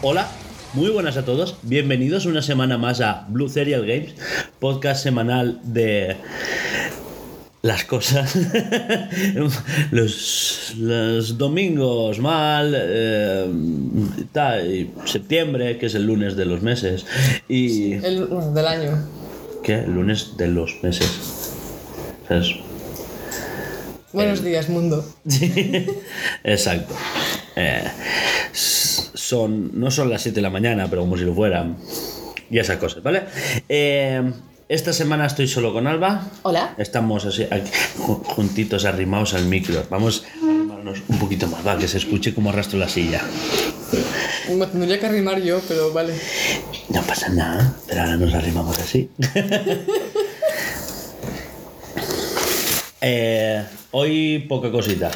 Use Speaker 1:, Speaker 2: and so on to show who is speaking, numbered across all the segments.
Speaker 1: Hola, muy buenas a todos. Bienvenidos una semana más a Blue Serial Games, podcast semanal de las cosas. los, los domingos mal, eh, tal, septiembre, que es el lunes de los meses, y...
Speaker 2: El bueno, del año.
Speaker 1: ¿Qué? El lunes de los meses. ¿Sabes?
Speaker 2: Buenos días, mundo.
Speaker 1: Sí, exacto. Eh, son, no son las 7 de la mañana, pero como si lo fueran. Y esas cosas, ¿vale? Eh, esta semana estoy solo con Alba.
Speaker 2: Hola.
Speaker 1: Estamos así, aquí, ju- juntitos, arrimados al micro. Vamos a arrimarnos un poquito más, va, que se escuche como arrastro la silla.
Speaker 2: Me tendría que arrimar yo, pero vale.
Speaker 1: No pasa nada, pero ahora nos arrimamos así. Eh, hoy poca cosita.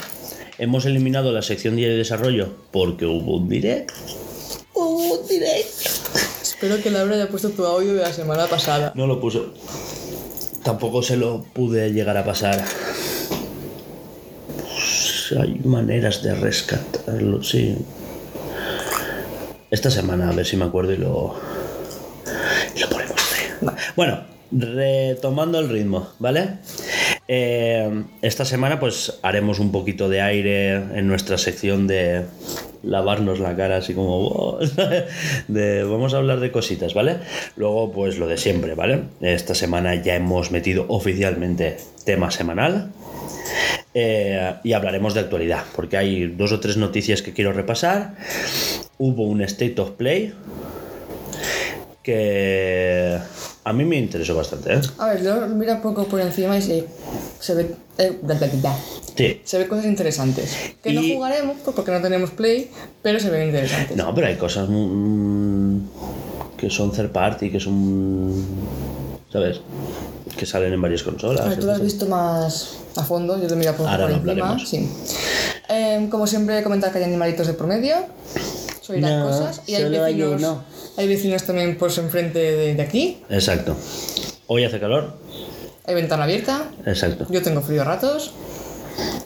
Speaker 1: Hemos eliminado la sección de desarrollo porque hubo un direct. Hubo un direct.
Speaker 2: Espero que Laura haya puesto tu audio de la semana pasada.
Speaker 1: No lo puso. Tampoco se lo pude llegar a pasar. Pues hay maneras de rescatarlo, sí. Esta semana a ver si me acuerdo y lo, y lo ponemos. Bueno, retomando el ritmo, ¿vale? Eh, esta semana pues haremos un poquito de aire en nuestra sección de lavarnos la cara así como vamos a hablar de cositas, ¿vale? Luego pues lo de siempre, ¿vale? Esta semana ya hemos metido oficialmente tema semanal. Eh, y hablaremos de actualidad, porque hay dos o tres noticias que quiero repasar. Hubo un State of Play que a mí me interesó bastante, ¿eh?
Speaker 2: A ver, yo mira un poco por encima y se, se ve. eh, da, da, da.
Speaker 1: Sí.
Speaker 2: Se ve cosas interesantes. Que no jugaremos pues, porque no tenemos play, pero se ven interesantes.
Speaker 1: No, pero hay cosas mm, que son third party, que son. ¿Sabes? Que salen en varias
Speaker 2: A ver,
Speaker 1: consolas.
Speaker 2: tú lo has visto más a fondo, yo lo miro por,
Speaker 1: Ahora
Speaker 2: por
Speaker 1: lo
Speaker 2: encima.
Speaker 1: hablaremos.
Speaker 2: Sí. Em, como siempre, comentar que hay animalitos de por medio. Soy las
Speaker 1: No,
Speaker 2: cosas. Y hay
Speaker 1: solo hay
Speaker 2: vecinos,
Speaker 1: uno.
Speaker 2: Hay vecinos también por enfrente de, de aquí.
Speaker 1: Exacto. Hoy hace calor.
Speaker 2: Hay ventana abierta.
Speaker 1: Exacto.
Speaker 2: Yo tengo frío a ratos.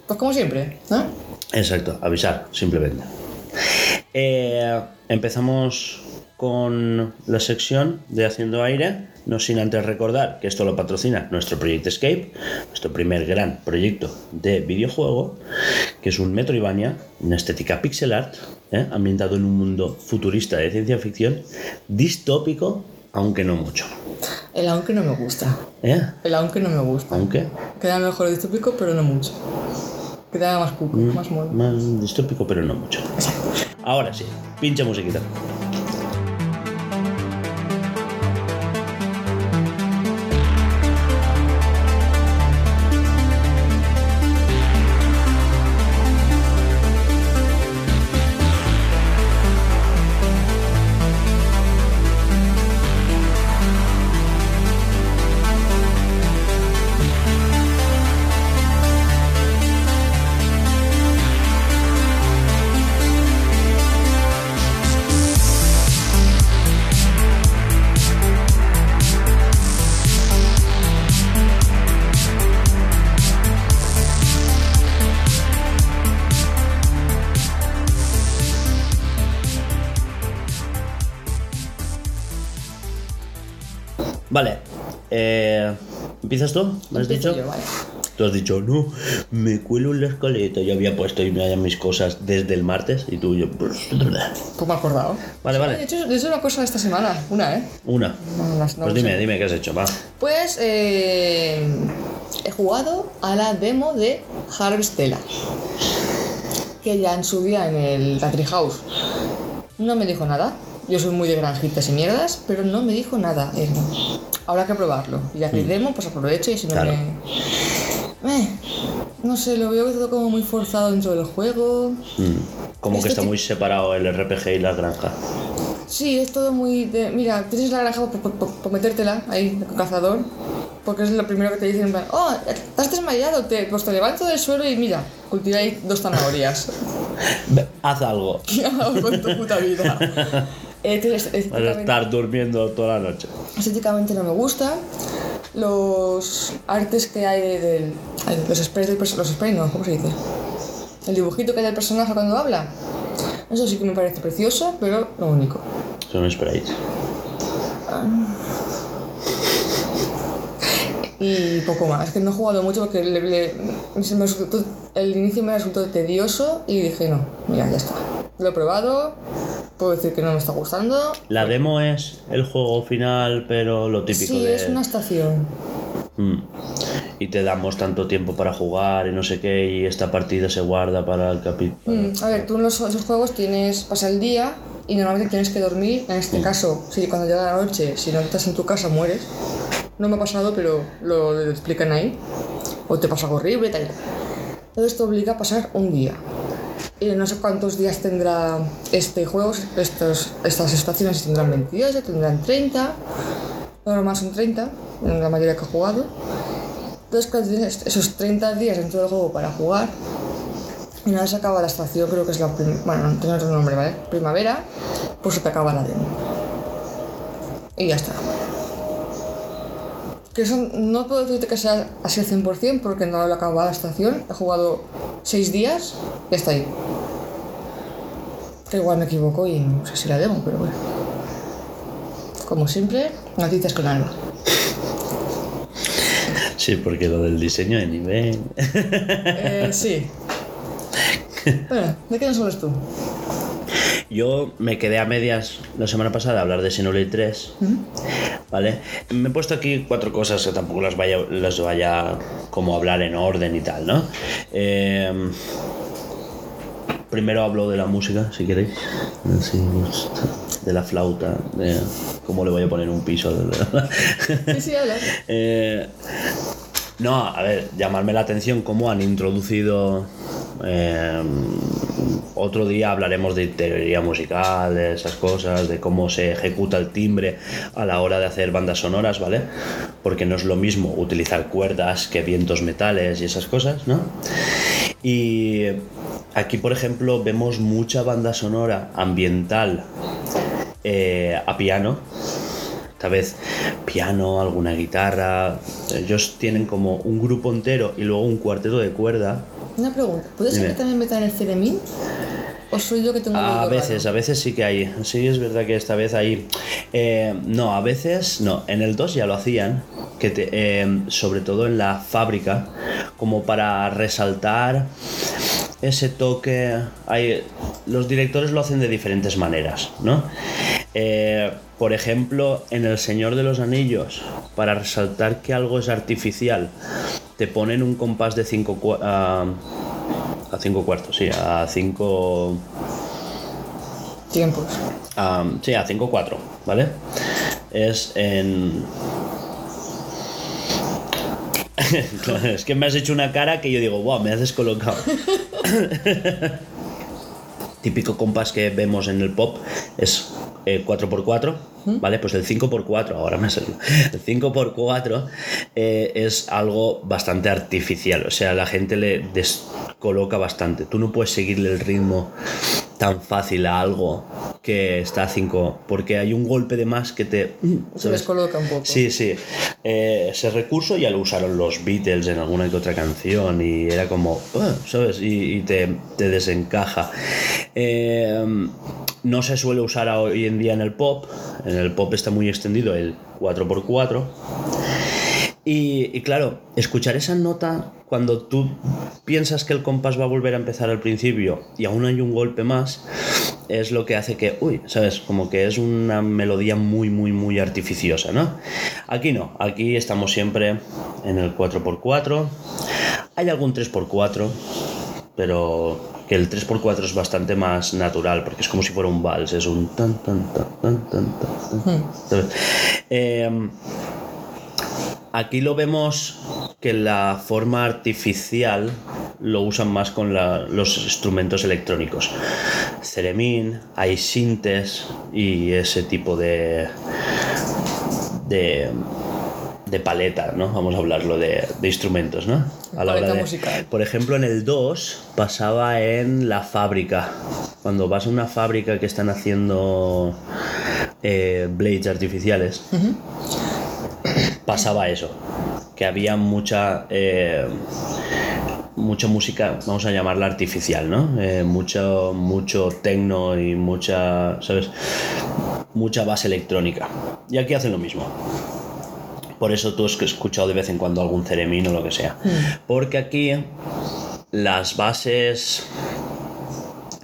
Speaker 2: Pues como siempre, ¿no?
Speaker 1: Exacto, avisar, simplemente. Eh, empezamos con la sección de Haciendo Aire, no sin antes recordar que esto lo patrocina nuestro proyecto Escape, nuestro primer gran proyecto de videojuego, que es un Metroidvania, una estética pixel art, ¿eh? ambientado en un mundo futurista de ciencia ficción, distópico, aunque no mucho.
Speaker 2: El aunque no me gusta.
Speaker 1: ¿Eh?
Speaker 2: El aunque no me gusta.
Speaker 1: Aunque
Speaker 2: Queda mejor distópico, pero no mucho. Queda más cuco,
Speaker 1: Mm.
Speaker 2: más mono.
Speaker 1: más distópico, pero no mucho. Ahora sí, pinche musiquita. ¿Empiezas tú? ¿Me has dicho?
Speaker 2: yo, vale.
Speaker 1: Tú has dicho, no, me cuelo en la escaleta. Yo había puesto y me hayan mis cosas desde el martes y tú yo. Pues
Speaker 2: me he acordado.
Speaker 1: Vale, vale.
Speaker 2: hecho, de hecho una cosa esta semana, una, ¿eh?
Speaker 1: Una.
Speaker 2: No, las- no
Speaker 1: Pues dime,
Speaker 2: sé.
Speaker 1: dime qué has hecho, va.
Speaker 2: Pues eh, he jugado a la demo de Harvestella. Que ya en su día en el Country House no me dijo nada. Yo soy muy de granjitas y mierdas, pero no me dijo nada. Eh. Habrá que probarlo. Y ya que hay demo, pues aprovecho y si no
Speaker 1: Mm. Claro.
Speaker 2: me. Eh, no sé, lo veo todo como muy forzado dentro del juego.
Speaker 1: Mm, Como que está muy separado el RPG y la granja.
Speaker 2: Sí, es todo muy de. Mira, tienes la granja por, por- por- por metértela ahí, cazador. Porque es lo primero que te dicen: Oh, estás desmayado, te, pues te levanto del suelo y mira, cultiva ahí dos zanahorias.
Speaker 1: Haz algo.
Speaker 2: ¿Qué hago con tu puta vida? Tienes-
Speaker 1: Vas a
Speaker 2: estéticamente,
Speaker 1: estar durmiendo toda la noche.
Speaker 2: estéticamente no me gusta. Los artes que hay de- ay, Los sprays del personaje. Los sprays no, ¿cómo se dice? El dibujito que hay del personaje cuando habla. Eso sí que me parece precioso, pero lo único.
Speaker 1: Son sprites.
Speaker 2: Y poco más. Es que no he jugado mucho porque le- le- me resultó- el inicio me resultó tedioso y dije, no, mira, ya está. Lo he probado, puedo decir que no me está gustando.
Speaker 1: La demo es el juego final, pero lo típico
Speaker 2: Sí,
Speaker 1: de.
Speaker 2: es una estación.
Speaker 1: Mm. Y te damos tanto tiempo para jugar y no sé qué, y esta partida se guarda para el capítulo.
Speaker 2: Mm, A ver, tú en los, juegos tienes, pasa el día y normalmente tienes que dormir. En este caso, si cuando llega la noche, si no estás en tu casa, mueres. No me ha pasado, pero lo, explican ahí. O te pasa algo horrible, tal. Entonces te obliga a pasar un día. Y no sé cuántos días tendrá este juego, estos, estas estaciones, tendrán 28, tendrán 30. Lo normal son 30, en la mayoría que he jugado. Entonces, cuando tienes esos 30 días dentro del juego para jugar, y una vez acaba la estación, creo que es la prim- bueno, no tiene otro nombre, ¿vale? Primavera, pues se te acaba la demo. Y ya está. Que eso no puedo decirte que sea así al 100% porque no lo he acabado la estación. He jugado 6 días y está ahí. Que igual me equivoco y no sé si la demo, pero bueno. Como siempre, noticias con alma.
Speaker 1: Sí, porque lo del diseño de nivel.
Speaker 2: Eh, sí. Bueno, ¿de qué nos hablas tú?
Speaker 1: Yo me quedé a medias la semana pasada a hablar de Xenoblade 3. ¿Vale? Me he puesto aquí cuatro cosas que tampoco las vaya, las vaya como a hablar en orden y tal, ¿no? Eh, primero hablo de la música, si queréis. Así, de la flauta, de cómo le voy a poner un piso.
Speaker 2: Sí, sí.
Speaker 1: Eh, no, a ver, llamarme la atención cómo han introducido. eh, otro día hablaremos de teoría musical, de esas cosas, de cómo se ejecuta el timbre a la hora de hacer bandas sonoras, ¿vale? Porque no es lo mismo utilizar cuerdas que vientos metales y esas cosas, ¿no? Y aquí, por ejemplo, vemos mucha banda sonora ambiental eh, a piano. Vez piano, alguna guitarra. Ellos tienen como un grupo entero y luego un cuarteto de cuerda.
Speaker 2: Una pregunta. ¿Puede ser que también metan el Ceremín? ¿O soy yo que tengo
Speaker 1: A veces,
Speaker 2: raro?
Speaker 1: a veces sí que hay. Sí, es verdad que esta vez hay. eh, no, a veces no. En el 2 ya lo hacían. Que te- eh, sobre todo en la fábrica. Como para resaltar ese toque. Hay, los directores lo hacen de diferentes maneras, ¿no? Eh, por ejemplo, en El Señor de los Anillos, para resaltar que algo es artificial, te ponen un compás de 5 a 5 cuartos, sí, a 5
Speaker 2: Tiempos.
Speaker 1: sí, a 5-4, ¿vale? Es en... Es que me has hecho una cara que yo digo, wow, me has descolocado. Típico compás que vemos en el pop es eh, 4x4, ¿vale? Pues el 5x4, ahora me salido. El 5x4 eh, es algo bastante artificial, o sea, la gente le descoloca bastante. Tú no puedes seguirle el ritmo tan fácil a algo que está a 5, porque hay un golpe de más que te...
Speaker 2: Se
Speaker 1: ¿sabes?
Speaker 2: descoloca un poco.
Speaker 1: Sí, sí. Eh, ese recurso ya lo usaron los Beatles en alguna que otra canción y era como, "Ah", ¿sabes? Y, y te, te desencaja. Eh, no se suele usar hoy en día en el pop. En el pop está muy extendido el 4x4. Y, y claro, escuchar esa nota cuando tú piensas que el compás va a volver a empezar al principio y aún hay un golpe más, es lo que hace que, uy, ¿sabes? Como que es una melodía muy, muy, muy artificiosa, ¿no? Aquí no, aquí estamos siempre en el 4x4. Hay algún 3x4, pero que el 3x4 es bastante más natural, porque es como si fuera un vals, es un tan, tan, tan, tan, tan, tan, tan. ¿sabes? Eh, Aquí lo vemos que la forma artificial lo usan más con la- los instrumentos electrónicos. Ceremín, hay sintes y ese tipo de, de, de paleta, ¿no? Vamos a hablarlo de, de instrumentos, ¿no? A la hora de-
Speaker 2: musical.
Speaker 1: por ejemplo, en el 2 pasaba en la fábrica. Cuando vas a una fábrica que están haciendo eh, blades artificiales, pasaba eso. Que había mucha. eh, mucha música, vamos a llamarla artificial, ¿no? Eh, mucho, mucho tecno y mucha, ¿sabes? Mucha base electrónica. Y aquí hacen lo mismo. Por eso tú has escuchado de vez en cuando algún ceremino o lo que sea. Porque aquí las bases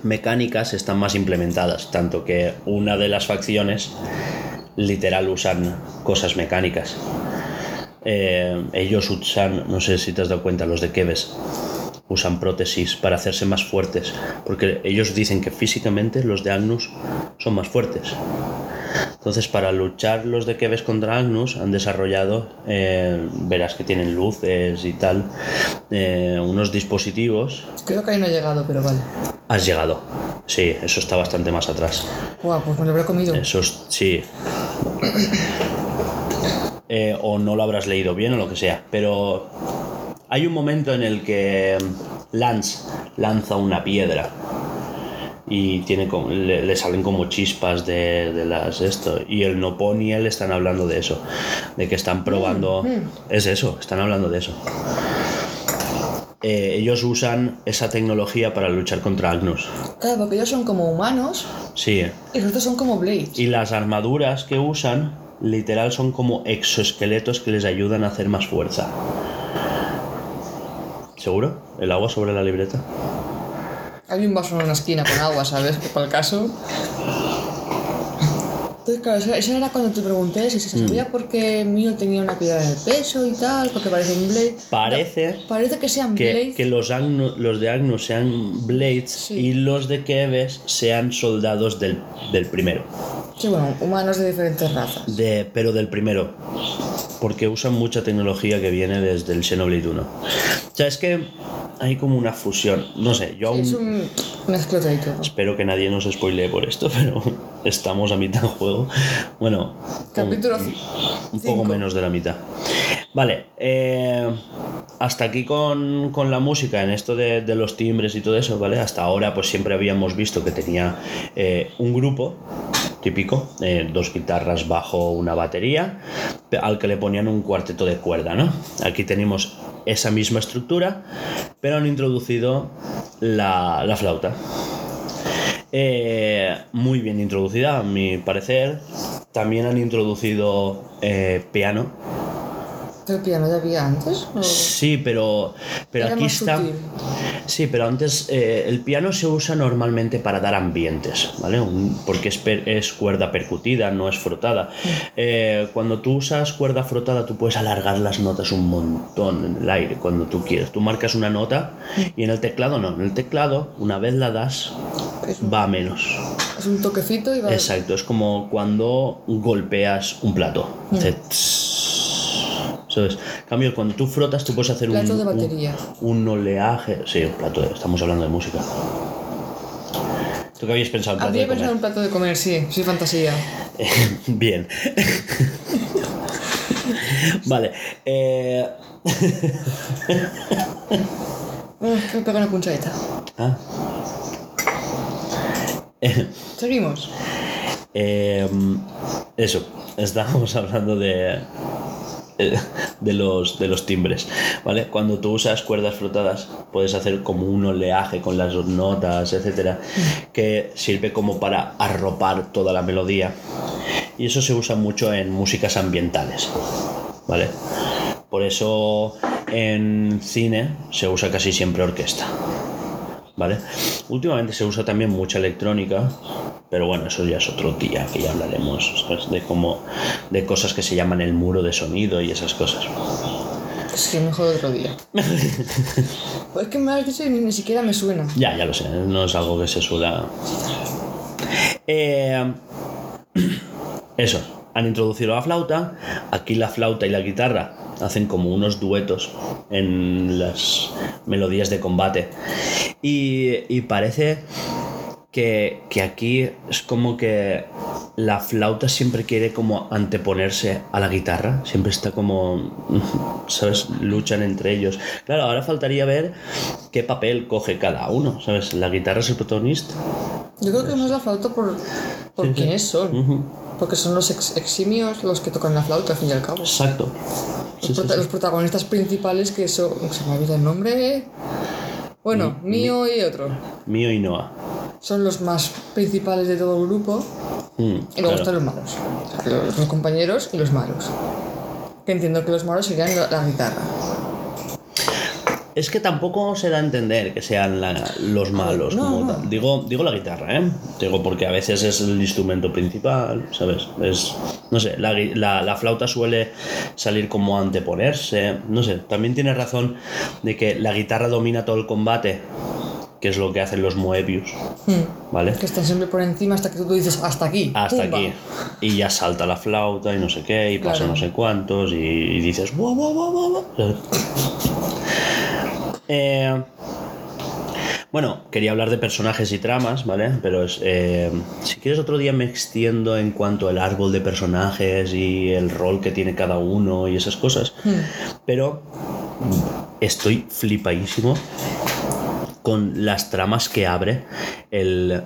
Speaker 1: mecánicas están más implementadas, tanto que una de las facciones literal usan cosas mecánicas. Eh, ellos usan, no sé si te has dado cuenta, los de Keves, usan prótesis para hacerse más fuertes, porque ellos dicen que físicamente los de Agnus son más fuertes. Entonces, para luchar los de Keves contra Agnus han desarrollado, eh, verás que tienen luces y tal, eh, unos dispositivos.
Speaker 2: Creo que ahí no he llegado, pero vale.
Speaker 1: Has llegado. Sí, eso está bastante más atrás.
Speaker 2: Guau, pues me lo habré comido.
Speaker 1: Eso es- sí. Eh, o no lo habrás leído bien o lo que sea. Pero hay un momento en el que Lance lanza una piedra y tiene como- le, le salen como chispas de, de las esto y el Nopon y él están hablando de eso de que están probando es eso están hablando de eso Eh, ellos usan esa tecnología para luchar contra Agnus
Speaker 2: Claro, porque ellos son como humanos
Speaker 1: sí
Speaker 2: y los otros son como Blades.
Speaker 1: Y las armaduras que usan, literal, son como exoesqueletos que les ayudan a hacer más fuerza. ¿Seguro? ¿El agua sobre la libreta?
Speaker 2: Hay un vaso en una esquina con agua, ¿sabes? Para el caso. Entonces, claro, eso, eso era cuando te pregunté si se
Speaker 1: Mm.
Speaker 2: sabía por qué Mio tenía una piedra en el peso y tal, porque parece un Blade.
Speaker 1: Parece
Speaker 2: Parece que sean
Speaker 1: que,
Speaker 2: Blades.
Speaker 1: que los, Agnu- los de Agnus sean Blades
Speaker 2: Sí.
Speaker 1: y los de Keves sean soldados del, del primero.
Speaker 2: Sí, bueno, humanos de diferentes razas.
Speaker 1: De, pero del primero. Porque usan mucha tecnología que viene desde el Xenoblade 1. O sea, es que hay como una fusión. No sé, yo aún...
Speaker 2: Es un todo.
Speaker 1: Espero que nadie nos spoilee por esto, pero estamos a mitad del juego. Bueno,
Speaker 2: Capítulo
Speaker 1: un, poco menos de la mitad. Vale, eh, hasta aquí con, con la música, en esto de, de los timbres y todo eso, ¿vale? Hasta ahora pues siempre habíamos visto que tenía eh, un grupo típico, eh, dos guitarras bajo una batería, al que le ponían un cuarteto de cuerda, ¿no? Aquí tenemos esa misma estructura, pero han introducido la, la flauta. Eh, muy bien introducida, a mi parecer. También han introducido eh, piano.
Speaker 2: ¿Pero el piano ya había antes? ¿O
Speaker 1: Sí, pero, pero
Speaker 2: era
Speaker 1: aquí está.
Speaker 2: sutil?
Speaker 1: Sí, pero antes eh, el piano se usa normalmente para dar ambientes, ¿vale? Un- porque es, per- es cuerda percutida, no es frotada. Eh, cuando tú usas cuerda frotada, tú puedes alargar las notas un montón en el aire cuando tú quieres. Tú marcas una nota y en el teclado no. En el teclado, una vez la das,
Speaker 2: un,
Speaker 1: va a menos.
Speaker 2: es un toquecito y va.
Speaker 1: Exacto, es como cuando golpeas un plato. Tss, ¿Sabes? En cambio, cuando tú frotas, tú puedes hacer un,
Speaker 2: Plato de
Speaker 1: un-
Speaker 2: batería.
Speaker 1: Un, oleaje. Sí, un plato de- Estamos hablando de música. ¿Tú qué habías pensado en plato
Speaker 2: Habría
Speaker 1: de comer?
Speaker 2: pensado en un plato de comer, sí, sí, fantasía.
Speaker 1: Bien. vale. eh,
Speaker 2: que me pega una punchadita.
Speaker 1: ah.
Speaker 2: Seguimos.
Speaker 1: Eh, eso, estábamos hablando de, de, los, de los timbres, ¿vale? Cuando tú usas cuerdas frotadas, puedes hacer como un oleaje con las notas, etcétera, que sirve como para arropar toda la melodía. Y eso se usa mucho en músicas ambientales, ¿vale? Por eso en cine se usa casi siempre orquesta. ¿Vale? Últimamente se usa también mucha electrónica, pero bueno, eso ya es otro día que ya hablaremos ¿sabes? de cómo de cosas que se llaman el muro de sonido y esas cosas.
Speaker 2: Es que mejor otro día. pues es que me has dicho y ni siquiera me suena.
Speaker 1: Ya, ya lo sé, no es algo que se suela. Eh, eso, han introducido la flauta. Aquí la flauta y la guitarra hacen como unos duetos en las melodías de combate. Y, y parece que, que aquí es como que la flauta siempre quiere como anteponerse a la guitarra, siempre está como, ¿sabes? Luchan entre ellos. Claro, ahora faltaría ver qué papel coge cada uno, ¿sabes? La guitarra es el protagonista.
Speaker 2: Yo creo que más la flauta por, por
Speaker 1: Sí, sí.
Speaker 2: quiénes son. Porque son los ex- eximios los que tocan la flauta, al fin y al cabo.
Speaker 1: Exacto.
Speaker 2: Los,
Speaker 1: Sí, sí,
Speaker 2: prota-
Speaker 1: sí.
Speaker 2: los protagonistas principales que son. Se me olvida el nombre. Bueno, mío y otro.
Speaker 1: Mío y Noah.
Speaker 2: Son los más principales de todo el grupo.
Speaker 1: Mm,
Speaker 2: Y luego
Speaker 1: claro.
Speaker 2: están los malos. O sea, los, los compañeros y los malos. Que entiendo que los malos serían la, la guitarra.
Speaker 1: Es que tampoco se da a entender que sean la- los malos
Speaker 2: No,
Speaker 1: como
Speaker 2: no.
Speaker 1: tal. Digo, digo la guitarra, ¿eh? Digo porque a veces es el instrumento principal, ¿sabes? Es, no sé, la, la- la flauta suele salir como anteponerse, no sé. También tienes razón de que la guitarra domina todo el combate, que es lo que hacen los Moebius,
Speaker 2: Hmm.
Speaker 1: ¿vale?
Speaker 2: Que están siempre por encima hasta que tú dices hasta aquí.
Speaker 1: Hasta
Speaker 2: pumba.
Speaker 1: aquí. Y ya salta la flauta y no sé qué, y pasa
Speaker 2: Claro.
Speaker 1: no sé cuántos, y, y dices, guau, guau", ¿sabes? Eh, bueno, quería hablar de personajes y tramas, ¿vale? Pero es, eh, si quieres otro día me extiendo en cuanto al árbol de personajes y el rol que tiene cada uno y esas cosas. Pero estoy flipadísimo con las tramas que abre el,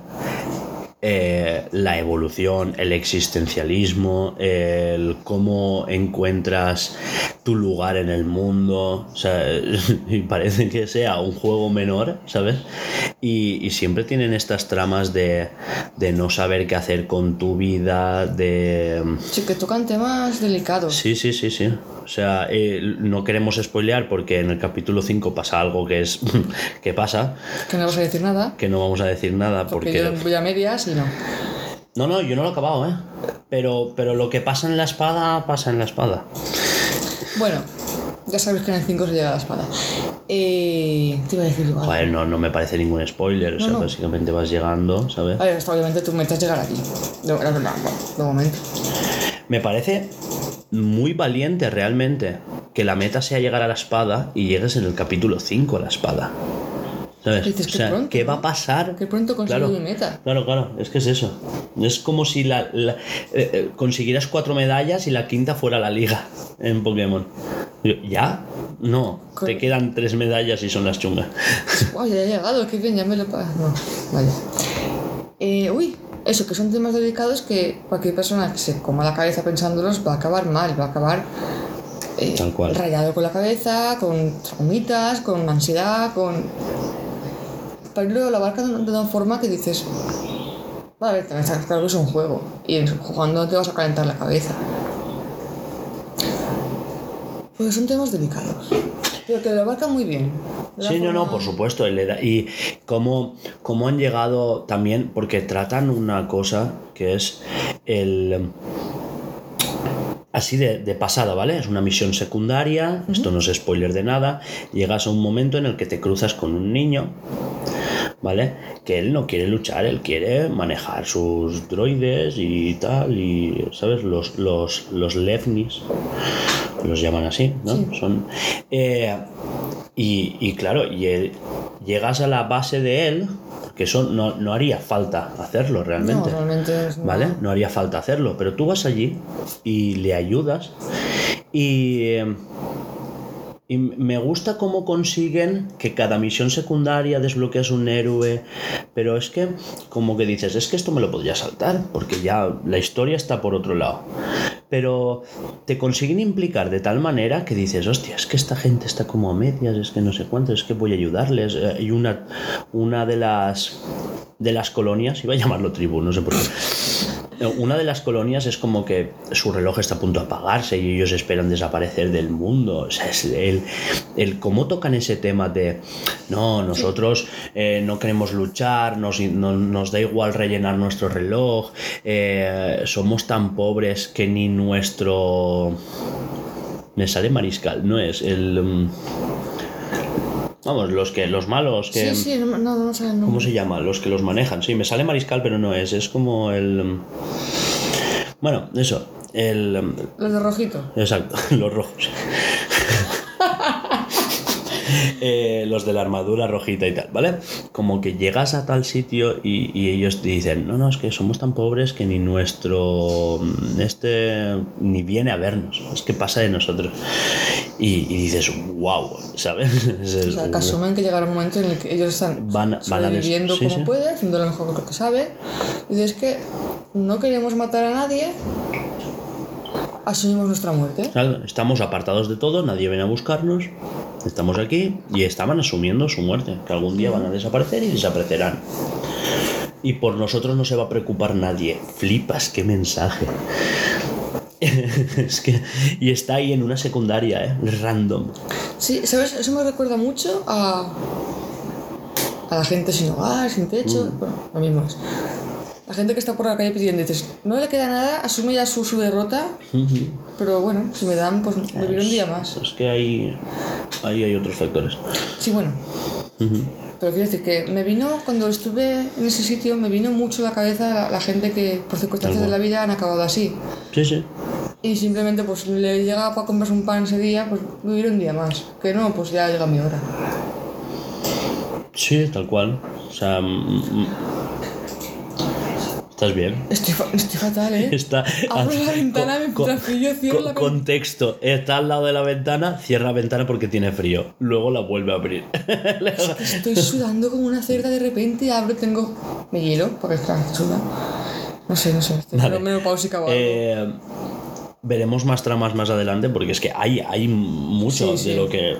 Speaker 1: eh, la evolución, el existencialismo, el cómo encuentras tu lugar en el mundo. O sea, y parece que sea un juego menor, ¿sabes? Y, y siempre tienen estas tramas de, de no saber qué hacer con tu vida, de...
Speaker 2: Sí, que tocan temas delicados.
Speaker 1: Sí, sí, sí, sí. O sea, eh, no queremos spoilear porque en el capítulo 5 pasa algo que es... que pasa,
Speaker 2: Que no vas a decir nada.
Speaker 1: que no vamos a decir nada
Speaker 2: Porque
Speaker 1: porque...
Speaker 2: yo voy a medias y no.
Speaker 1: No, no, yo no lo he acabado, ¿eh? Pero, pero lo que pasa en la espada, pasa en la espada.
Speaker 2: Bueno, ya sabes que en el 5 se llega a la espada. Eh, te iba a decir igual.
Speaker 1: Joder, no, no me parece ningún spoiler. o sea,
Speaker 2: no.
Speaker 1: básicamente vas llegando, ¿sabes?
Speaker 2: A ver, esto obviamente tú metas llegar aquí. De- de momento.
Speaker 1: Me parece muy valiente realmente que la meta sea llegar a la espada y llegues en el capítulo 5 a la espada. ¿Sabes?
Speaker 2: Dices
Speaker 1: o
Speaker 2: que
Speaker 1: sea,
Speaker 2: pronto,
Speaker 1: ¿qué va a pasar?
Speaker 2: Que pronto consigo
Speaker 1: Claro.
Speaker 2: mi meta.
Speaker 1: Claro, claro, es que es eso. Es como si la, la- eh, eh, consiguieras cuatro medallas y la quinta fuera la liga en Pokémon. ¿Ya? No, te quedan tres medallas y son las chungas.
Speaker 2: Guau, ya he llegado, qué bien, ya me lo pa- No, vaya. Eh, uy, eso, que son temas delicados que cualquier persona que se coma la cabeza pensándolos va a acabar mal, va a acabar
Speaker 1: Tal cual.
Speaker 2: rayado con la cabeza, con traumitas, con ansiedad, con. Luego lo abarcan de una forma que dices. Vale, también está claro que es un juego. Y jugando te vas a calentar la cabeza. Pues son temas delicados. Pero que lo abarcan muy bien.
Speaker 1: Sí, no, no, por supuesto. Y cómo, cómo han llegado también, porque tratan una cosa que es el... Así de, de pasada, ¿vale? Es una misión secundaria, esto no es spoiler de nada. Llegas a un momento en el que te cruzas con un niño, ¿vale? Que él no quiere luchar, él quiere manejar sus droides y tal, y, ¿sabes? Los, los, los Levnis, los llaman así, ¿no?
Speaker 2: Sí.
Speaker 1: Son... eh, y, y claro, y él- llegas a la base de él, que eso no, no haría falta hacerlo realmente.
Speaker 2: No, realmente es
Speaker 1: ¿Vale?
Speaker 2: no.
Speaker 1: Haría falta hacerlo, pero tú vas allí y le ayudas y, eh, y me gusta cómo consiguen que cada misión secundaria desbloqueas un héroe, pero es que como que dices, es que esto me lo podría saltar, porque ya la historia está por otro lado. Pero te consiguen implicar de tal manera que dices, hostia, es que esta gente está como a medias, es que no sé cuánto, es que voy a ayudarles. Eh, Y una, una de las de las colonias, iba a llamarlo tribu, no sé por qué. Una de las colonias es como que su reloj está a punto de apagarse y ellos esperan desaparecer del mundo. O sea, es el, el cómo tocan ese tema de no, nosotros eh, no queremos luchar, nos, no- nos da igual rellenar nuestro reloj, eh, somos tan pobres que ni nuestro. Me sale mariscal, no es el. mm, Vamos, los que los malos que.
Speaker 2: Sí, sí, no, no, no sé
Speaker 1: ¿Cómo se llama? Los que los manejan. Sí, me sale mariscal, pero no es. Es como el. mm, Bueno, eso. El. mm,
Speaker 2: Los de rojito.
Speaker 1: Exacto, los rojos. Eh, los de la armadura rojita y tal, ¿vale? Como que llegas a tal sitio y, y ellos te dicen, no, no, es que somos tan pobres que ni nuestro, mm, este, ni viene a vernos, es que pasa de nosotros. Y, y dices, wow, ¿sabes? Es-
Speaker 2: O
Speaker 1: es-
Speaker 2: sea, que asumen que llegará un momento en el que ellos están
Speaker 1: Van- van
Speaker 2: sobreviviendo
Speaker 1: sí,
Speaker 2: como
Speaker 1: sí.
Speaker 2: pueden, haciendo lo mejor que saben. Y dices que no queremos matar a nadie, asumimos nuestra muerte.
Speaker 1: Claro, Estamos apartados de todo, nadie viene a buscarnos. Estamos aquí y estaban asumiendo su muerte, que algún día van a desaparecer y desaparecerán. Y por nosotros no se va a preocupar nadie. Flipas, qué mensaje. es que. Y está ahí en una secundaria, ¿eh? Random.
Speaker 2: Sí, ¿sabes? Eso me recuerda mucho a. a la gente sin hogar, sin techo. Bueno, lo mismo es. La gente que está por la calle pidiendo, dices, no le queda nada, asume ya su, su derrota, pero bueno, si me dan, pues vivir un día más.
Speaker 1: Es que ahí, ahí hay otros factores.
Speaker 2: Sí, bueno. Pero quiero decir que me vino, cuando estuve en ese sitio, me vino mucho a la cabeza la, la gente que por circunstancias de la vida han acabado así.
Speaker 1: Sí, sí.
Speaker 2: Y simplemente pues le llega para comprarse un pan ese día, pues vivir un día más. Que no, pues ya llega mi hora.
Speaker 1: Sí, tal cual. O sea. ¿Estás bien?
Speaker 2: Estoy, estoy fatal, ¿eh?
Speaker 1: Está.
Speaker 2: Abro la ventana, me entra frío, cierro la ventana.
Speaker 1: Contexto: está al lado de la ventana, cierra la ventana porque tiene frío. Luego la vuelve a abrir.
Speaker 2: Estoy sudando como una cerda de repente, abro, tengo... Me hielo, porque claro, suda. No sé, no sé, estoy
Speaker 1: Vale.
Speaker 2: menopáusica o.
Speaker 1: Eh, veremos más tramas más adelante porque es que hay, hay mucho
Speaker 2: Sí, sí.
Speaker 1: de lo que.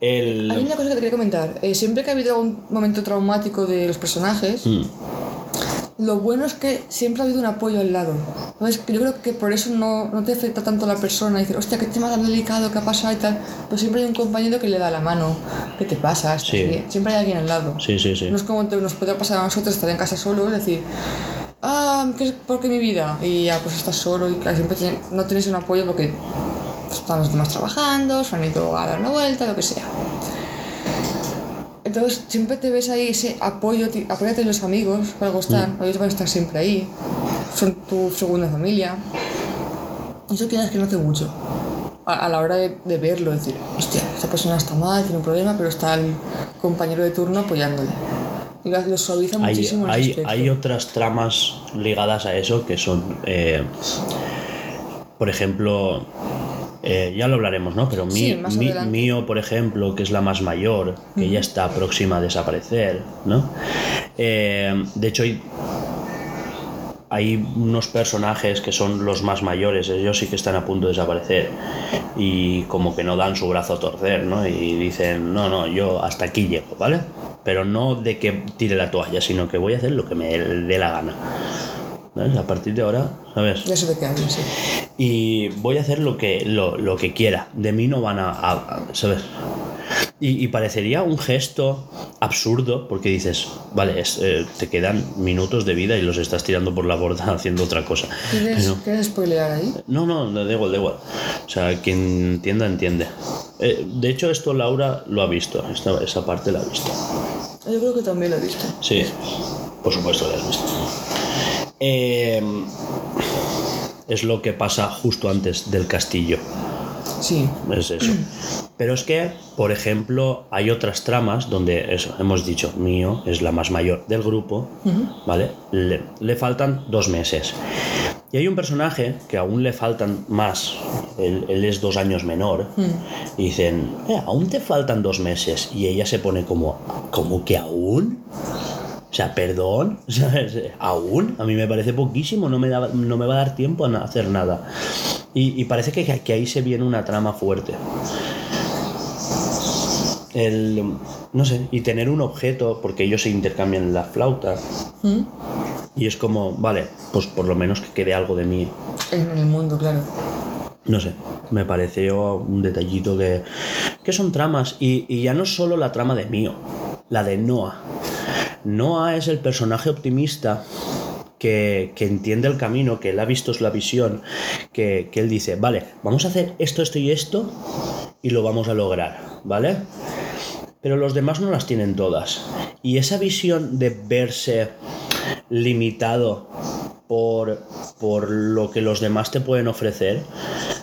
Speaker 1: El.
Speaker 2: Hay una cosa que te quería comentar. Eh, siempre que ha habido un momento traumático de los personajes,
Speaker 1: Mm,
Speaker 2: lo bueno es que siempre ha habido un apoyo al lado. Entonces, yo creo que por eso no, no te afecta tanto la persona. Dices, hostia, qué tema tan delicado, qué ha pasado y tal. Pero siempre hay un compañero que le da la mano. ¿Qué te pasa? ¿Estás
Speaker 1: Sí.
Speaker 2: Siempre hay alguien al lado.
Speaker 1: Sí, sí, sí.
Speaker 2: No es como te- nos puede pasar a nosotros estar en casa solo, es decir, ah, ¿qué ¿por qué mi vida? Y ya, pues estás solo y claro, siempre no tienes un apoyo porque están los demás trabajando, se han ido a dar una vuelta, lo que sea. Entonces, siempre te ves ahí ese apoyo, apóyate en los amigos, por algo están, ellos van a estar siempre ahí, son tu segunda familia. Eso quieras que no hace mucho. A, a la hora de, de verlo, decir, hostia, esta persona está mal, tiene un problema, pero está el compañero de turno apoyándole. Y lo, lo suaviza
Speaker 1: Hay,
Speaker 2: muchísimo.
Speaker 1: hay otras tramas ligadas a eso que son, eh, por ejemplo, eh, ya lo hablaremos, ¿no? Pero mi,
Speaker 2: Sí,
Speaker 1: mi- mío, por ejemplo, que es la más mayor, que ya está próxima a desaparecer, ¿no? Eh, de hecho, hay, hay unos personajes que son los más mayores, ellos sí que están a punto de desaparecer y como que no dan su brazo a torcer, ¿no? Y dicen, no, no, yo hasta aquí llego, ¿vale? Pero no de que tire la toalla, sino que voy a hacer lo que me dé la gana. ¿Sabes? A partir de ahora, ¿sabes?
Speaker 2: Ya sé de qué hablo, sí.
Speaker 1: Y voy a hacer lo que, lo, lo que quiera. De mí no van a, a- a- ¿sabes? Y, y parecería un gesto absurdo porque dices, vale, es, eh, te quedan minutos de vida y los estás tirando por la borda haciendo otra cosa.
Speaker 2: ¿Quieres,
Speaker 1: Pero-
Speaker 2: ¿Quieres spoilear ahí?
Speaker 1: no, no, da igual, da igual. O sea, quien entienda, entiende. Eh, de hecho, esto Laura lo ha visto, esta, esa parte la ha visto.
Speaker 2: Yo creo que también lo he visto.
Speaker 1: Sí, por supuesto lo has visto. Eh, es lo que pasa justo antes del castillo.
Speaker 2: Sí.
Speaker 1: Es eso. Pero es que, por ejemplo, hay otras tramas donde eso, hemos dicho, mío es la más mayor del grupo, ¿vale? Le, le faltan dos meses. Y hay un personaje que aún le faltan más, él, él es dos años menor, y dicen, "Eh, aún te faltan dos meses. Y ella se pone como, ¿cómo que aún? O sea, perdón, ¿sabes? aún, a mí me parece poquísimo, no me, da- no me va a dar tiempo a hacer nada. Y, y parece que, que ahí se viene una trama fuerte. El, no sé, y tener un objeto, porque ellos se intercambian la flauta,
Speaker 2: ¿Mm?
Speaker 1: y es como, vale, pues por lo menos que quede algo de mí.
Speaker 2: En, en el mundo, claro.
Speaker 1: No sé, me pareció un detallito que, que son tramas, y, y ya no solo la trama de Mío, la de Noah. Noah es el personaje optimista que, que entiende el camino, que él ha visto la visión, que, que él dice, vale, vamos a hacer esto, esto y esto, y lo vamos a lograr, ¿vale? Pero los demás no las tienen todas. Y esa visión de verse limitado por, por lo que los demás te pueden ofrecer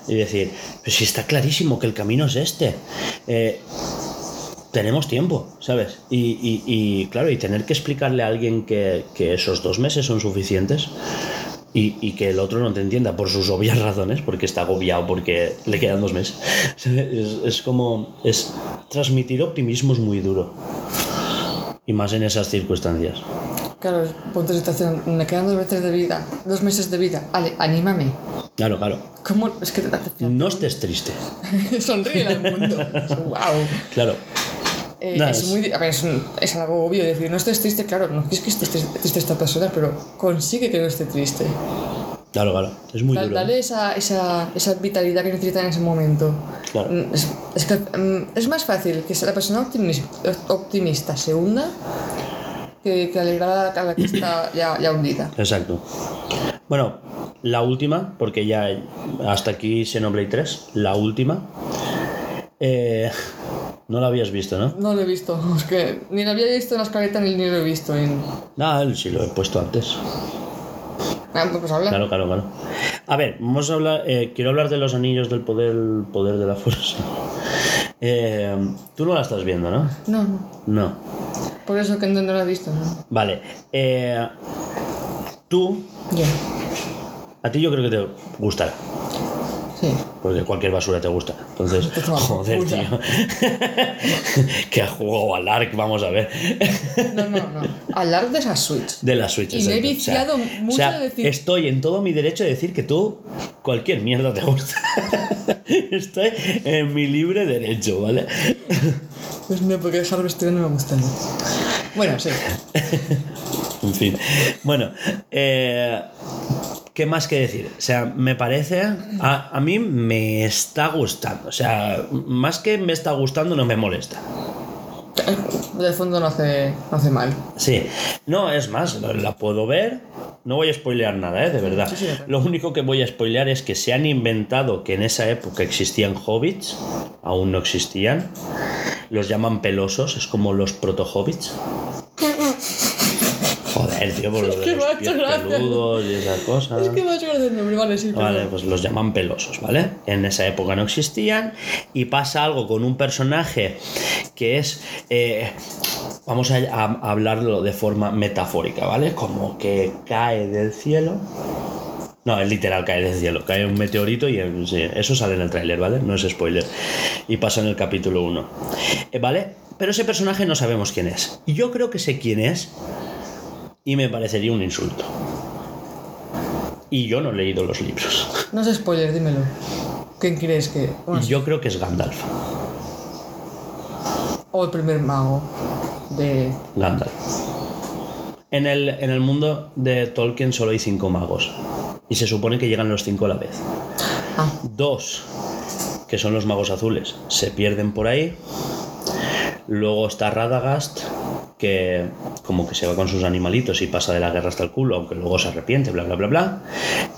Speaker 1: y decir, pues si está clarísimo que el camino es este. Eh, tenemos tiempo, ¿sabes? Y, y- y, claro, y tener que explicarle a alguien que, que esos dos meses son suficientes y, y que el otro no te entienda por sus obvias razones, porque está agobiado, porque le quedan dos meses. ¿sabes? Es, es como. Es, transmitir optimismo es muy duro. Y más en esas circunstancias.
Speaker 2: Claro, ponte situación, me quedan dos meses de vida, dos meses de vida. Ale, anímame.
Speaker 1: Claro, claro.
Speaker 2: ¿Cómo? Es que te
Speaker 1: No estés triste.
Speaker 2: Sonríe al mundo. wow.
Speaker 1: Claro.
Speaker 2: Eh, es,
Speaker 1: es-
Speaker 2: muy, a ver, es, un- es algo obvio decir, no estés triste, claro, no es que esté triste, esta persona, pero consigue que no esté triste.
Speaker 1: Claro, claro. Es muy
Speaker 2: Da-
Speaker 1: duro.
Speaker 2: Dale esa, esa, esa vitalidad que necesita en ese momento.
Speaker 1: Claro.
Speaker 2: Mm, Es, es que mm, es más fácil que la persona optimis- optimista se hunda que, que alegrar a la que está ya, ya hundida.
Speaker 1: Exacto. Bueno, la última, porque ya hasta aquí Xenoblade 3, la última. Eh, no la habías visto, ¿no?
Speaker 2: No lo he visto, es que ni lo había visto en la escaleta ni, ni lo he visto en...
Speaker 1: Ah, sí, lo he puesto antes.
Speaker 2: Ah, pues habla.
Speaker 1: Claro, claro, claro. A ver, vamos a hablar. eh, quiero hablar de los anillos del poder, poder de la fuerza. Eh, Tú no la estás viendo, ¿no?
Speaker 2: No, no.
Speaker 1: No.
Speaker 2: Por eso que no, no lo he visto, ¿no?
Speaker 1: Vale. eh, tú,
Speaker 2: Ya.
Speaker 1: a ti yo creo que te gustará.
Speaker 2: Sí.
Speaker 1: Porque cualquier basura te gusta. Entonces, joder, tío. que ha jugado al ARC, vamos a ver.
Speaker 2: No, no, no. Hablar de esa Switch.
Speaker 1: De la Switch.
Speaker 2: Y me he viciado
Speaker 1: o
Speaker 2: mucho
Speaker 1: sea,
Speaker 2: de decir-
Speaker 1: Estoy en todo mi derecho de decir que tú cualquier mierda te gusta. estoy en mi libre derecho, ¿vale?
Speaker 2: Pues no, porque Harvester no me gusta. ¿no? Bueno, sí.
Speaker 1: En fin. Bueno, eh, ¿qué más que decir? O sea, me parece. A, a mí me está gustando. O sea, más que me está gustando, no me molesta.
Speaker 2: De fondo no hace, no hace mal.
Speaker 1: Sí, no, es más, la- puedo ver. No voy a spoilear nada, ¿eh? de verdad.
Speaker 2: Sí, sí, de verdad.
Speaker 1: Lo único que voy a spoilear es que se han inventado que en esa época existían hobbits, aún no existían. Los llaman pelosos, es como los proto-hobbits. Joder, tío, por lo de los pies peludos y esas cosas.
Speaker 2: Es que me ha hecho el nombre, vale, sí.
Speaker 1: Vale, pues los llaman pelosos, ¿vale? En esa época no existían y pasa algo con un personaje que es, eh, vamos a, a hablarlo de forma metafórica, ¿vale? Como que cae del cielo. No, es literal, cae del cielo. Cae un meteorito y eh, sí, eso sale en el tráiler, ¿vale? No es spoiler. Y pasa en el capítulo 1. ¿Vale? Pero ese personaje no sabemos quién es. Y yo creo que sé quién es y me parecería un insulto. Y yo no he leído los libros.
Speaker 2: No es spoiler, dímelo. ¿Quién crees que.? Bueno,
Speaker 1: Yo creo que es Gandalf.
Speaker 2: O el primer mago de.
Speaker 1: Gandalf. En el, en el mundo de Tolkien solo hay cinco magos. Y se supone que llegan los cinco a la vez.
Speaker 2: Ah,
Speaker 1: Dos, que son los magos azules, se pierden por ahí. Luego está Radagast, que como que se va con sus animalitos y pasa de la guerra hasta el culo, aunque luego se arrepiente, bla, bla, bla, bla.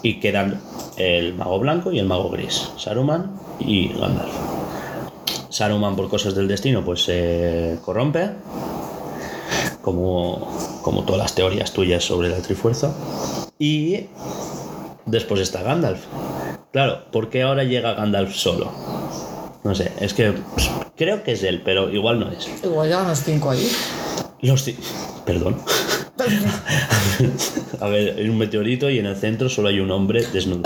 Speaker 1: Y quedan el mago blanco y el mago gris, Saruman y Gandalf. Saruman por cosas del destino pues se corrompe, como, como todas las teorías tuyas sobre la trifuerza. Y después está Gandalf. Claro, ¿por qué ahora llega Gandalf solo? No sé, es que pues, creo que es él, pero igual no es.
Speaker 2: igual llegan los cinco ahí.
Speaker 1: Los Perdón. A ver, hay un meteorito y en el centro solo hay un hombre desnudo.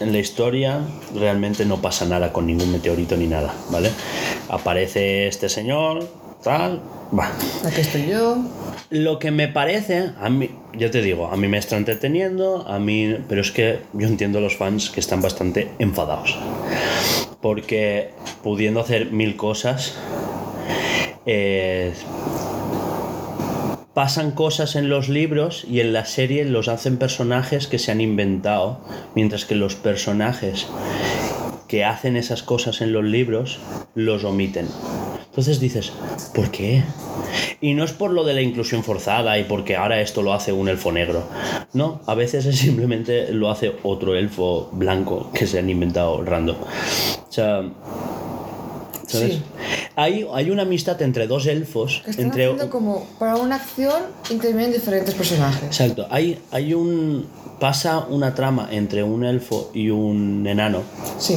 Speaker 1: En la historia realmente no pasa nada con ningún meteorito ni nada, ¿vale? Aparece este señor, tal, va.
Speaker 2: Aquí estoy yo.
Speaker 1: Lo que me parece, a mí, yo te digo, a mí me está entreteniendo, a mí, pero es que yo entiendo a los fans que están bastante enfadados. Porque pudiendo hacer mil cosas, eh, pasan cosas en los libros y en la serie los hacen personajes que se han inventado, mientras que los personajes que hacen esas cosas en los libros los omiten. Entonces dices, ¿por qué? Y no es por lo de la inclusión forzada y porque ahora esto lo hace un elfo negro. No, a veces es simplemente lo hace otro elfo blanco que se han inventado random. O sea, ¿sabes?
Speaker 2: Sí.
Speaker 1: Hay, hay una amistad entre dos elfos,
Speaker 2: Que están
Speaker 1: entre
Speaker 2: haciendo como para una acción intervienen diferentes personajes.
Speaker 1: Exacto, hay, hay un. pasa una trama entre un elfo y un enano,
Speaker 2: Sí.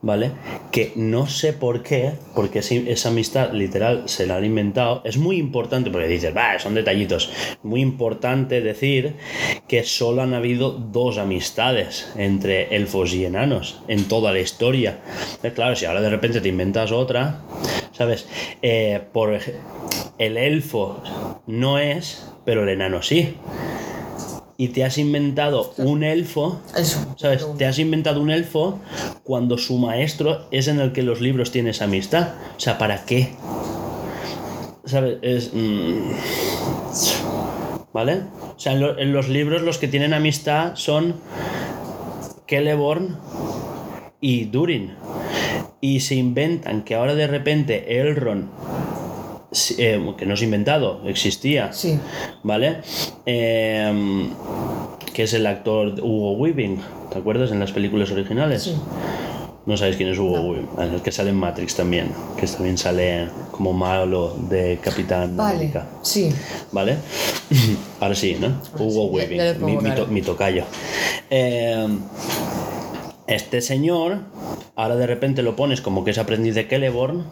Speaker 1: ¿vale? Que no sé por qué, porque esa amistad literal se la han inventado. Es muy importante, porque dices, va, son detallitos. Muy importante decir que solo han habido dos amistades entre elfos y enanos en toda la historia. Claro, si ahora de repente te inventas otra, ¿sabes? Eh, por el elfo no es, pero el enano sí. Y te has inventado un elfo,
Speaker 2: Eso.
Speaker 1: ¿sabes? Te has inventado un elfo cuando su maestro es en el que los libros tienes amistad. O sea, ¿para qué? ¿Sabes? Es... mm, ¿Vale? O sea, en, lo- en los libros los que tienen amistad son Celeborn y Durin. Y se inventan que ahora de repente Elrond, eh, que no es inventado, existía,
Speaker 2: Sí.
Speaker 1: ¿vale? Eh, que es el actor Hugo Weaving, ¿te acuerdas? En las películas originales.
Speaker 2: Sí.
Speaker 1: No sabéis quién es Hugo Weaving, el que sale en Matrix también, que también sale como malo de Capitán
Speaker 2: Vale.
Speaker 1: América.
Speaker 2: Sí.
Speaker 1: ¿Vale? Ahora sí, ¿no? Hugo
Speaker 2: sí,
Speaker 1: Weaving, mi, mi to- mi tocayo. Eh, este señor, ahora de repente lo pones como que es aprendiz de Celeborn,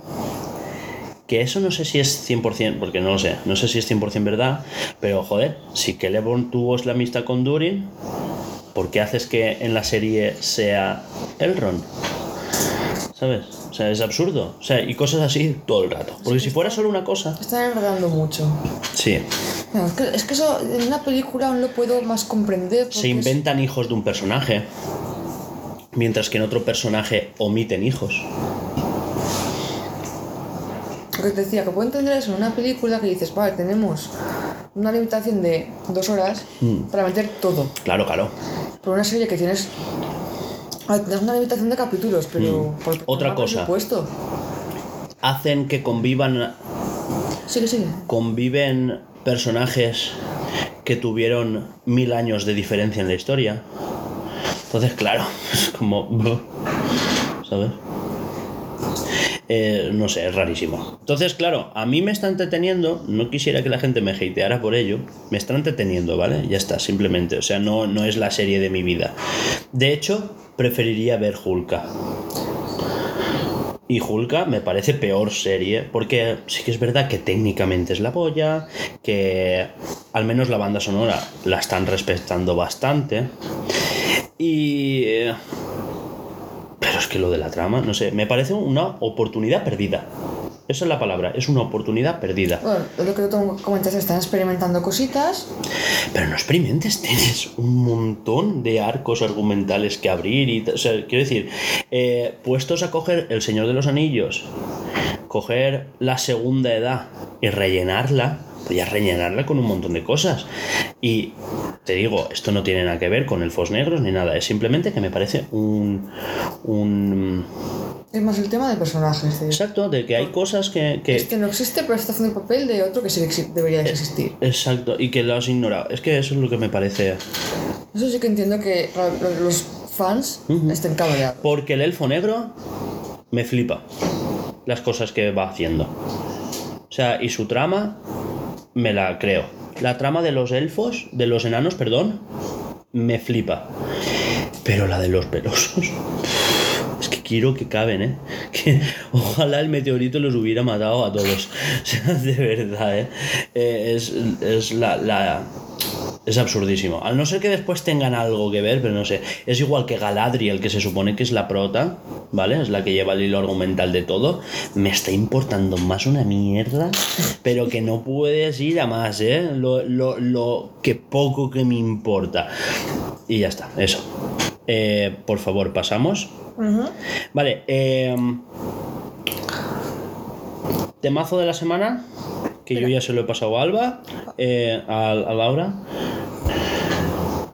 Speaker 1: que eso no sé si es 100%, porque no lo sé, no sé si es 100% verdad, pero joder, si Celeborn tuvo la amistad con Durin, ¿por qué haces que en la serie sea Elrond? ¿Sabes? O sea, es absurdo. O sea, y cosas así todo el rato. Porque si fuera solo una cosa...
Speaker 2: Están enredando mucho.
Speaker 1: Sí.
Speaker 2: No, es, que, es que eso en una película aún lo puedo más comprender.
Speaker 1: Se
Speaker 2: es-
Speaker 1: inventan hijos de un personaje, mientras que en otro personaje omiten hijos.
Speaker 2: Lo que te decía, que puedo entender eso en una película que dices, vale, tenemos una limitación de dos horas
Speaker 1: Mm.
Speaker 2: para meter todo.
Speaker 1: Claro, claro.
Speaker 2: Pero una serie que tienes. tienes una limitación de capítulos, pero. por- por
Speaker 1: Mm. Otra
Speaker 2: más
Speaker 1: cosa.
Speaker 2: presupuesto.
Speaker 1: Hacen que convivan,
Speaker 2: Sigue, sigue.
Speaker 1: conviven personajes que tuvieron mil años de diferencia en la historia. Entonces, claro, es como... ¿Sabes? Eh, no sé, es rarísimo. Entonces, claro, a mí me está entreteniendo, no quisiera que la gente me hateara por ello, me está entreteniendo, ¿vale? Ya está, simplemente, o sea, no, no es la serie de mi vida. De hecho, preferiría ver Hulka. Y Hulka me parece peor serie, porque sí que es verdad que técnicamente es la polla, que al menos la banda sonora la están respetando bastante. Y... eh, Pero es que lo de la trama, no sé, me parece una oportunidad perdida. Esa es la palabra, es una oportunidad perdida.
Speaker 2: Bueno, lo que tú comentas, están experimentando cositas.
Speaker 1: Pero no experimentes, tienes un montón de arcos argumentales que abrir y... O sea, quiero decir, eh, puestos a coger El Señor de los Anillos, coger la segunda edad y rellenarla, podías rellenarla con un montón de cosas. Y te digo, esto no tiene nada que ver con elfos negros ni nada, es simplemente que me parece un... un
Speaker 2: Es más el tema de personajes. de-
Speaker 1: exacto, de que hay cosas que... que
Speaker 2: Este no existe, pero está haciendo el papel de otro que sí que debería de existir.
Speaker 1: exacto, y que lo has ignorado. Es que eso es lo que me parece...
Speaker 2: Eso sí que entiendo que lo- lo- los fans estén cabreados.
Speaker 1: Porque el elfo negro me flipa las cosas que va haciendo. O sea, y su trama me la creo. La trama de los elfos, de los enanos, perdón, me flipa. Pero la de los pelosos. Es que quiero que caben, ¿eh? Que ojalá el meteorito los hubiera matado a todos. O sea, de verdad, ¿eh? Eh, es, es la, la- Es absurdísimo. Al no ser que después tengan algo que ver, pero no sé. Es igual que Galadriel, que se supone que es la prota, ¿vale? Es la que lleva el hilo argumental de todo. Me está importando más una mierda, pero que no puedes ir a más, ¿eh? Lo, lo, lo que poco que me importa. Y ya está, eso. Eh, por favor, pasamos. Vale, eh, temazo de la semana, que yo ya se lo he pasado a Alba, eh, a, a Laura.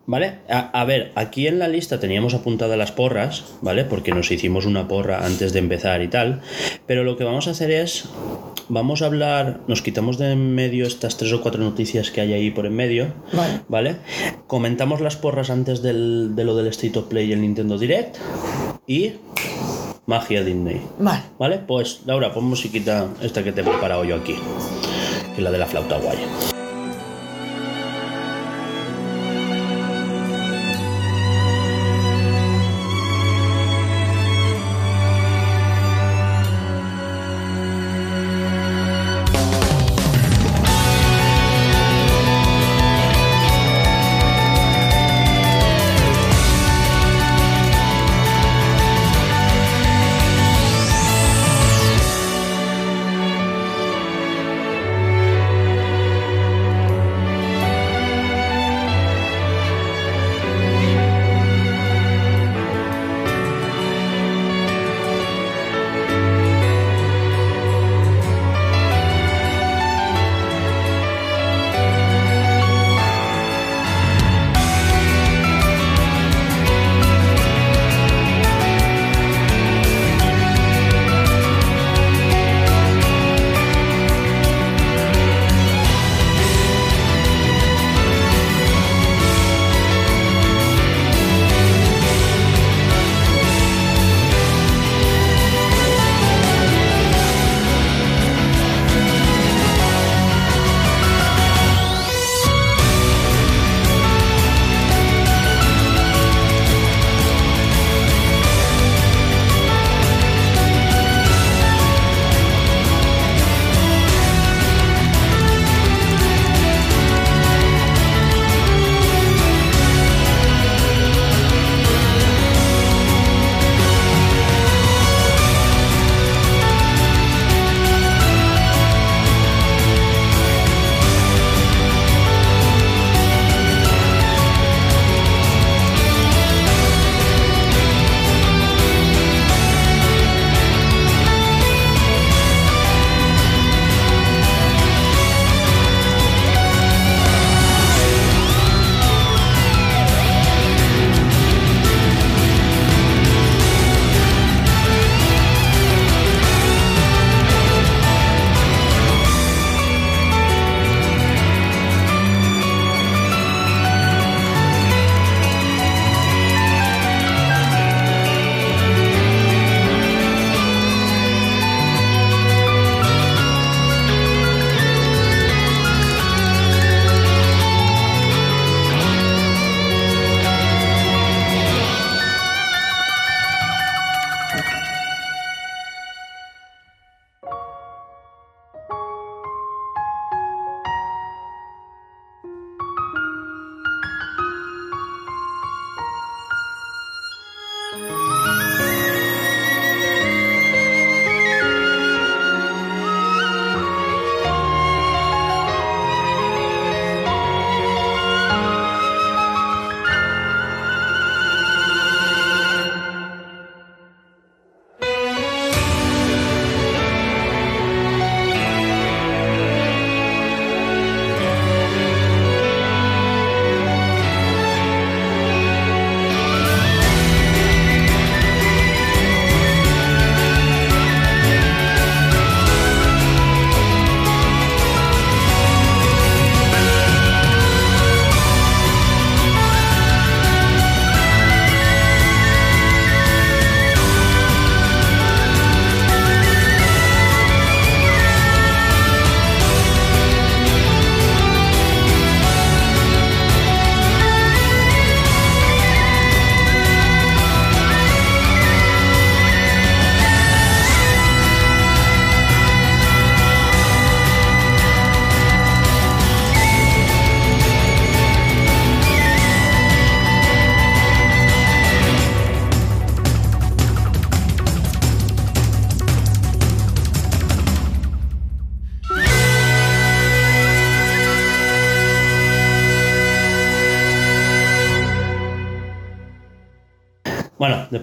Speaker 1: Vale, a, a ver, aquí en la lista teníamos apuntadas las porras, ¿vale? Porque nos hicimos una porra antes de empezar y tal. Pero lo que vamos a hacer es, vamos a hablar, nos quitamos de en medio estas tres o cuatro noticias que hay ahí por en medio,
Speaker 2: Vale.
Speaker 1: ¿vale? Comentamos las porras antes del- de lo del State of Play y el Nintendo Direct. Y magia Disney.
Speaker 2: Vale.
Speaker 1: ¿Vale? Pues Laura, pon musiquita esta que te he preparado yo aquí. Que la de la flauta guay.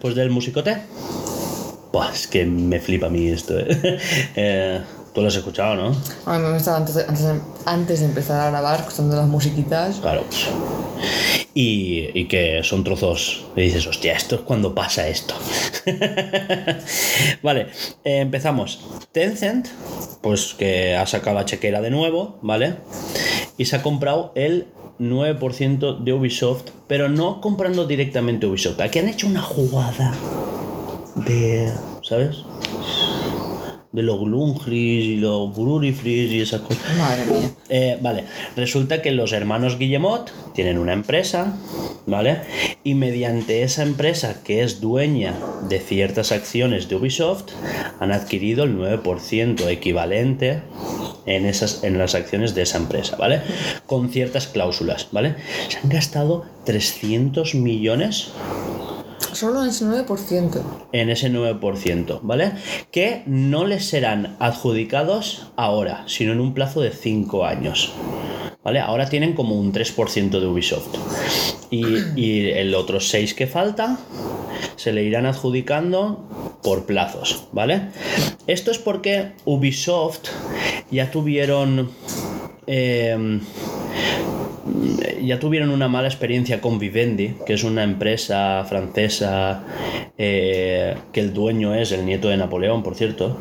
Speaker 1: Después del musicote. Buah, es que me flipa a mí esto, ¿eh? Eh, Tú lo has escuchado, ¿no?
Speaker 2: A mí me estaba antes de, antes, de, antes de empezar a grabar, escuchando las musiquitas.
Speaker 1: Claro. Y, y que son trozos. Y dices, hostia, esto es cuando pasa esto. vale, eh, empezamos. Tencent, pues que ha sacado la chequera de nuevo, ¿vale? Y se ha comprado el 9% de Ubisoft, pero no comprando directamente Ubisoft. Aquí han hecho una jugada de. ¿Sabes? De los Glungris y los Bururifris y esas cosas.
Speaker 2: Madre mía.
Speaker 1: Eh, vale, resulta que los hermanos Guillemot tienen una empresa, ¿vale? Y mediante esa empresa que es dueña de ciertas acciones de Ubisoft, han adquirido el 9% equivalente en, esas, en las acciones de esa empresa, ¿vale? Con ciertas cláusulas, ¿vale? Se han gastado 300 millones
Speaker 2: Solo en ese 9%.
Speaker 1: en ese 9%, ¿vale? Que no les serán adjudicados ahora, sino en un plazo de 5 años. ¿Vale? Ahora tienen como un 3% de Ubisoft. Y, el otro 6 que falta se le irán adjudicando por plazos, ¿vale? Esto es porque Ubisoft ya tuvieron... eh, ya tuvieron una mala experiencia con Vivendi, que es una empresa francesa eh, que el dueño es el nieto de Napoleón, por cierto,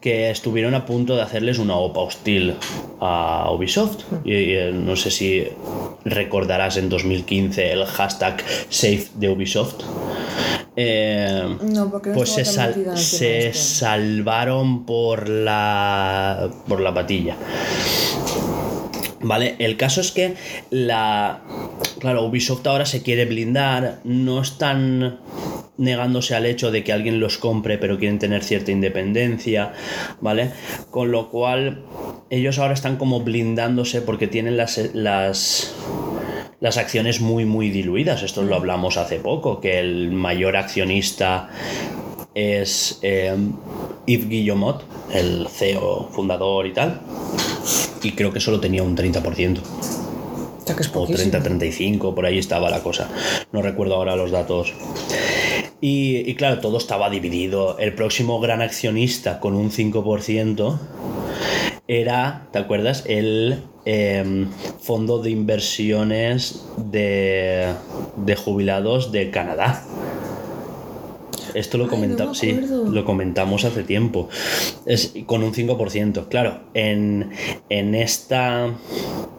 Speaker 1: que estuvieron a punto de hacerles una OPA hostil a Ubisoft. Y, y, eh, no sé si recordarás en 2015 el hashtag Safe de Ubisoft. Eh,
Speaker 2: No, porque
Speaker 1: pues se, sal- se
Speaker 2: este.
Speaker 1: salvaron por la por la patilla. Vale, el caso es que la. Claro, Ubisoft ahora se quiere blindar, no están negándose al hecho de que alguien los compre, pero quieren tener cierta independencia, ¿vale? Con lo cual, ellos ahora están como blindándose porque tienen las. las las acciones muy muy diluidas. Esto lo hablamos hace poco, que el mayor accionista es eh, Yves Guillemot, el CEO fundador y tal. Y creo que solo tenía un 30%.
Speaker 2: O sea, que es
Speaker 1: O
Speaker 2: poquísimo.
Speaker 1: 30-35, por ahí estaba la cosa. No recuerdo ahora los datos. Y, y claro, todo estaba dividido. El próximo gran accionista con un 5% era, ¿te acuerdas? El em, fondo de inversiones de, de jubilados de Canadá. Esto lo,
Speaker 2: Ay,
Speaker 1: comenta-
Speaker 2: no me
Speaker 1: sí, lo comentamos hace tiempo. Es con un 5%. Claro, en, en esta.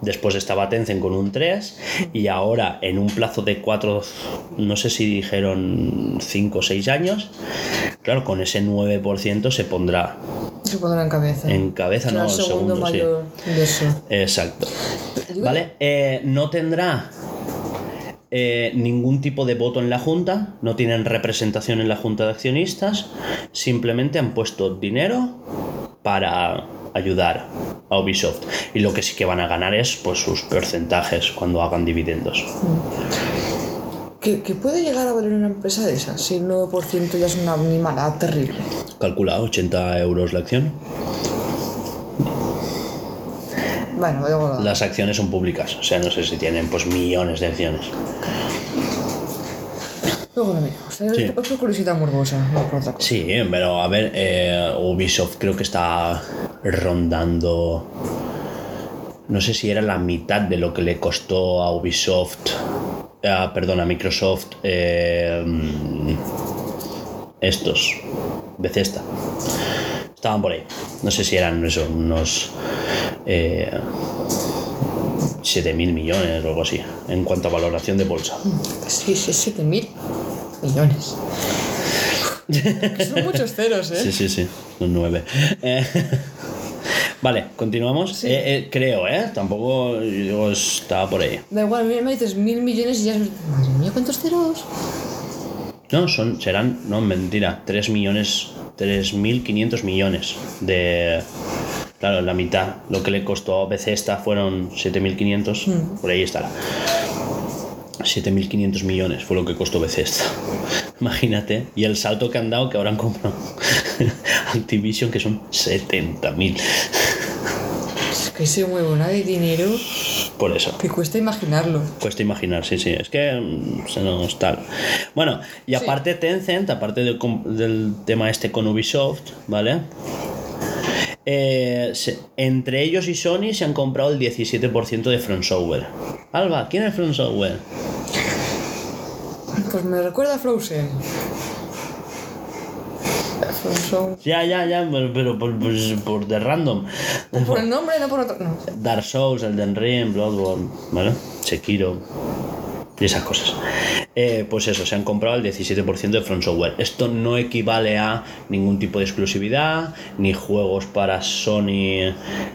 Speaker 1: Después estaba Tencent con un 3 y ahora en un plazo de 4, no sé si dijeron 5 o 6 años, claro, con ese 9% se pondrá
Speaker 2: Se pondrá en cabeza.
Speaker 1: en cabeza, no,
Speaker 2: el segundo,
Speaker 1: segundo, sí.
Speaker 2: mayor de eso.
Speaker 1: Exacto. ¿Vale? Eh, no tendrá eh, ningún tipo de voto en la Junta, no tienen representación en la Junta de Accionistas, simplemente han puesto dinero para ayudar a Ubisoft. Y lo que sí que van a ganar es pues, sus porcentajes cuando hagan dividendos.
Speaker 2: ¿Qué, qué puede llegar a valer una empresa de esas? Si el 9% ya es una animalada terrible.
Speaker 1: Calcula 80 euros la acción.
Speaker 2: Bueno.
Speaker 1: Las acciones son públicas, o sea, no sé si tienen pues millones de acciones.
Speaker 2: Luego lo miramos.
Speaker 1: Sí.
Speaker 2: Por curiosidad morbosa, no otra.
Speaker 1: Sí, pero a ver, eh, Ubisoft creo que está rondando. No sé si era la mitad de lo que le costó a Ubisoft. ah, perdón, a Microsoft. eh, estos. Bethesda. Estaban por ahí. No sé si eran eso, unos. Eh, 7.000 millones o algo así. En cuanto a valoración de bolsa.
Speaker 2: Sí, sí, 7 mil millones. Que Son muchos ceros, ¿eh?
Speaker 1: Sí, sí, sí, un 9. vale, continuamos.
Speaker 2: Sí.
Speaker 1: Eh, eh, creo, ¿eh? Tampoco yo digo, estaba por ahí.
Speaker 2: Da igual, me dices mil millones y ya. Madre mía, ¿cuántos ceros?
Speaker 1: No, son, serán, no, mentira, 3 millones, 3.500 millones de... Claro, la mitad. Lo que le costó a Bethesda fueron 7.500, por ahí estará. 7.500 millones fue lo que costó Bethesda. Imagínate. Y el salto que han dado, que ahora han comprado Activision, que son 70.000.
Speaker 2: Es que se mueve una de dinero.
Speaker 1: Por eso.
Speaker 2: Que cuesta imaginarlo.
Speaker 1: Cuesta imaginar, sí, sí. Es que mm, se nos tal. Bueno, y aparte Tencent, aparte del, tema este con Ubisoft, ¿vale? Eh, se- entre ellos y Sony se han comprado el 17% de Front Software. Alba, ¿quién es Front Software?
Speaker 2: Pues me recuerda a Frozen.
Speaker 1: Ya, ya, ya, pero, pero por, pues, por de random.
Speaker 2: Por el nombre, no por otro. No.
Speaker 1: Dark Souls, Elden Ring, Bloodborne, ¿vale? Sekiro y esas cosas. Eh, pues eso, se han comprado el 17% de Front Software. Esto no equivale a ningún tipo de exclusividad, ni juegos para Sony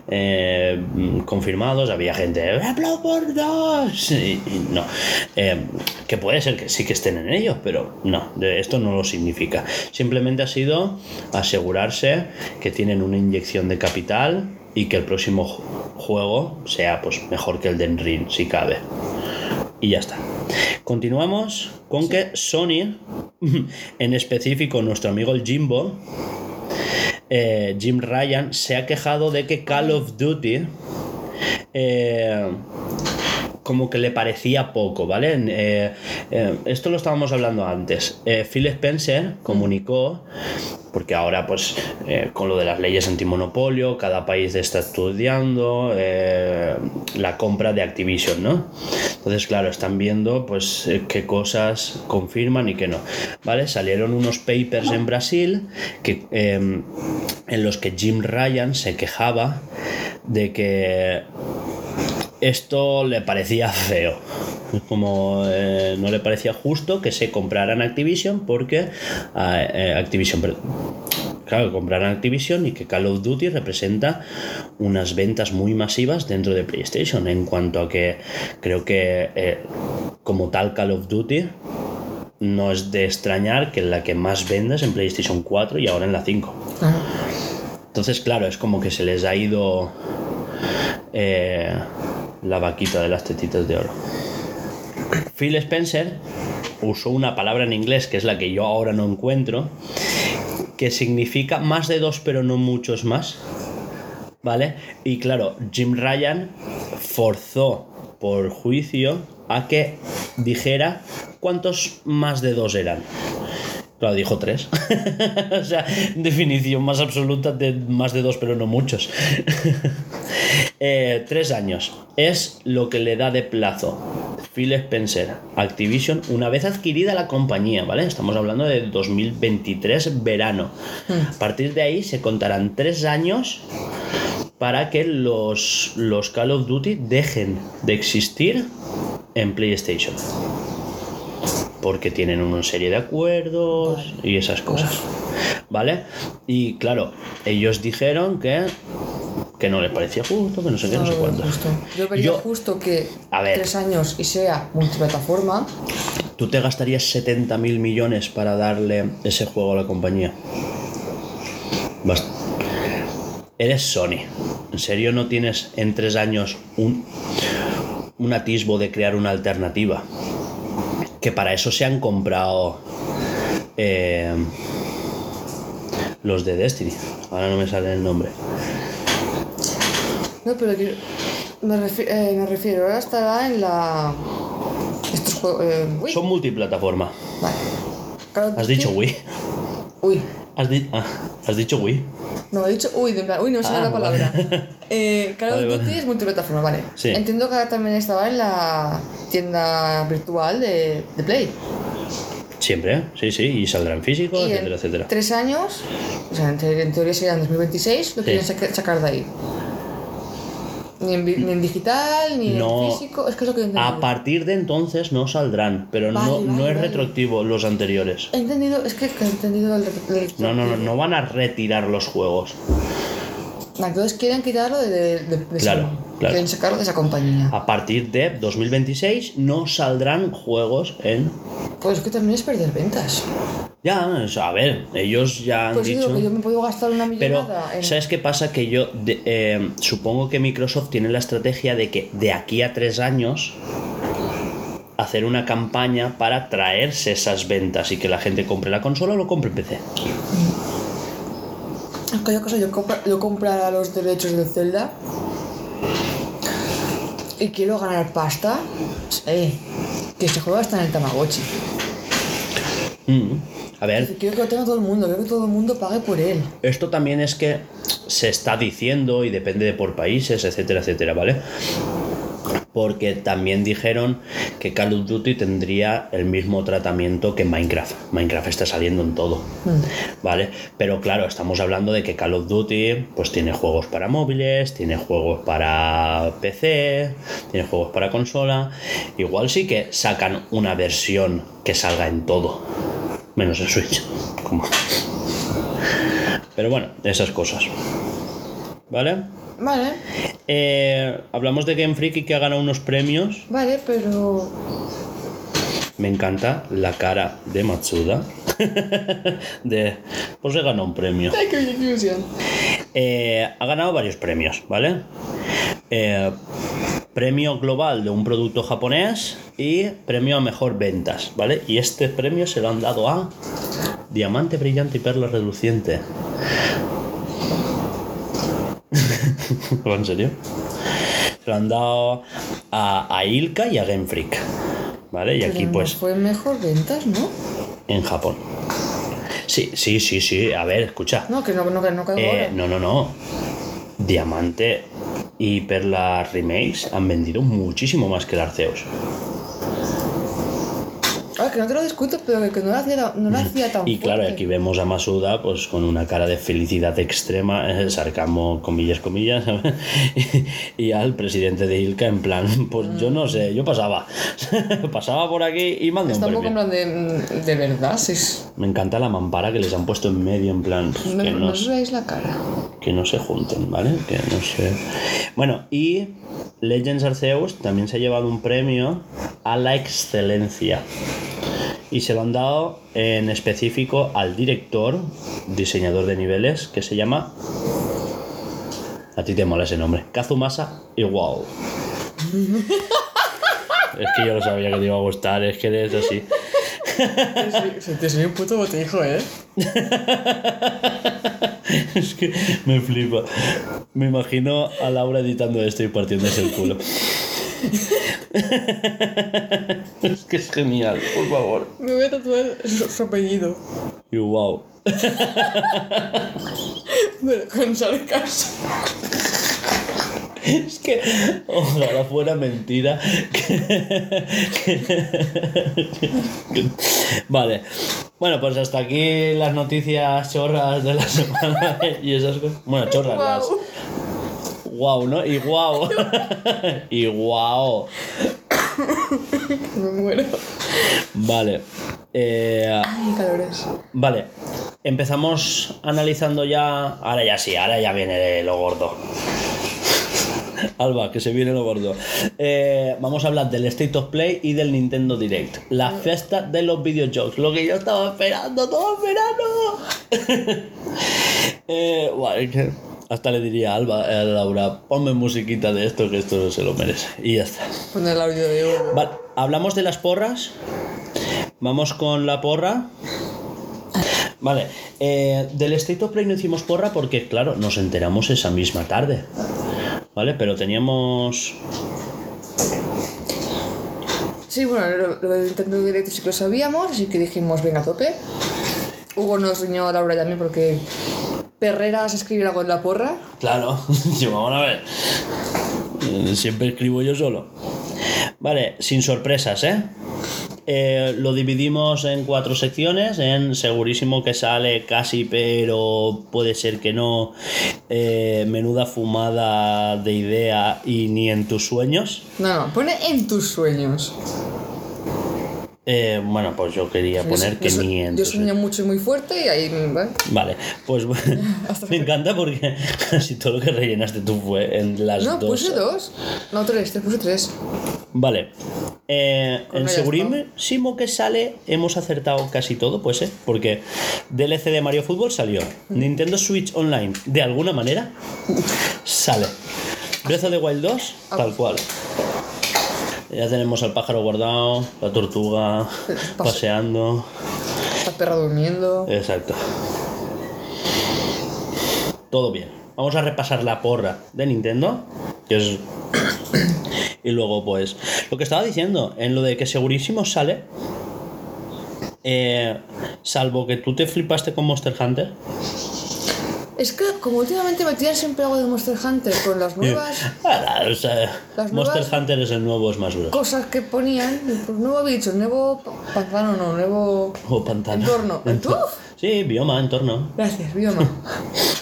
Speaker 1: eh, confirmados. Había gente, "Eh, Bloodborne 2! Y, y no. Eh, que puede ser que sí que estén en ellos, pero no, esto no lo significa. Simplemente ha sido asegurarse que tienen una inyección de capital y que el próximo ju- juego sea pues mejor que el de Ring, si cabe. Y ya está. Continuamos con que Sony, en específico nuestro amigo el Jimbo, eh, Jim Ryan, se ha quejado de que Call of Duty eh, como que le parecía poco, ¿vale? Eh, eh, esto lo estábamos hablando antes. Eh, Phil Spencer comunicó, porque ahora pues eh, con lo de las leyes antimonopolio, cada país está estudiando la compra de Activision, ¿no? Entonces, claro, están viendo pues qué cosas confirman y qué no, ¿vale? Salieron unos papers en Brasil que, en los que Jim Ryan se quejaba de que esto le parecía feo. Como eh, no le parecía justo que se compraran Activision porque ah, eh, Activision, per- claro, compraran Activision y que Call of Duty representa unas ventas muy masivas dentro de PlayStation. En cuanto a que creo que eh, como tal Call of Duty no es de extrañar que la que más vendes en PlayStation 4 y ahora en la 5.
Speaker 2: Claro.
Speaker 1: Entonces, claro, es como que se les ha ido eh, la vaquita de las tetitas de oro. Phil Spencer usó una palabra en inglés que es la que yo ahora no encuentro, que significa más de dos pero no muchos más. ¿Vale? Y claro, Jim Ryan forzó por juicio a que dijera cuántos más de dos eran. Claro, dijo tres. o sea, definición más absoluta de más de dos, pero no muchos. Eh, tres años. Es lo que le da de plazo Phil Spencer Activision una vez adquirida la compañía, ¿vale? Estamos hablando de 2023 verano. A partir de ahí se contarán tres años para que los, los Call of Duty dejen de existir en PlayStation. Porque tienen una serie de acuerdos y esas cosas. ¿Vale? Y claro, ellos dijeron que, que no les parecía justo, que no sé qué, no, sé
Speaker 2: lo veo
Speaker 1: cuánto.
Speaker 2: justo. Yo vería
Speaker 1: Yo-
Speaker 2: justo que
Speaker 1: A ver.
Speaker 2: tres años y sea multiplataforma.
Speaker 1: ¿Tú te gastarías 70 mil millones para darle ese juego a la compañía? Bast- Eres Sony. ¿En serio no tienes en tres años un, un atisbo de crear una alternativa? Que para eso se han comprado eh, los de Destiny. Ahora no me sale el nombre.
Speaker 2: No, pero yo me, refi- eh, me refiero, ahora estará en la. Estos juegos. Eh, Wii.
Speaker 1: Son multiplataforma.
Speaker 2: Vale.
Speaker 1: Has dicho Wii.
Speaker 2: Uy.
Speaker 1: Has, di- ah, has dicho Wii.
Speaker 2: No, he dicho uy, de plan, uy, no sé
Speaker 1: Ah,
Speaker 2: la palabra.
Speaker 1: vale.
Speaker 2: Eh, Call of Duty es multiplataforma, vale.
Speaker 1: Sí.
Speaker 2: Entiendo que ahora también estaba en la tienda virtual de, de Play.
Speaker 1: Siempre, ¿eh? sí, sí, y saldrá en físico,
Speaker 2: Y en
Speaker 1: etcétera, etcétera.
Speaker 2: tres años, o sea, en, te- en teoría sería en 2026, lo
Speaker 1: Sí.
Speaker 2: quieren saca- sacar de ahí. Ni en, ni en digital, ni
Speaker 1: No.
Speaker 2: en físico, es que es lo que he.
Speaker 1: A partir de entonces no saldrán, pero no,
Speaker 2: Vale,
Speaker 1: no es
Speaker 2: vale.
Speaker 1: retroactivo los anteriores.
Speaker 2: He entendido, es que que he entendido el, el-
Speaker 1: No, no, no, no van a retirar los juegos.
Speaker 2: Entonces quieren quitarlo de, de, de- de
Speaker 1: Claro, claro.
Speaker 2: Quieren sacarlo de esa compañía.
Speaker 1: A partir de 2026 no saldrán juegos en...
Speaker 2: Pues es que también es perder ventas.
Speaker 1: Ya, o sea, a ver, ellos ya han
Speaker 2: Pues
Speaker 1: dicho...
Speaker 2: digo que yo me puedo gastar una
Speaker 1: Pero,
Speaker 2: millonada en...
Speaker 1: ¿sabes qué pasa? Que yo eh, supongo que Microsoft tiene la estrategia de que de aquí a tres años hacer una campaña para traerse esas ventas y que la gente compre la consola o lo compre en PC.
Speaker 2: Es que yo, cosa, yo, compra- yo comprara los derechos de Zelda y quiero ganar pasta, eh, que se juega hasta en el Tamagotchi.
Speaker 1: Mm. A ver,
Speaker 2: Quiero que lo tenga todo el mundo, quiero que todo el mundo pague por él.
Speaker 1: esto también es que se está diciendo y depende de por países, etcétera, etcétera, ¿vale? Porque también dijeron que Call of Duty tendría el mismo tratamiento que Minecraft. Minecraft está saliendo en todo, ¿vale? Pero claro, estamos hablando de que Call of Duty pues tiene juegos para móviles, tiene juegos para PC, tiene juegos para consola. Igual sí que sacan una versión que salga en todo, menos en Switch. Como... Pero bueno, esas cosas. ¿Vale?
Speaker 2: Vale,
Speaker 1: Eh, hablamos de Game Freak y que ha ganado unos premios.
Speaker 2: vale, pero.
Speaker 1: Me encanta la cara de Matsuda. de, pues he ganado un premio.
Speaker 2: ¡Ay, qué ilusión!
Speaker 1: Eh, ha ganado varios premios, ¿vale? Eh, premio global de un producto japonés y premio a mejor ventas, ¿vale? Y este premio se lo han dado a Diamante Brillante y Perla Reluciente. ¿Va en serio? Se lo han dado a, a Ilka y a Game Freak, ¿vale? Y aquí
Speaker 2: no
Speaker 1: pues
Speaker 2: Fue mejor ventas, ¿no?
Speaker 1: en Japón. Sí, sí, sí, sí. A ver, escucha.
Speaker 2: No, que no, no, que no caigo
Speaker 1: Eh, no, no, no. Diamante y Perla Remakes han vendido muchísimo más que el Arceus.
Speaker 2: Ah, que no te lo discuto, pero que, no lo hacía, no lo hacía tan
Speaker 1: Y claro,
Speaker 2: fuerte.
Speaker 1: aquí vemos a Masuda pues con una cara de felicidad extrema, eh, sarcasmo, comillas, comillas, y, y al presidente de Ilka en plan, pues yo no sé, yo pasaba. pasaba por aquí y manda un
Speaker 2: Está un poco en plan de, de verdad, es...
Speaker 1: Me encanta la mampara que les han puesto en medio, en plan, pues,
Speaker 2: No,
Speaker 1: que
Speaker 2: no
Speaker 1: no,
Speaker 2: os veáis la cara.
Speaker 1: que no se junten, ¿vale? Que no se... Bueno, y Legends Arceus también se ha llevado un premio a la excelencia. Y se lo han dado en específico al director, diseñador de niveles, que se llama... A ti te mola ese nombre. Kazumasa Iwao. es que yo lo sabía que te iba a gustar, es que eres así.
Speaker 2: Te soy un puto botijo, ¿eh?
Speaker 1: Es que me flipa. Me imagino a Laura editando esto y partiéndose el culo. es que es genial, por favor.
Speaker 2: Me voy a tatuar su, su apellido.
Speaker 1: Y wow.
Speaker 2: Bueno, con sarcasmo.
Speaker 1: Es que ojalá fuera mentira. Vale. Bueno, pues hasta aquí las noticias chorras de la semana y esas cosas. Bueno, chorras las.
Speaker 2: Guau.
Speaker 1: Wow, ¿no? Y wow. y wow.
Speaker 2: Me muero.
Speaker 1: Vale. Eh,
Speaker 2: Ay, calores.
Speaker 1: vale. Empezamos analizando ya. Ahora ya sí, ahora ya viene lo gordo. Alba, que se viene lo gordo. Eh, vamos a hablar del State of Play y del Nintendo Direct. La fiesta de los videojuegos. Lo que yo estaba esperando todo el verano. eh, que hasta le diría a Alba, a Laura, ponme musiquita de esto, que esto se lo merece. Y ya está.
Speaker 2: Pon el audio de Hugo.
Speaker 1: Vale, hablamos de las porras. Vamos con la porra. Vale, eh, del State of Play no hicimos porra porque, claro, nos enteramos esa misma tarde. ¿Vale? Pero teníamos.
Speaker 2: Sí, bueno, lo, lo del Nintendo Direct sí que lo sabíamos, así que dijimos, venga, a tope. Hugo nos riñó a Laura también porque Perreras escribir algo en la porra.
Speaker 1: Claro, yo, vamos a ver. Siempre escribo yo solo. Vale, sin sorpresas, ¿eh? Eh, lo dividimos en cuatro secciones, en segurísimo que sale casi, pero puede ser que no, eh, menuda fumada de idea y ni en tus sueños.
Speaker 2: No, no, pone en tus sueños.
Speaker 1: Eh, bueno, pues yo quería poner
Speaker 2: yo,
Speaker 1: que
Speaker 2: yo,
Speaker 1: ni en
Speaker 2: Yo sueño mucho y muy fuerte y ahí, ¿vale?
Speaker 1: Vale, pues bueno, me encanta porque casi todo lo que rellenaste tú fue en las
Speaker 2: No,
Speaker 1: dos.
Speaker 2: puse dos. No, tres, te puse tres.
Speaker 1: Vale. Eh, en segurísimo que sale, hemos acertado casi todo, pues, ¿eh? Porque DLC de Mario Fútbol salió. Nintendo Switch Online, de alguna manera, sale. Breath of the Wild 2, tal cual. Ya tenemos al pájaro guardado, la tortuga
Speaker 2: Pase-
Speaker 1: paseando.
Speaker 2: La perra durmiendo.
Speaker 1: Exacto. Todo bien. Vamos a repasar la porra de Nintendo, que es Y luego, pues, lo que estaba diciendo, en lo de que segurísimo sale, eh, salvo que tú te flipaste con Monster Hunter.
Speaker 2: Es que como últimamente me tiran siempre algo de Monster Hunter con las nuevas
Speaker 1: Ah, o sea,
Speaker 2: Las
Speaker 1: Monster
Speaker 2: nuevas-
Speaker 1: Hunter es el nuevo Smash Bros.
Speaker 2: cosas que ponían, pues nuevo bicho, nuevo pa- pantano, no, nuevo
Speaker 1: O pantano.
Speaker 2: entorno.
Speaker 1: Entor-
Speaker 2: ¡Uf!
Speaker 1: Sí, bioma, entorno.
Speaker 2: Gracias, bioma.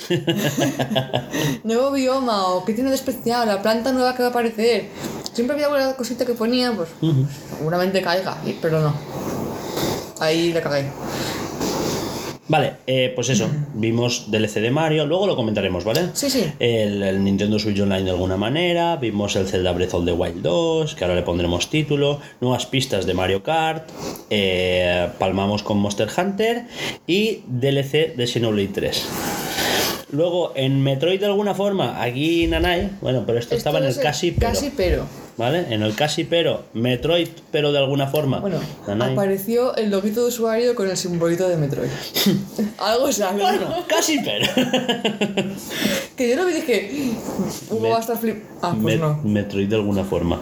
Speaker 2: nuevo bioma o qué tiene de especial, la planta nueva que va a aparecer. Siempre había alguna cosita que ponía, pues seguramente caiga, pero no. Ahí le cagué.
Speaker 1: Vale, eh, pues eso, vimos DLC de Mario, luego lo comentaremos, ¿vale?
Speaker 2: Sí, sí.
Speaker 1: El, el Nintendo Switch Online de alguna manera, vimos el Zelda Breath of the Wild 2, que ahora le pondremos título, nuevas pistas de Mario Kart, eh, palmamos con Monster Hunter y DLC de Xenoblade 3. Luego, en Metroid de alguna forma, aquí Nanai, bueno, pero esto, estaba en el casi pero,
Speaker 2: Casi pero.
Speaker 1: ¿Vale? En el casi pero, Metroid pero de alguna forma.
Speaker 2: Bueno, apareció el loguito de usuario con el simbolito de Metroid. Algo sale.
Speaker 1: Bueno, casi pero.
Speaker 2: Que yo lo vi y dije, Hugo
Speaker 1: Me-
Speaker 2: va a estar flip. Ah, pues
Speaker 1: Me-
Speaker 2: no.
Speaker 1: Metroid de alguna forma.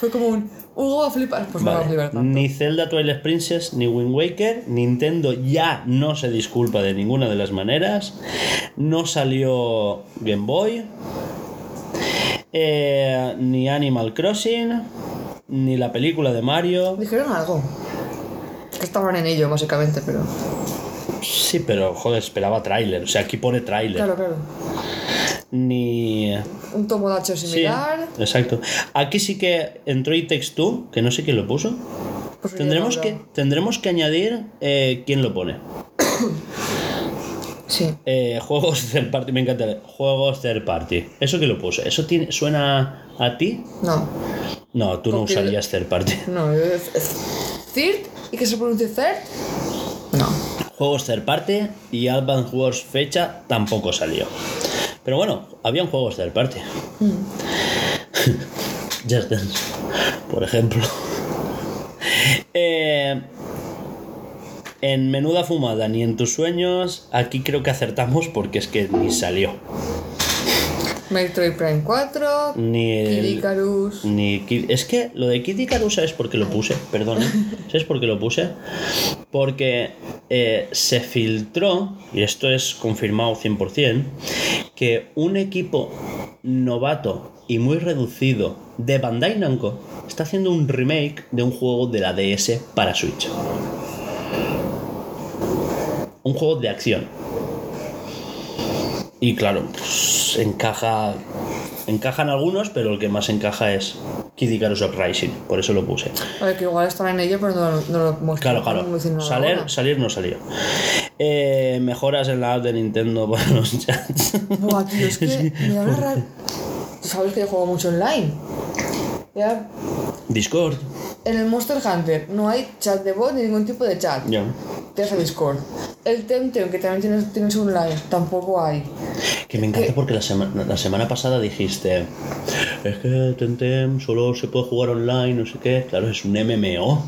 Speaker 2: Fue como un, Hugo va a flipar. Pues no va a
Speaker 1: Vale.
Speaker 2: flipar tanto.
Speaker 1: Ni Zelda Twilight Princess ni Wind Waker. Nintendo ya no se disculpa de ninguna de las maneras. No salió Game Boy. Eh, ni Animal Crossing. Ni la película de Mario.
Speaker 2: Dijeron algo. Que estaban en ello, básicamente, pero.
Speaker 1: Sí, pero joder, esperaba tráiler. O sea, aquí pone tráiler.
Speaker 2: Claro, claro.
Speaker 1: Ni.
Speaker 2: Un tomodacho
Speaker 1: Sí,
Speaker 2: similar.
Speaker 1: exacto. Aquí sí que entró Takes Two, que no sé quién lo puso.
Speaker 2: Pues
Speaker 1: Tendremos que, tendremos que añadir eh, quién lo pone.
Speaker 2: Sí.
Speaker 1: Eh, juegos third party, me encanta. Juegos third party. ¿Eso que lo puse? ¿Eso tiene, suena a ti?
Speaker 2: No.
Speaker 1: No, tú no usarías third party.
Speaker 2: No, Third y que se pronuncie third. No.
Speaker 1: Juegos third party y Advance Wars fecha tampoco salió. Pero bueno, habían juegos third party. Just Dance, por ejemplo. Eh, en Menuda Fumada ni en tus sueños, aquí creo que acertamos porque es que ni salió.
Speaker 2: Metroid Prime 4.
Speaker 1: Ni el,
Speaker 2: Kid Icarus.
Speaker 1: Ni Kid- Es que lo de Kid Icarus, ¿sabes por qué lo puse? Perdón, ¿eh? ¿Sabes por qué lo puse? Porque eh, se filtró, y esto es confirmado 100%, que un equipo novato y muy reducido de Bandai Namco está haciendo un remake de un juego de la DS para Switch. Un juego de acción. Y claro, pues, encaja. Encajan algunos, pero el que más encaja es Kid Icarus Uprising. Por eso lo puse.
Speaker 2: A ver, que igual están en ello, pero no, no lo muestran.
Speaker 1: Claro,
Speaker 2: no
Speaker 1: claro. Salir, no salió. Eh, mejoras en la app de Nintendo para los chats.
Speaker 2: Buah, tío, es que me da una rabia. Sabes que yo juego mucho online. Ya,
Speaker 1: Discord.
Speaker 2: en el Monster Hunter no hay chat de voz ni ningún tipo de chat.
Speaker 1: Ya.
Speaker 2: Tienes a Discord. El Temtem, que también tienes, tienes online, tampoco hay.
Speaker 1: Que me encanta porque la, sema- la semana pasada dijiste. Es que Tentem solo se puede jugar online, no sé qué. Claro, es un MMO.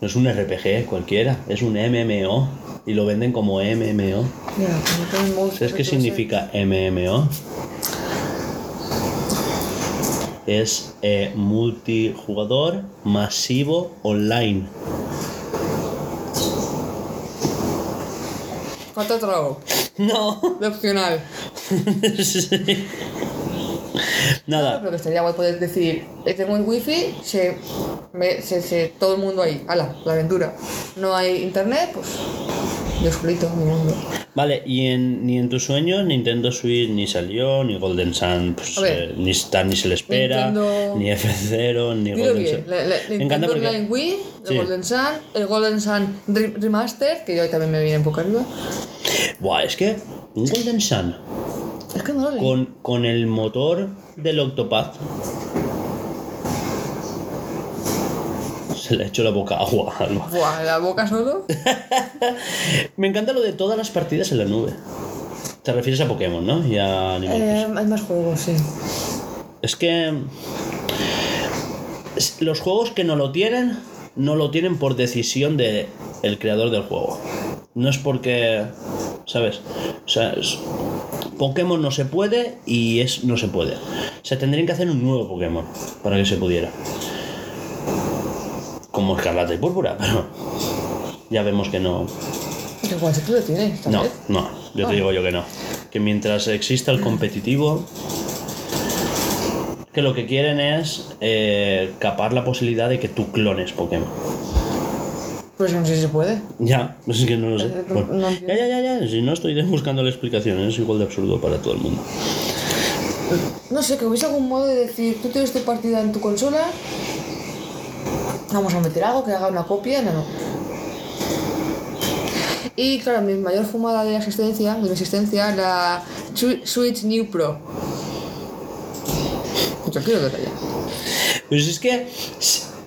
Speaker 1: No es un RPG cualquiera, es un MMO. Y lo venden como MMO.
Speaker 2: Monstruos
Speaker 1: ¿Sabes qué significa MMO? Es eh, multijugador masivo online.
Speaker 2: Falta trago.
Speaker 1: No.
Speaker 2: De opcional.
Speaker 1: Sí. Nada.
Speaker 2: Pero que estaría guay poder decir, eh, tengo un wifi, se, me, se, se- todo el mundo ahí, ala, la aventura. No hay internet, pues yo solito, mi mundo.
Speaker 1: Vale, y en, ni en tus sueños Nintendo Switch ni salió, ni Golden Sun pues, eh, ni está ni se le espera,
Speaker 2: Nintendo-
Speaker 1: ni F0, ni Golden Sun.
Speaker 2: la, la,
Speaker 1: Me encanta porque
Speaker 2: Online Wii, el
Speaker 1: Sí.
Speaker 2: Golden Sun, el Golden Sun Re- Remaster, que yo también me viene un poco arriba.
Speaker 1: Buah, es que un Golden Sun
Speaker 2: Es que no lo
Speaker 1: con, con el motor del Octopath se le ha hecho la boca agua.
Speaker 2: Buah, la boca solo.
Speaker 1: Me encanta lo de todas las partidas en la nube. Te refieres a Pokémon, ¿no? Y a
Speaker 2: Eh, hay más juegos, sí.
Speaker 1: Es que los juegos que no lo tienen, no lo tienen por decisión de el creador del juego. No es porque, ¿sabes? O sea, es- Pokémon no se puede y es no se puede. O sea, tendrían que hacer un nuevo Pokémon para que se pudiera. Como Escarlata y Púrpura, pero ya vemos que no.
Speaker 2: Igual si tú lo tienes,
Speaker 1: No, no, yo te
Speaker 2: Ah.
Speaker 1: digo yo que no. Que mientras exista el competitivo, que lo que quieren es eh, capar la posibilidad de que tú clones Pokémon.
Speaker 2: Pues no sé si se puede.
Speaker 1: Ya, es que no lo sé.
Speaker 2: Eh, no-
Speaker 1: Bueno,
Speaker 2: no
Speaker 1: ya, ya, ya, ya. Si no estoy buscando la explicación, es igual de absurdo para todo el mundo.
Speaker 2: No sé, que hubiese algún modo de decir, tú tienes tu partida en tu consola, vamos a meter algo que haga una copia, no, no. Y claro, mi mayor fumada de asistencia, de mi asistencia, la Swi- Switch New Pro. Verla ya.
Speaker 1: Pues es que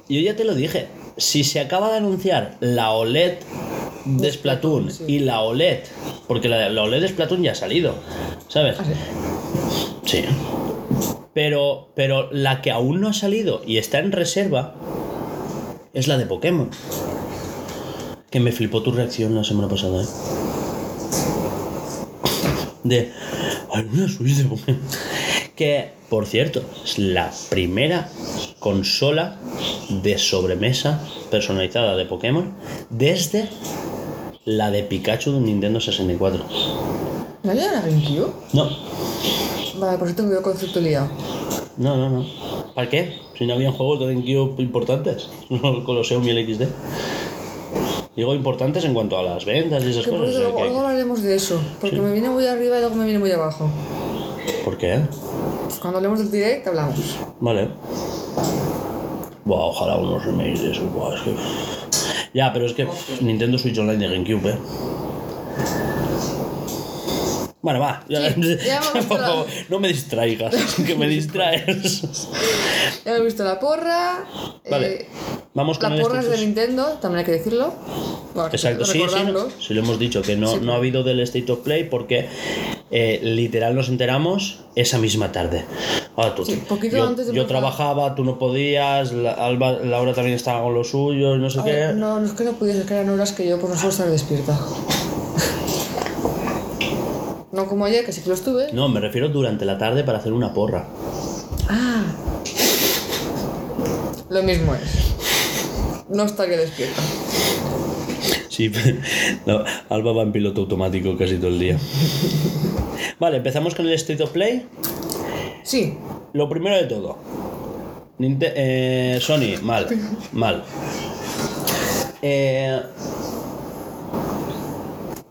Speaker 1: yo ya te lo dije. Si se acaba de anunciar la OLED de Splatoon
Speaker 2: sí.
Speaker 1: y la OLED, porque la, la OLED de Splatoon ya ha salido, ¿sabes?
Speaker 2: Ah, sí.
Speaker 1: Sí. Pero, pero la que aún no ha salido y está en reserva es la de Pokémon. Que me flipó tu reacción la semana pasada, ¿eh? De. Hay una Switch de Pokémon. Que, por cierto, es la primera consola de sobremesa personalizada de Pokémon desde la de Pikachu de un Nintendo 64.
Speaker 2: ¿No había una GameCube?
Speaker 1: No,
Speaker 2: Vale, por eso tengo yo concepto liado.
Speaker 1: No, no, no. ¿Para qué? Si no habían juegos de GameCube importantes. El Colosseum y el XD. Digo importantes en cuanto a las ventas y esas
Speaker 2: Que
Speaker 1: cosas.
Speaker 2: luego, luego hablaremos de eso, porque me viene muy arriba y luego me viene muy abajo.
Speaker 1: ¿Por qué?
Speaker 2: Cuando hablemos del direct hablamos.
Speaker 1: Vale. Buah, ojalá unos remakes de eso. Buah, es que... Ya, pero es que Nintendo Switch Online de GameCube, ¿eh? Bueno, va. Ya,
Speaker 2: Sí, ya hemos
Speaker 1: favor, no me distraigas, que me distraes.
Speaker 2: Ya he visto la porra.
Speaker 1: Vale.
Speaker 2: eh,
Speaker 1: Vamos con
Speaker 2: la porra es de. Nintendo, también hay que decirlo. Bueno,
Speaker 1: Exacto, sí, sí,
Speaker 2: recordarlo.
Speaker 1: sí, lo hemos dicho, que no, no ha habido del State of Play porque eh, literal nos enteramos esa misma tarde. Ah, tú-
Speaker 2: Sí, poquito
Speaker 1: yo
Speaker 2: antes de
Speaker 1: yo trabajaba, tú no podías, la, Alba, Laura también estaba con lo suyo, no sé qué.
Speaker 2: no, no es que no pudiese, es que eran horas que yo por no suelo estar despierta. No como ayer, que sí que lo estuve.
Speaker 1: No, me refiero durante la tarde para hacer una porra.
Speaker 2: Ah. Lo mismo es. No estaría despierta.
Speaker 1: Sí, no, Alba va en piloto automático casi todo el día. Vale, empezamos con el State of Play.
Speaker 2: Sí.
Speaker 1: Lo primero de todo. Ninte- eh, Sony, mal. Mal. Eh,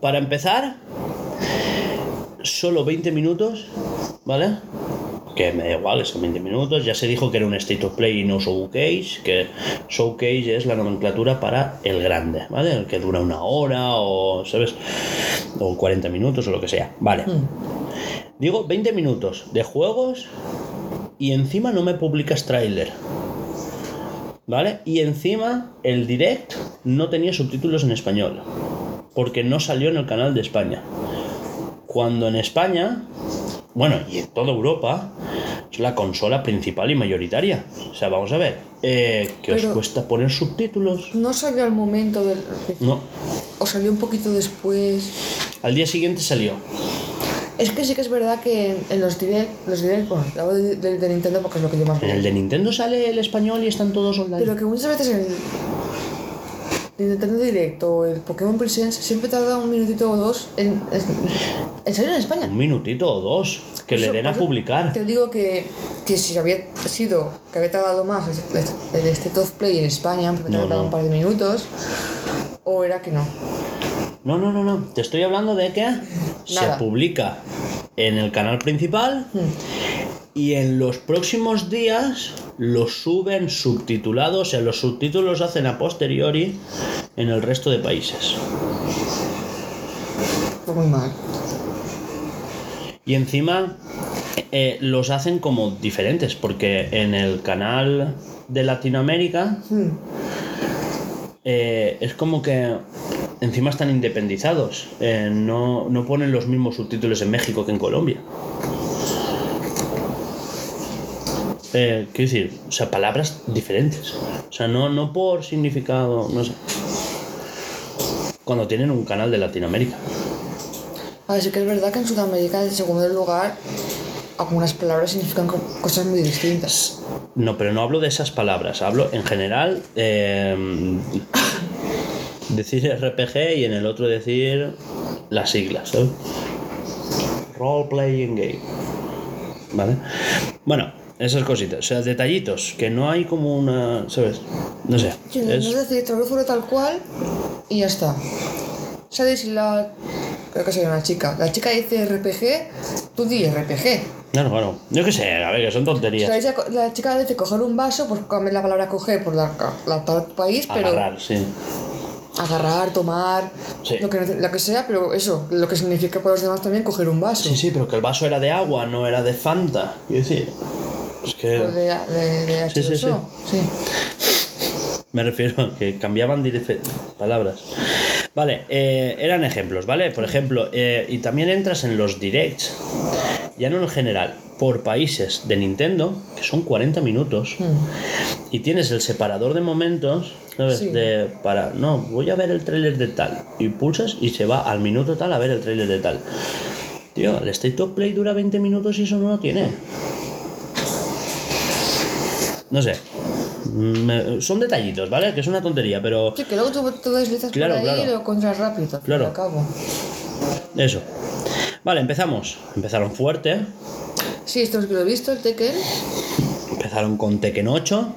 Speaker 1: para empezar, solo 20 minutos, ¿vale? Que me da igual, son 20 minutos. Ya se dijo que era un State of Play y no Showcase, que Showcase es la nomenclatura para el grande, ¿vale? El que dura una hora o, ¿sabes? O 40 minutos o lo que sea. Vale. Digo 20 minutos de juegos y encima no me publicas tráiler. ¿Vale? Y encima el direct no tenía subtítulos en español. Porque no salió en el canal de España. Cuando en España, bueno, y en toda Europa, es la consola principal y mayoritaria. O sea, vamos a ver, eh, ¿qué os cuesta poner subtítulos?
Speaker 2: No salió al momento del.
Speaker 1: No,
Speaker 2: O salió un poquito después.
Speaker 1: al día siguiente salió.
Speaker 2: Es que sí que es verdad que en, los direct, los direct, bueno, hablo de, de- de Nintendo porque es lo que yo más
Speaker 1: En el de Nintendo sale el español y están todos online.
Speaker 2: Pero que muchas veces en el, el Nintendo Direct o el Pokémon Presents siempre tarda un minutito o dos en, en, salir en España.
Speaker 1: Un minutito o dos, que le den a publicar.
Speaker 2: Te digo que, que si había sido, que había tardado más el, State of Play en España, porque
Speaker 1: No,
Speaker 2: tardado
Speaker 1: no.
Speaker 2: un par de minutos, o era que no.
Speaker 1: No, no, no, no. Te estoy hablando de que
Speaker 2: Nada.
Speaker 1: se publica en el canal principal y en los próximos días lo suben subtitulados, o sea, los subtítulos los hacen a posteriori en el resto de países.
Speaker 2: Fue muy mal.
Speaker 1: Y encima eh, los hacen como diferentes, porque en el canal de Latinoamérica
Speaker 2: Hmm.
Speaker 1: eh, es como que encima están independizados. Eh, no, no ponen los mismos subtítulos en México que en Colombia. Eh, quiero decir, o sea, palabras diferentes. O sea, no, no por significado, no sé. Cuando tienen un canal de Latinoamérica.
Speaker 2: A ver, sí que es verdad que en Sudamérica, en segundo lugar, algunas palabras significan co- cosas muy distintas.
Speaker 1: No, pero no hablo de esas palabras, hablo en general. eh, decir RPG y en el otro decir las siglas, ¿sabes? Role Playing Game. ¿Vale? Bueno, esas cositas, o sea, detallitos, que no hay como una. ¿Sabes? No sé.
Speaker 2: Sí, no
Speaker 1: es-
Speaker 2: es decir, traducirlo tal cual y ya está. ¿Sabes si la. Creo que soy una chica. La chica dice RPG, tú di RPG.
Speaker 1: Claro, claro. Yo qué sé, a ver, que son
Speaker 2: Si la,
Speaker 1: tonterías.
Speaker 2: la chica dice coger un vaso, pues cambia la palabra coger por la, la tal país, pero.
Speaker 1: Agarrar, sí.
Speaker 2: agarrar, tomar,
Speaker 1: Sí.
Speaker 2: lo, que, lo que sea, pero eso, lo que significa para los demás también coger un vaso.
Speaker 1: Sí, sí, pero que el vaso era de agua, no era de Fanta. Quiero decir. Es que.
Speaker 2: De, de, de
Speaker 1: Sí, sí, sí.
Speaker 2: H2O, sí.
Speaker 1: Me refiero a que cambiaban palabras. Vale, eh, eran ejemplos, ¿vale? Por ejemplo, eh, y también entras en los directs, ya no en general, por países de Nintendo, que son 40 minutos, y tienes el separador de momentos, ¿sabes?
Speaker 2: Sí.
Speaker 1: De, para, no, voy a ver el tráiler de tal, y pulsas y se va al minuto tal a ver el tráiler de tal. Tío, el State of Play dura 20 minutos y eso no lo tiene. No sé. Me- son detallitos, ¿vale? Que es una tontería, pero
Speaker 2: Sí, que luego tú, tú deslizas
Speaker 1: Claro,
Speaker 2: por ahí
Speaker 1: claro.
Speaker 2: y lo encuentras rápido.
Speaker 1: Claro.
Speaker 2: cabo.
Speaker 1: eso. Vale, empezamos. Empezaron fuerte.
Speaker 2: Sí, esto es que lo he visto, el Tekken,
Speaker 1: Empezaron con Tekken 8.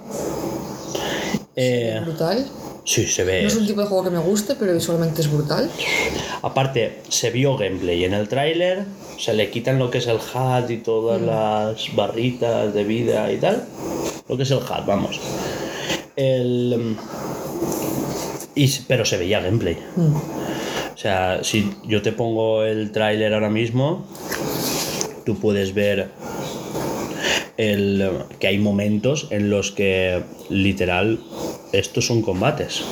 Speaker 1: Eh,
Speaker 2: brutal.
Speaker 1: sí, se ve.
Speaker 2: No es un tipo de juego que me guste, pero visualmente es brutal.
Speaker 1: Aparte, se vio gameplay en el tráiler. Se le quitan lo que es el HUD y todas las barritas de vida y tal. Lo que es el HUD, vamos. El. mm, y, pero se veía gameplay.
Speaker 2: Mm.
Speaker 1: O sea, si yo te pongo el tráiler ahora mismo, tú puedes ver el, que hay momentos en los que literal estos son combates.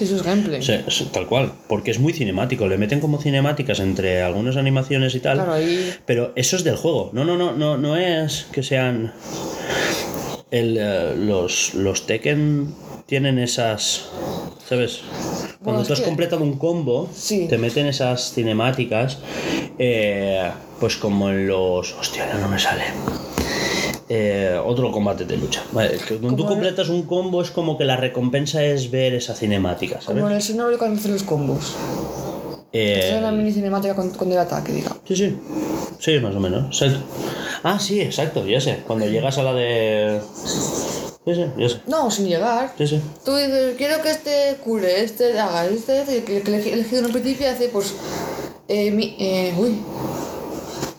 Speaker 2: Sí, eso es gameplay.
Speaker 1: Sí, tal cual, porque es muy cinemático, le meten como cinemáticas entre algunas animaciones y tal.
Speaker 2: Claro, ahí-
Speaker 1: Pero eso es del juego. No, no, no, no, no es que sean el, eh, los los Tekken tienen esas, ¿sabes? Cuando
Speaker 2: es
Speaker 1: tú has
Speaker 2: que-
Speaker 1: completado un combo,
Speaker 2: Sí.
Speaker 1: te meten esas cinemáticas, eh, pues como en los, hostia, ya no me sale. Eh, otro combate de lucha. Vale, que cuando tú
Speaker 2: en-
Speaker 1: completas un combo es como que la recompensa es ver esa cinemática, ¿sabes?
Speaker 2: Como en el Xenoblade cuando hace los combos.
Speaker 1: Eh,
Speaker 2: Es una mini cinemática con, con el ataque, diga.
Speaker 1: Sí, sí. Sí, más o menos. Exacto. Ah, sí, exacto, ya sé. Cuando llegas a la de. Sí, sí, ya sé.
Speaker 2: No, sin llegar.
Speaker 1: Sí, sí.
Speaker 2: Tú dices, quiero que este cure, este haga, este hace, que, que he elegido un principio hace, pues, eh, mi, eh, uy,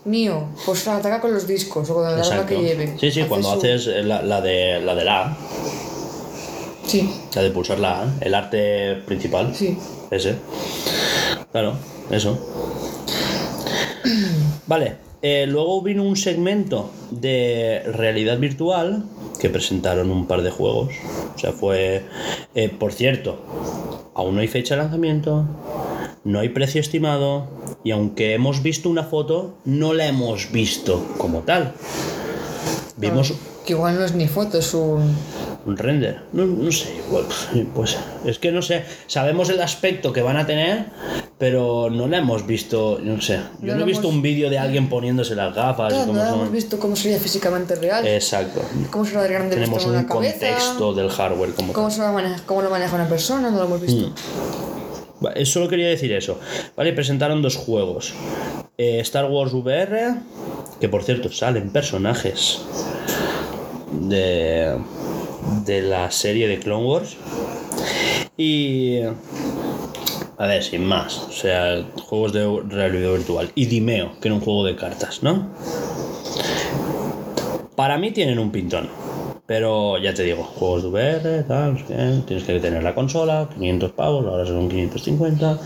Speaker 2: mío, pues ataca con los discos o con arma
Speaker 1: Exacto.
Speaker 2: que lleve.
Speaker 1: Sí, sí,
Speaker 2: Hace
Speaker 1: cuando
Speaker 2: su-
Speaker 1: haces la, la de la de la A,
Speaker 2: Sí,
Speaker 1: la de pulsar la A, el arte principal.
Speaker 2: sí.
Speaker 1: Ese. Claro, eso. Vale. Eh, luego vino un segmento de realidad virtual que presentaron un par de juegos. O sea, fue. eh, por cierto, aún no hay fecha de lanzamiento, no hay precio estimado. Y aunque hemos visto una foto, no la hemos visto como tal. Vimos
Speaker 2: Que igual no es ni foto, es un...
Speaker 1: un render. No, no sé, igual. Pues es que no sé. Sabemos el aspecto que van a tener, pero no la hemos visto. No sé. Yo
Speaker 2: No
Speaker 1: no,
Speaker 2: lo
Speaker 1: he visto
Speaker 2: hemos-
Speaker 1: un vídeo de alguien poniéndose las gafas y
Speaker 2: Claro,
Speaker 1: cómo
Speaker 2: no
Speaker 1: son.
Speaker 2: hemos visto cómo sería físicamente real,
Speaker 1: Exacto.
Speaker 2: cómo de grande
Speaker 1: Tenemos un contexto del hardware como
Speaker 2: cómo, se va a manejar, cómo lo maneja una persona, no lo hemos visto.
Speaker 1: Mm. Solo quería decir eso. Vale, presentaron dos juegos. Eh, Star Wars VR, que por cierto salen personajes de, de la serie de Clone Wars. Y... A ver, sin más. O sea, juegos de realidad virtual. Y Dimeo, que era un juego de cartas, ¿no? Para mí tienen un pintón. Pero ya te digo, juegos de VR, tal, tienes que tener la consola, 500 pavos, ahora son 550.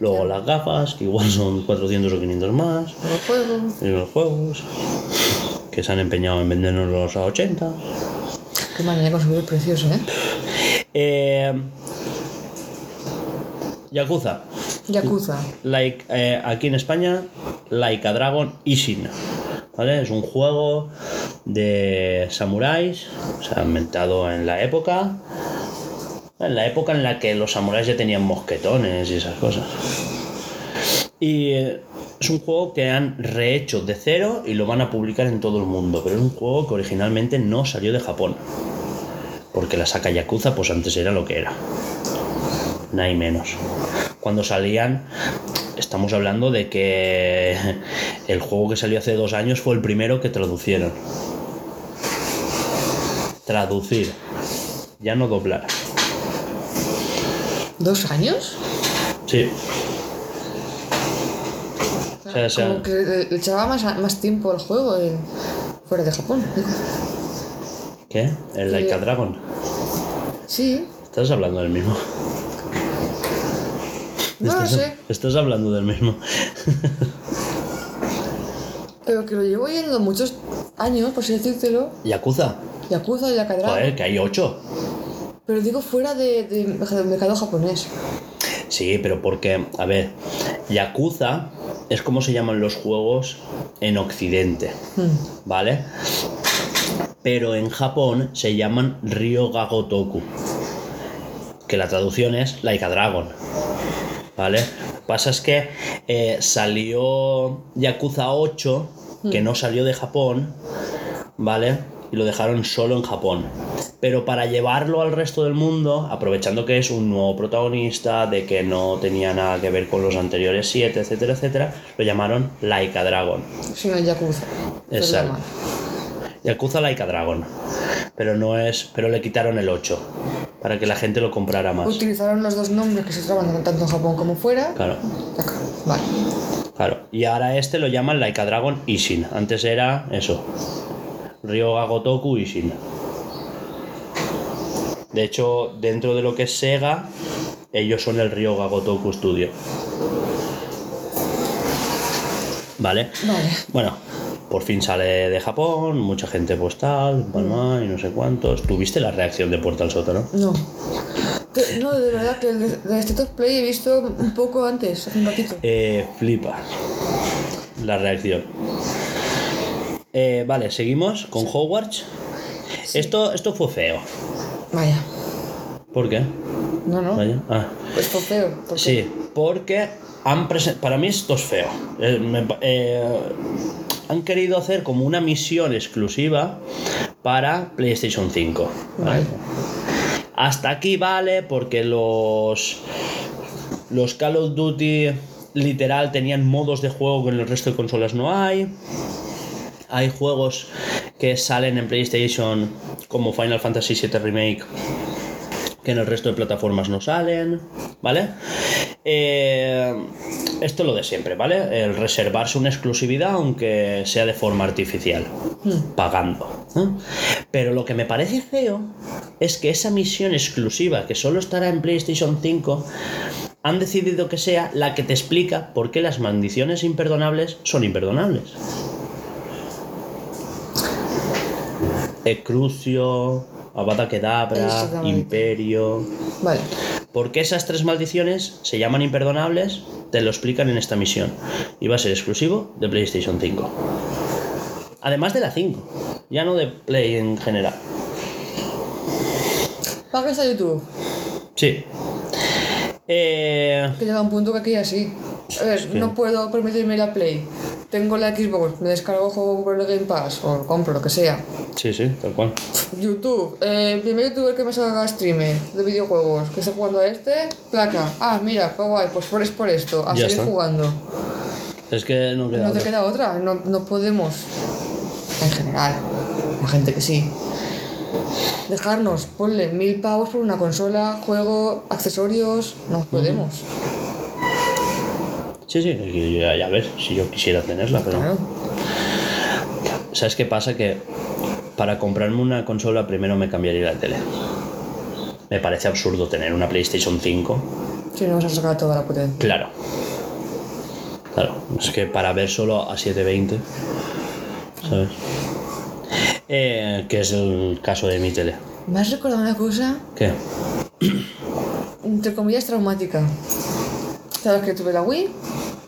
Speaker 1: Luego las gafas, que igual son 400 o 500 más.
Speaker 2: El juego,
Speaker 1: Y los juegos, que se han empeñado en vendernos a 80.
Speaker 2: Qué manera de conseguir precios, ¿eh?
Speaker 1: Eh, Yakuza.
Speaker 2: Yakuza.
Speaker 1: Like, eh, aquí en España, Like a Dragon Ishin. ¿Vale? Es un juego de samuráis, o sea, inventado en la época. En la época en la que los samuráis ya tenían mosquetones y esas cosas. Y eh, es un juego que han rehecho de cero y lo van a publicar en todo el mundo, pero es un juego que originalmente no salió de Japón. Porque la saca Yakuza, pues antes era lo que era. Nada y menos. Cuando salían, estamos hablando de que el juego que salió hace dos años fue el primero que traducieron. Traducir, ya no doblar.
Speaker 2: ¿Dos años?
Speaker 1: Sí. Sea, o sea,
Speaker 2: Como que le echaba más, más tiempo al juego en- fuera de Japón.
Speaker 1: ¿Qué? El Laika Dragon.
Speaker 2: Sí,
Speaker 1: Estás hablando del mismo.
Speaker 2: no lo sé,
Speaker 1: estás hablando del mismo.
Speaker 2: pero que lo llevo yendo muchos años, por así decírtelo,
Speaker 1: Yakuza.
Speaker 2: Yakuza y Yakadra.
Speaker 1: Joder, que hay ocho.
Speaker 2: Pero digo fuera de, de- del mercado japonés.
Speaker 1: Sí, pero porque, a ver, Yakuza es como se llaman los juegos en Occidente,
Speaker 2: Hmm.
Speaker 1: ¿vale? Pero en Japón se llaman Ryogagotoku, que la traducción es Laika Dragon, ¿vale? Lo que pasa es que eh, salió Yakuza 8, que no salió de Japón, ¿vale? Y lo dejaron solo en Japón. Pero para llevarlo al resto del mundo, aprovechando que es un nuevo protagonista, de que no tenía nada que ver con los anteriores siete, etcétera, etcétera, lo llamaron Laika Dragon.
Speaker 2: Si no Yakuza.
Speaker 1: Exacto. Yakuza Laika Dragon. Pero no es. Pero le quitaron el 8. Para que la gente lo comprara más.
Speaker 2: Utilizaron los dos nombres que se usaban tanto en Japón como fuera.
Speaker 1: Claro,
Speaker 2: Acá. Vale.
Speaker 1: claro. Y ahora este lo llaman Laika Dragon Ishin. Antes era eso. Ryoga Gotoku Ishin. De hecho, dentro de lo que es Sega, ellos son el Ryoga Gotoku Studio. ¿Vale?
Speaker 2: Vale.
Speaker 1: Bueno, por fin sale de Japón, mucha gente postal, Palma y no sé cuántos. ¿Tuviste la reacción de Puerta al Sótano?
Speaker 2: No. Que- No, de verdad que el de, State of Play he visto un poco antes, hace un ratito.
Speaker 1: Eh, flipas la reacción. Eh, vale, seguimos con Hogwarts. Esto, esto fue feo.
Speaker 2: Vaya.
Speaker 1: ¿Por qué?
Speaker 2: No, no.
Speaker 1: Vaya. Ah.
Speaker 2: Pues fue feo.
Speaker 1: Sí, porque han para mí esto es feo. Eh, me eh, han querido hacer como una misión exclusiva para PlayStation 5. ¿vale?
Speaker 2: Vale.
Speaker 1: Hasta aquí vale porque los los Call of Duty literal tenían modos de juego que en el resto de consolas no hay. Hay juegos que salen en PlayStation como Final Fantasy VII Remake que en el resto de plataformas no salen, ¿vale? Eh, esto es lo de siempre, ¿vale? El reservarse una exclusividad aunque sea de forma artificial, pagando. ¿eh? Pero lo que me parece feo es que esa misión exclusiva que solo estará en PlayStation 5 han decidido que sea la que te explica por qué las maldiciones imperdonables son imperdonables. Ecrucio, Avada Kedavra. Imperio.
Speaker 2: Vale.
Speaker 1: ¿Por qué esas tres maldiciones se llaman imperdonables? Te lo explican en esta misión. Y va a ser exclusivo de PlayStation 5. Además de la 5, ya no de Play en general.
Speaker 2: Pagas a YouTube.
Speaker 1: Sí. Eh,
Speaker 2: Que llega un punto que aquí así. A ver, no puedo permitirme la Play. Tengo la Xbox, me descargo juego por el Game Pass o lo compro, lo que sea.
Speaker 1: sí, sí, tal cual.
Speaker 2: YouTube, eh, el primer youtuber que me salga streamer de videojuegos, que esté jugando a este, placa. Ah, mira, qué guay, pues por, es por esto, a
Speaker 1: Ya
Speaker 2: seguir
Speaker 1: está.
Speaker 2: jugando.
Speaker 1: Es que no queda
Speaker 2: No te
Speaker 1: otra.
Speaker 2: queda otra, no, no podemos, en general, la gente que sí. Dejarnos, ponle mil pavos por una consola, juego, accesorios, no podemos.
Speaker 1: Sí, sí, ya, ya ves, si yo quisiera tenerla, pero...
Speaker 2: Claro.
Speaker 1: ¿Sabes qué pasa? Que para comprarme una consola primero me cambiaría la tele. Me parece absurdo tener una PlayStation 5
Speaker 2: Si no vas a sacar toda la potencia.
Speaker 1: Claro. Claro, es que para ver solo a 720, ¿sabes? Eh, que es el caso de mi tele.
Speaker 2: Me has recordado una cosa,
Speaker 1: ¿Qué?
Speaker 2: entre comillas, traumática. ¿Sabes que tuve la Wii?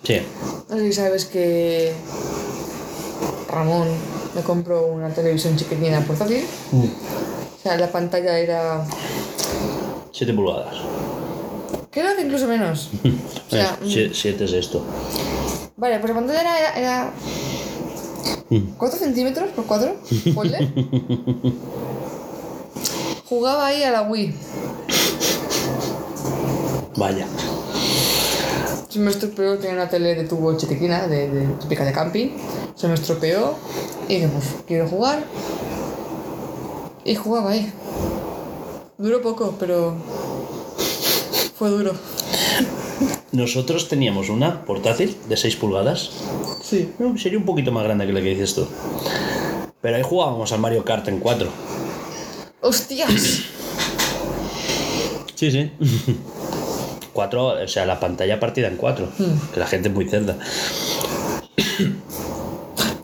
Speaker 1: Sí,
Speaker 2: No sé si sabes que Ramón me compró una televisión chiquitina portátil. O sea, la pantalla era...
Speaker 1: 7 pulgadas.
Speaker 2: Creo que incluso menos. O sea,
Speaker 1: 7 es esto.
Speaker 2: Vale, pues la pantalla era, era
Speaker 1: Mm.
Speaker 2: 4 centímetros por 4, ponle. Jugaba ahí a la Wii.
Speaker 1: Vaya.
Speaker 2: Se me estropeó, tenía una tele de tubo chetiquina, de, de típica de camping. Se me estropeó y dije, pues quiero jugar. Y jugaba ahí. Duró poco, pero fue duro.
Speaker 1: Nosotros teníamos una portátil de 6 pulgadas.
Speaker 2: Sí.
Speaker 1: Sería un poquito más grande que la que dices tú. Pero ahí jugábamos al Mario Kart en 4.
Speaker 2: ¡Hostias!
Speaker 1: Sí, sí. 4, o sea, la pantalla partida en 4. Que la gente es muy cerda.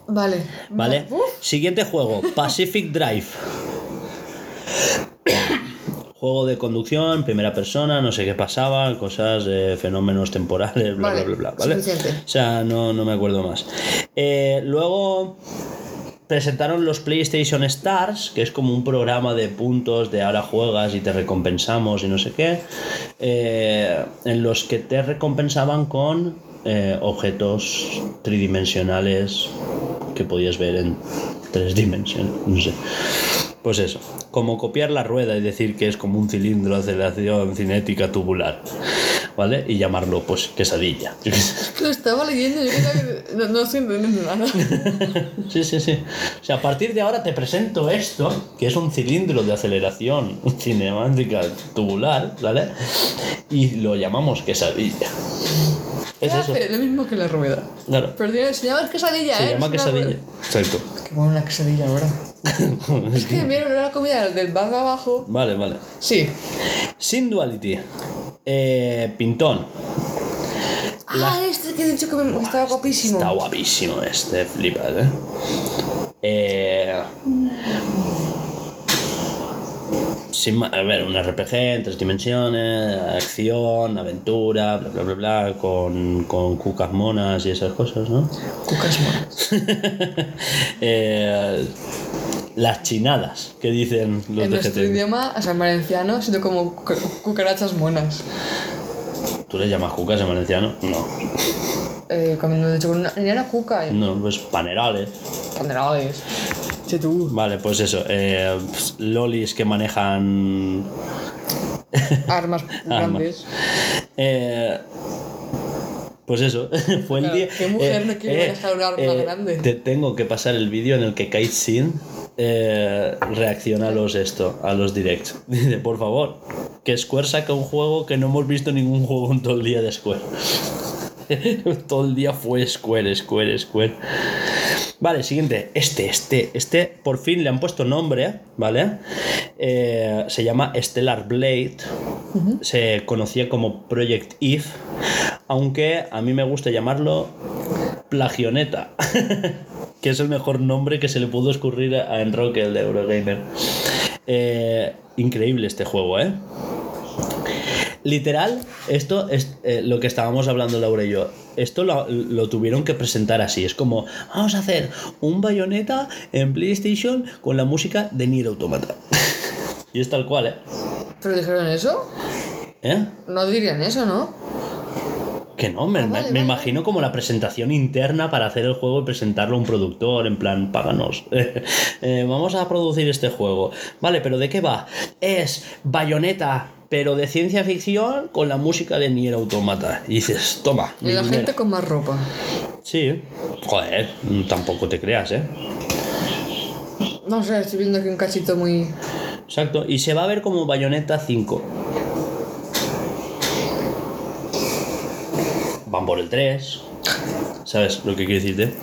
Speaker 2: Vale.
Speaker 1: ¿Vale? Siguiente juego, Pacific Drive. Juego de conducción, primera persona, no sé qué pasaba, cosas, eh, fenómenos temporales, bla,
Speaker 2: Vale,
Speaker 1: bla, bla, bla, ¿vale?
Speaker 2: suficiente.
Speaker 1: O sea, no, no me acuerdo más. Eh, luego presentaron los PlayStation Stars, que es como un programa de puntos de ahora juegas y te recompensamos y no sé qué, eh, en los que te recompensaban con eh, objetos tridimensionales que podías ver en tres dimensiones, no sé. Pues eso, como copiar la rueda y decir que es como un cilindro de aceleración cinética tubular, ¿vale? Y llamarlo pues quesadilla.
Speaker 2: Lo estaba leyendo yo creo que no, no estoy entendiendo nada.
Speaker 1: Sí, sí, sí. O sea, a partir de ahora te presento esto, que es un cilindro de aceleración cinemática tubular, ¿vale? Y lo llamamos quesadilla. Es eso.
Speaker 2: Lo mismo que la rueda.
Speaker 1: Claro.
Speaker 2: Pero tiene- se llama quesadilla,
Speaker 1: Se
Speaker 2: ¿eh?
Speaker 1: llama
Speaker 2: Es una
Speaker 1: quesadilla. Exacto.
Speaker 2: Qué buena la quesadilla ahora. Es que mira, la comida del bar de abajo.
Speaker 1: Vale, vale.
Speaker 2: Sí.
Speaker 1: Sin duality. Eh, pintón. La-
Speaker 2: Ah, este que he dicho que me- estaba guapísimo.
Speaker 1: Está guapísimo este, flipas, ¿eh? Eh, sin a ver, un RPG en tres dimensiones, acción, aventura, bla bla bla bla, con, con cucas monas y esas cosas, ¿no?
Speaker 2: Cucas monas.
Speaker 1: Eh, las chinadas que dicen los
Speaker 2: En
Speaker 1: de
Speaker 2: nuestro
Speaker 1: GT.
Speaker 2: idioma, o sea, en valenciano, siento como cu- cucarachas monas.
Speaker 1: ¿Tú le llamas cucas en valenciano? No.
Speaker 2: Eh, cuando he dicho con una niña era cuca, eh.
Speaker 1: No, pues panerales.
Speaker 2: Panderales. Sí, tú.
Speaker 1: Vale, pues eso. eh, pues, lolis que manejan
Speaker 2: Armas
Speaker 1: Armas.
Speaker 2: grandes.
Speaker 1: Eh, pues eso, fue el
Speaker 2: Claro,
Speaker 1: día.
Speaker 2: ¿qué mujer no quiere manejar un arma grande?
Speaker 1: Te tengo que pasar el vídeo en el que Kate Sin eh, reacciona a los esto, a los directs. Dice, por favor, que Square saca un juego que no hemos visto ningún juego en todo el día de Square. todo el día fue Square, Square, Square. Vale, siguiente. Este, este, este, por fin le han puesto nombre, ¿vale? Eh, se llama Stellar Blade. Se conocía como Project Eve. Aunque a mí me gusta llamarlo Plagioneta. que es el mejor nombre que se le pudo escurrir a Enroque, el de Eurogamer. Eh, increíble este juego, ¿eh? Literal, esto es eh, lo que estábamos hablando Laura y yo. Esto lo, lo tuvieron que presentar así. Es como, vamos a hacer un bayoneta en PlayStation con la música de Nier Automata. y es tal cual, ¿eh?
Speaker 2: ¿Pero dijeron eso?
Speaker 1: ¿Eh?
Speaker 2: No dirían eso, ¿no?
Speaker 1: Que no, me,
Speaker 2: Ah, vale,
Speaker 1: me- imagino como la presentación interna para hacer el juego y presentarlo a un productor, en plan, páganos. Eh, vamos a producir este juego. Vale, pero ¿de qué va? Es bayoneta, pero de ciencia ficción con la música de Nier Automata. Y dices, toma.
Speaker 2: Y la
Speaker 1: dinero.
Speaker 2: gente con más ropa.
Speaker 1: Sí. Joder, tampoco te creas, ¿eh?
Speaker 2: No sé, estoy viendo aquí un cachito muy.
Speaker 1: Exacto. Y se va a ver como Bayonetta 5. Por el 3. ¿Sabes lo que quiero decirte?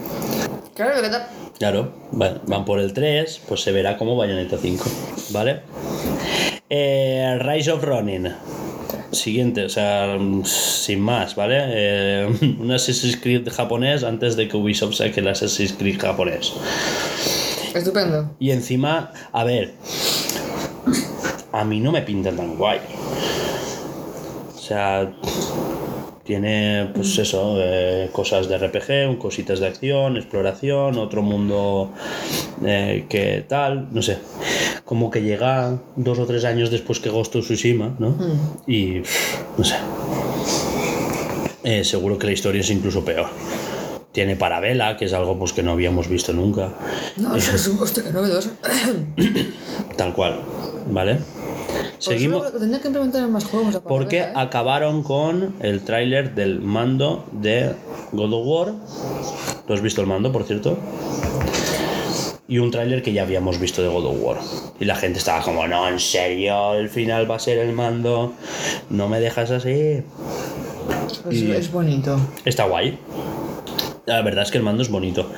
Speaker 2: Claro, que ta-
Speaker 1: Claro, van, van por el 3, pues se verá como Bayonetta 5, ¿vale? Eh, Rise of Ronin. Siguiente, o sea, sin más, ¿vale? Eh, un Assassin's Creed japonés antes de que Ubisoft saque el Assassin's Creed japonés.
Speaker 2: Estupendo.
Speaker 1: Y encima, a ver, a mí no me pinta tan guay. O sea, tiene, pues eso, eh, cosas de RPG, cositas de acción, exploración, otro mundo eh, que tal, no sé. Como que llega dos o tres años después que Ghost of Tsushima, ¿no? Y, pff, no sé. Eh, seguro que la historia es incluso peor. Tiene parabela, que es algo pues que no habíamos visto nunca.
Speaker 2: No, eso es un hostia, qué novedoso.
Speaker 1: Tal cual, ¿vale? Seguimos.
Speaker 2: Tendría que implementar en más juegos.
Speaker 1: Porque
Speaker 2: ¿eh?
Speaker 1: acabaron con el tráiler del mando de God of War. ¿Tú has visto el mando, por cierto? Y un tráiler que ya habíamos visto de God of War. Y la gente estaba como, no, en serio, el final va a ser el mando. No me dejas así.
Speaker 2: Pues
Speaker 1: y-
Speaker 2: Es bonito.
Speaker 1: Está guay. La verdad es que el mando es bonito.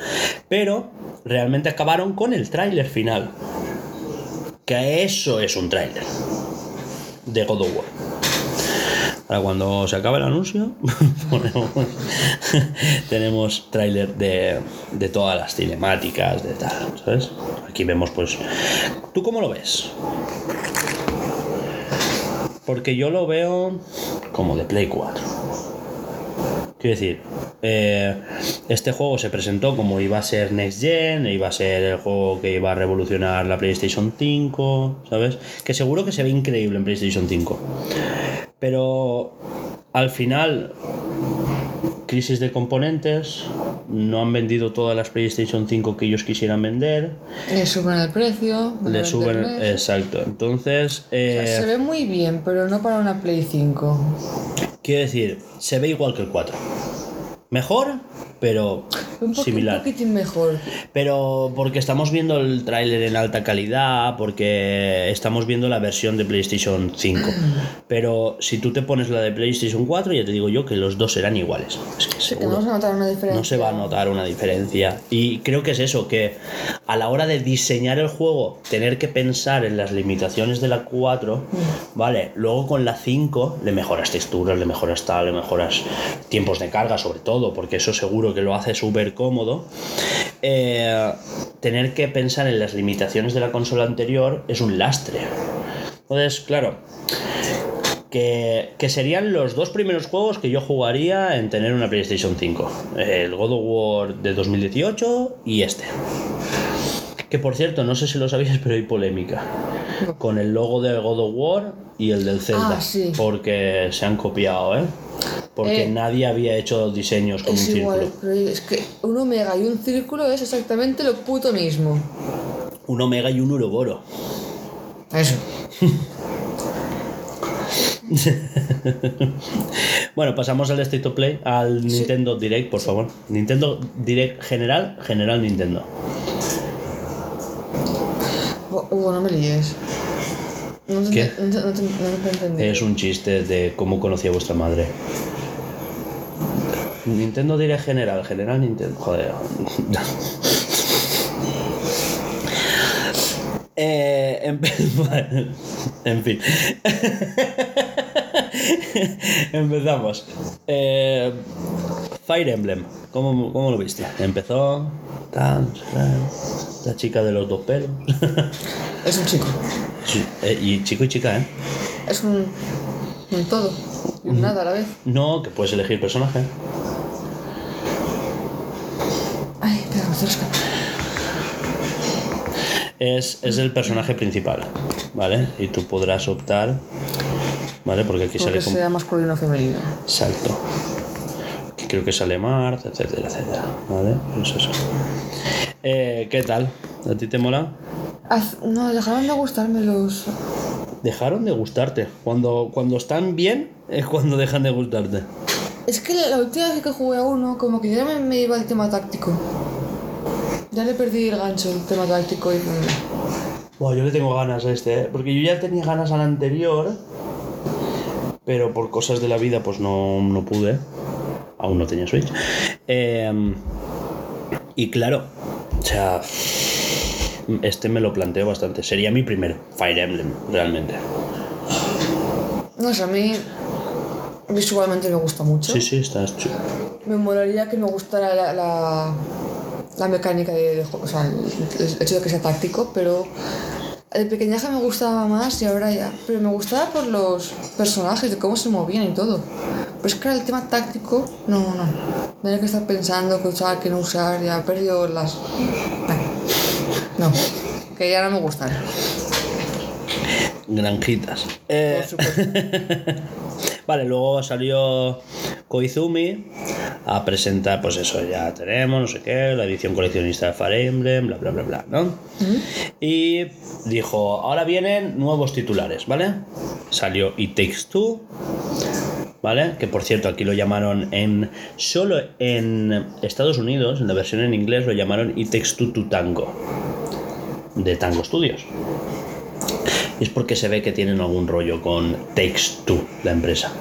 Speaker 1: Pero realmente acabaron con el tráiler final. Que eso es un tráiler. De God of War. Ahora cuando se acabe el anuncio, tenemos tráiler de, de todas las cinemáticas, de tal, ¿sabes? Aquí vemos pues... ¿Tú cómo lo ves? Porque yo lo veo como de Play 4. Quiero decir, eh, este juego se presentó como iba a ser Next Gen, iba a ser el juego que iba a revolucionar la PlayStation 5, ¿sabes? Que seguro que se ve increíble en PlayStation 5. Pero al final, crisis de componentes, no han vendido todas las PlayStation 5 que ellos quisieran vender,
Speaker 2: Le suben el precio.
Speaker 1: le suben...
Speaker 2: venderles.
Speaker 1: Exacto, entonces...
Speaker 2: O sea,
Speaker 1: eh,
Speaker 2: Se ve muy bien, pero no para una Play 5.
Speaker 1: Quiero decir, se ve igual que el 4. Mejor, pero
Speaker 2: Un, poqui-
Speaker 1: similar.
Speaker 2: un poquitín mejor.
Speaker 1: Pero porque estamos viendo el tráiler en alta calidad, porque estamos viendo la versión de PlayStation 5. Pero si tú te pones la de PlayStation 4, ya te digo yo que los dos serán iguales. Es que
Speaker 2: Que
Speaker 1: seguro.
Speaker 2: a notar una diferencia.
Speaker 1: No se va a notar una diferencia. Y creo que es eso, que a la hora de diseñar el juego, tener que pensar en las limitaciones de la 4, vale, luego con la 5 le mejoras texturas, le mejoras tal, le mejoras tiempos de carga sobre todo, porque eso seguro que lo hace súper cómodo. Eh, tener que pensar en las limitaciones de la consola anterior es un lastre. Entonces, claro, que, que serían los dos primeros juegos que yo jugaría en tener una PlayStation 5. El God of War de 2018 y este. Que por cierto, no sé si lo sabíais, pero hay polémica. Con el logo del God of War y el del Zelda.
Speaker 2: Ah, sí.
Speaker 1: Porque se han copiado, ¿eh? Porque
Speaker 2: Eh,
Speaker 1: nadie había hecho diseños con un
Speaker 2: igual,
Speaker 1: círculo.
Speaker 2: es que un omega y un círculo es exactamente lo puto mismo.
Speaker 1: Un Omega y un Uroboro.
Speaker 2: Eso.
Speaker 1: Bueno, pasamos al State of Play, al Nintendo Direct, por favor. Nintendo Direct general, general Nintendo.
Speaker 2: Hugo, no me líes. No te,
Speaker 1: ¿Qué?
Speaker 2: No no te-.
Speaker 1: Es un chiste de cómo conocí a vuestra madre. Nintendo Direct general, general Nintendo. Joder. Eh, en fin. Empezamos. Eh, Fire Emblem. ¿Cómo, cómo lo viste? Empezó. Tan, la chica de los dos pelos.
Speaker 2: Es un chico.
Speaker 1: Sí, eh, y chico y chica, ¿eh?
Speaker 2: Es un. un todo. Y un nada a la vez.
Speaker 1: No, que puedes elegir personaje.
Speaker 2: Ay, espera, me.
Speaker 1: Es, es el personaje principal, ¿vale? Y tú podrás optar, ¿vale? Porque aquí sale
Speaker 2: Porque
Speaker 1: como
Speaker 2: sea masculino o femenino.
Speaker 1: salto. Aquí creo que sale Marta, etcétera, etcétera, ¿vale? Pues eso. Eh, ¿Qué tal? ¿A ti te mola?
Speaker 2: Haz- no, dejaron de gustarme los.
Speaker 1: Dejaron de gustarte. Cuando, cuando están bien es cuando dejan de gustarte.
Speaker 2: Es que la, última vez que jugué a uno, como que ya me, me iba el tema táctico. Ya le perdí el gancho, el tema táctico y.
Speaker 1: Buah, yo le tengo ganas a este, ¿eh? porque yo ya tenía ganas al anterior, pero por cosas de la vida pues no, no pude. Aún no tenía Switch. Eh, y claro, o sea, este me lo planteo bastante. Sería mi primer Fire Emblem, realmente.
Speaker 2: No sé, a mí. Visualmente me gusta mucho.
Speaker 1: Sí, sí, estás chulo.
Speaker 2: Me molaría que me gustara la, la, la mecánica de, de o sea, el, el hecho de que sea táctico, pero de pequeñaje me gustaba más y ahora ya. Pero me gustaba por los personajes, de cómo se movían y todo. Pero es que ahora el tema táctico, no, no. Tener que estar pensando qué usar, qué no usar, ya he perdido las. No, que ya no me gustan.
Speaker 1: Granjitas. Eh,
Speaker 2: Por supuesto.
Speaker 1: Vale, luego salió Koizumi, a presentar, pues eso, ya tenemos, no sé qué, la edición coleccionista de Fire Emblem, bla, bla, bla, bla, ¿no? Y dijo, ahora vienen nuevos titulares, ¿vale? Salió It Takes Two, ¿vale? Que por cierto, aquí lo llamaron en. Solo en Estados Unidos, en la versión en inglés, lo llamaron It Takes Two to Tango, de Tango Studios. Y es porque se ve que tienen algún rollo con Takes Two, la empresa.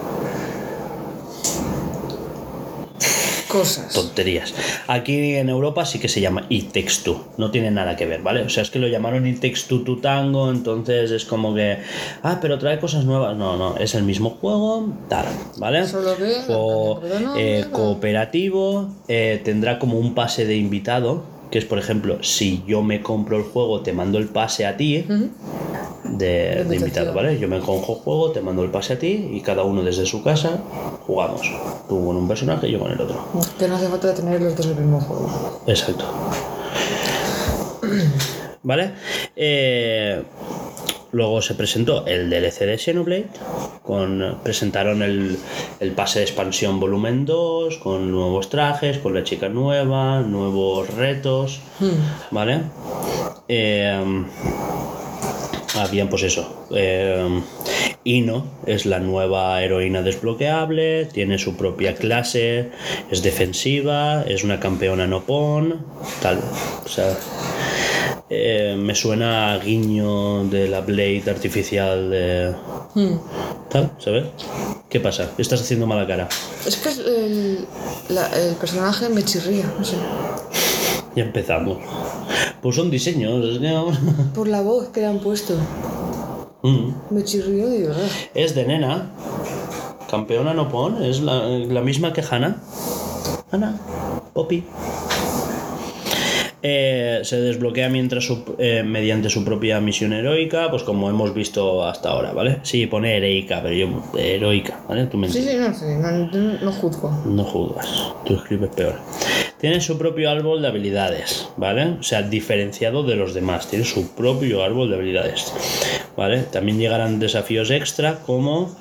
Speaker 2: Cosas.
Speaker 1: Tonterías. Aquí en Europa sí que se llama It Takes Two. No tiene nada que ver, ¿vale? O sea, es que lo llamaron It Takes Two to Tango, entonces es como que. Ah, pero trae cosas nuevas. No, no, es el mismo juego, tal, ¿vale?
Speaker 2: Solo que
Speaker 1: eh, cooperativo, eh, tendrá como un pase de invitado, que es, por ejemplo, si yo me compro el juego, te mando el pase a ti. De, invitado, ¿vale? Yo me cojo el juego, te mando el pase a ti y cada uno desde su casa jugamos. Tú con un personaje y yo con el otro.
Speaker 2: Que no hace falta tener los dos el mismo juego.
Speaker 1: Exacto. ¿Vale? Eh, luego se presentó el DLC de Xenoblade. Con, presentaron el, el pase de expansión volumen 2, con nuevos trajes, con la chica nueva, nuevos retos. ¿Vale? Eh, habían pues eso. eh, Ino es la nueva heroína desbloqueable, tiene su propia clase, es defensiva, es una campeona no pon, tal. O sea, eh, me suena a guiño de la Blade artificial de. Tal, ¿sabes? ¿Qué pasa? Estás haciendo mala cara.
Speaker 2: Es que el, la- el personaje me chirría, no sé.
Speaker 1: Ya empezamos. Pues son diseños, es que vamos-
Speaker 2: Por la voz que le han puesto.
Speaker 1: Mm.
Speaker 2: Me chirrió verdad.
Speaker 1: Es de nena. Campeona no pon, es la, la misma que Hannah. Hannah, Poppy. Eh, se desbloquea mientras su- eh, mediante su propia misión heroica, pues como hemos visto hasta ahora, ¿vale? Sí, pone heroica, pero yo heroica, ¿vale? Tú me
Speaker 2: Sí, sí, no no, no, no juzgo.
Speaker 1: No juzgas, tú escribes peor. Tiene su propio árbol de habilidades, ¿vale? O sea, diferenciado de los demás, tiene su propio árbol de habilidades, ¿vale? También llegarán desafíos extra como